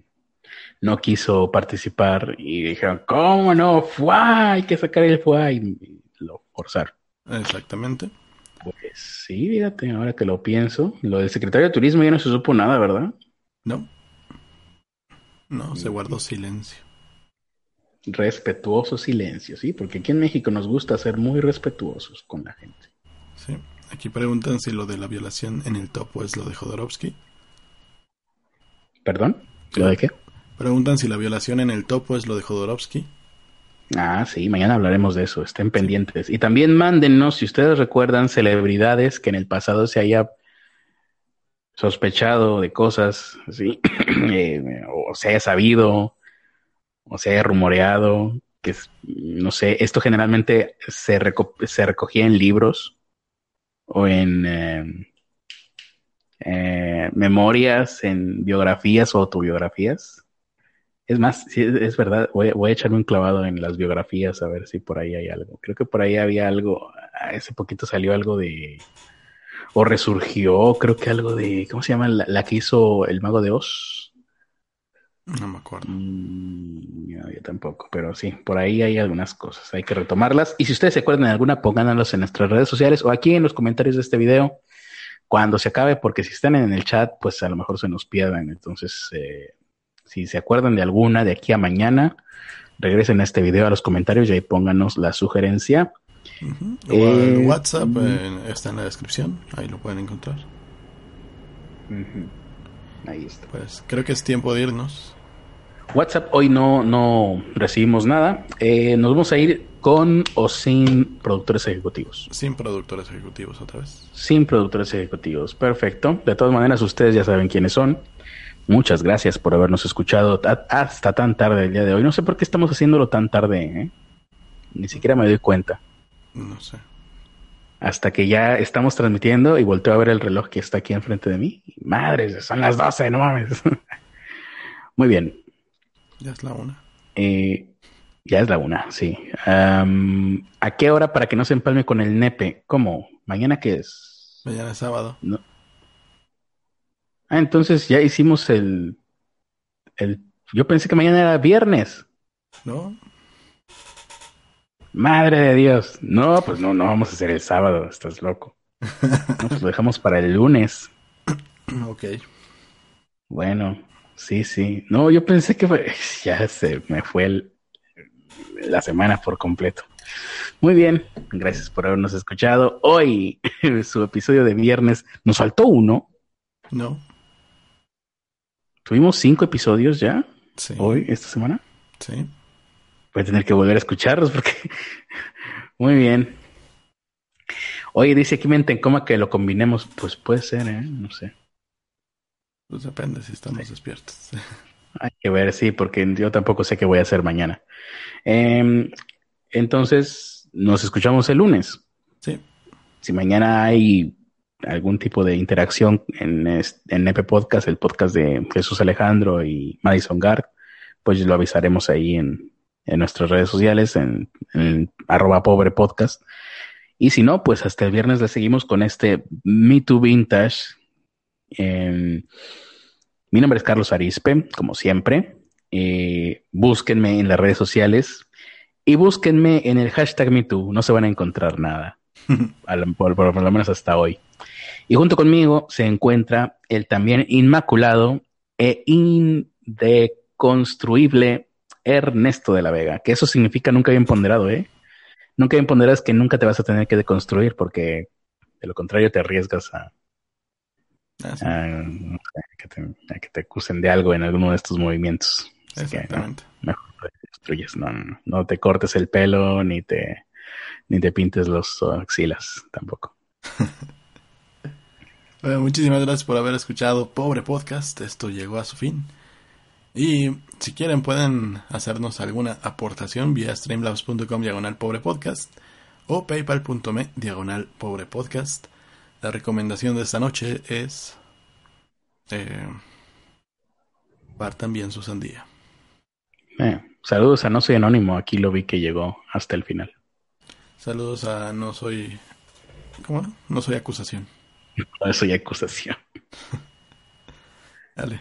no quiso participar y dijeron, ¿cómo no? Fue, hay que sacar el fue y lo forzaron. Exactamente. Pues sí, fíjate, ahora que lo pienso, lo del secretario de turismo ya no se supo nada, ¿verdad? No. No, se guardó silencio. Respetuoso silencio, sí, porque aquí en México nos gusta ser muy respetuosos con la gente. Sí, aquí preguntan si lo de la violación en el topo es lo de Jodorowsky. ¿Perdón? ¿Lo de qué? Preguntan si la violación en el topo es lo de Jodorowsky. Ah, sí, mañana hablaremos de eso, estén pendientes. Y también mándennos, si ustedes recuerdan, celebridades que en el pasado se haya sospechado de cosas, ¿sí? Eh, o se haya sabido, o se haya rumoreado, que no sé, esto generalmente se, se recogía en libros o en em, eh, memorias, en biografías o autobiografías. Es más, sí, es verdad, voy, voy, a echarme un clavado en las biografías a ver si por ahí hay algo. Creo que por ahí había algo, hace poquito salió algo de, o resurgió, creo que algo de, ¿cómo se llama? La, la que hizo el mago de Oz. No me acuerdo. Mm, yo tampoco, pero sí, por ahí hay algunas cosas, hay que retomarlas. Y si ustedes se acuerdan de alguna, pónganlas en nuestras redes sociales o aquí en los comentarios de este video. cuando se acabe, porque si están en el chat, pues a lo mejor se nos pierdan. Entonces, eh, si se acuerdan de alguna de aquí a mañana, regresen a este video a los comentarios y ahí pónganos la sugerencia. el eh, WhatsApp está en la descripción, ahí lo pueden encontrar. Ahí está. Pues creo que es tiempo de irnos. WhatsApp hoy no, no recibimos nada. Eh, nos vamos a ir con o sin productores ejecutivos. Sin productores ejecutivos otra vez. Sin productores ejecutivos. Perfecto. De todas maneras, ustedes ya saben quiénes son. Muchas gracias por habernos escuchado hasta tan tarde el día de hoy. No sé por qué estamos haciéndolo tan tarde. ¿eh? Ni siquiera me doy cuenta. No sé. Hasta que ya estamos transmitiendo y volteo a ver el reloj que está aquí enfrente de mí. Madres, son las 12, no mames. Muy bien. Ya es la una. Eh, ya es la una, sí. ¿A qué hora para que no se empalme con el nepe? ¿Cómo? ¿Mañana qué es? Mañana es sábado. No. Ah, entonces ya hicimos el, el... Yo pensé que mañana era viernes. ¿No? Madre de Dios. No, pues no, no vamos a hacer el sábado, estás loco. No, pues lo dejamos para el lunes. Ok. Bueno, sí, sí. No, yo pensé que ya se me fue el, la semana por completo. Muy bien, gracias por habernos escuchado. Hoy, su episodio de viernes, nos faltó uno. No. Tuvimos cinco episodios ya. Sí. Hoy, esta semana. Sí. Voy a tener que volver a escucharlos porque. Muy bien. Oye, dice aquí mente en coma que lo combinemos. Pues puede ser, ¿eh? No sé. Pues depende si estamos despiertos. Hay que ver, sí, porque yo tampoco sé qué voy a hacer mañana. Em, entonces, nos escuchamos el lunes. Sí. Si mañana hay algún tipo de interacción en, en EP Podcast, el podcast de Jesús Alejandro y Madison Gard, pues lo avisaremos ahí en, en nuestras redes sociales, en, arroba pobre podcast. Y si no, pues hasta el viernes le seguimos con este Me Too Vintage. mi nombre es Carlos Arispe, como siempre. Eh, búsquenme en las redes sociales y búsquenme en el hashtag MeToo. No se van a encontrar nada, por, por, lo menos hasta hoy. Y junto conmigo se encuentra el también inmaculado e indeconstruible Ernesto de la Vega, que eso significa nunca bien ponderado, ¿eh? Nunca bien ponderado es que nunca te vas a tener que deconstruir porque de lo contrario te arriesgas a, ah, que, te, acusen de algo en alguno de estos movimientos. Exactamente. mejor te destruyes, no, no, te cortes el pelo ni te, ni te pintes los axilas tampoco. bueno, muchísimas gracias por haber escuchado Pobre Podcast. Esto llegó a su fin. Y si quieren pueden hacernos alguna aportación vía streamlabs.com diagonal pobre podcast o paypal.me diagonal pobre podcast. La recomendación de esta noche es eh, partan bien su sandía. Eh, saludos a No Soy Anónimo, aquí lo vi que llegó hasta el final. Saludos a No Soy... ¿Cómo no? No soy acusación. No soy acusación. Dale.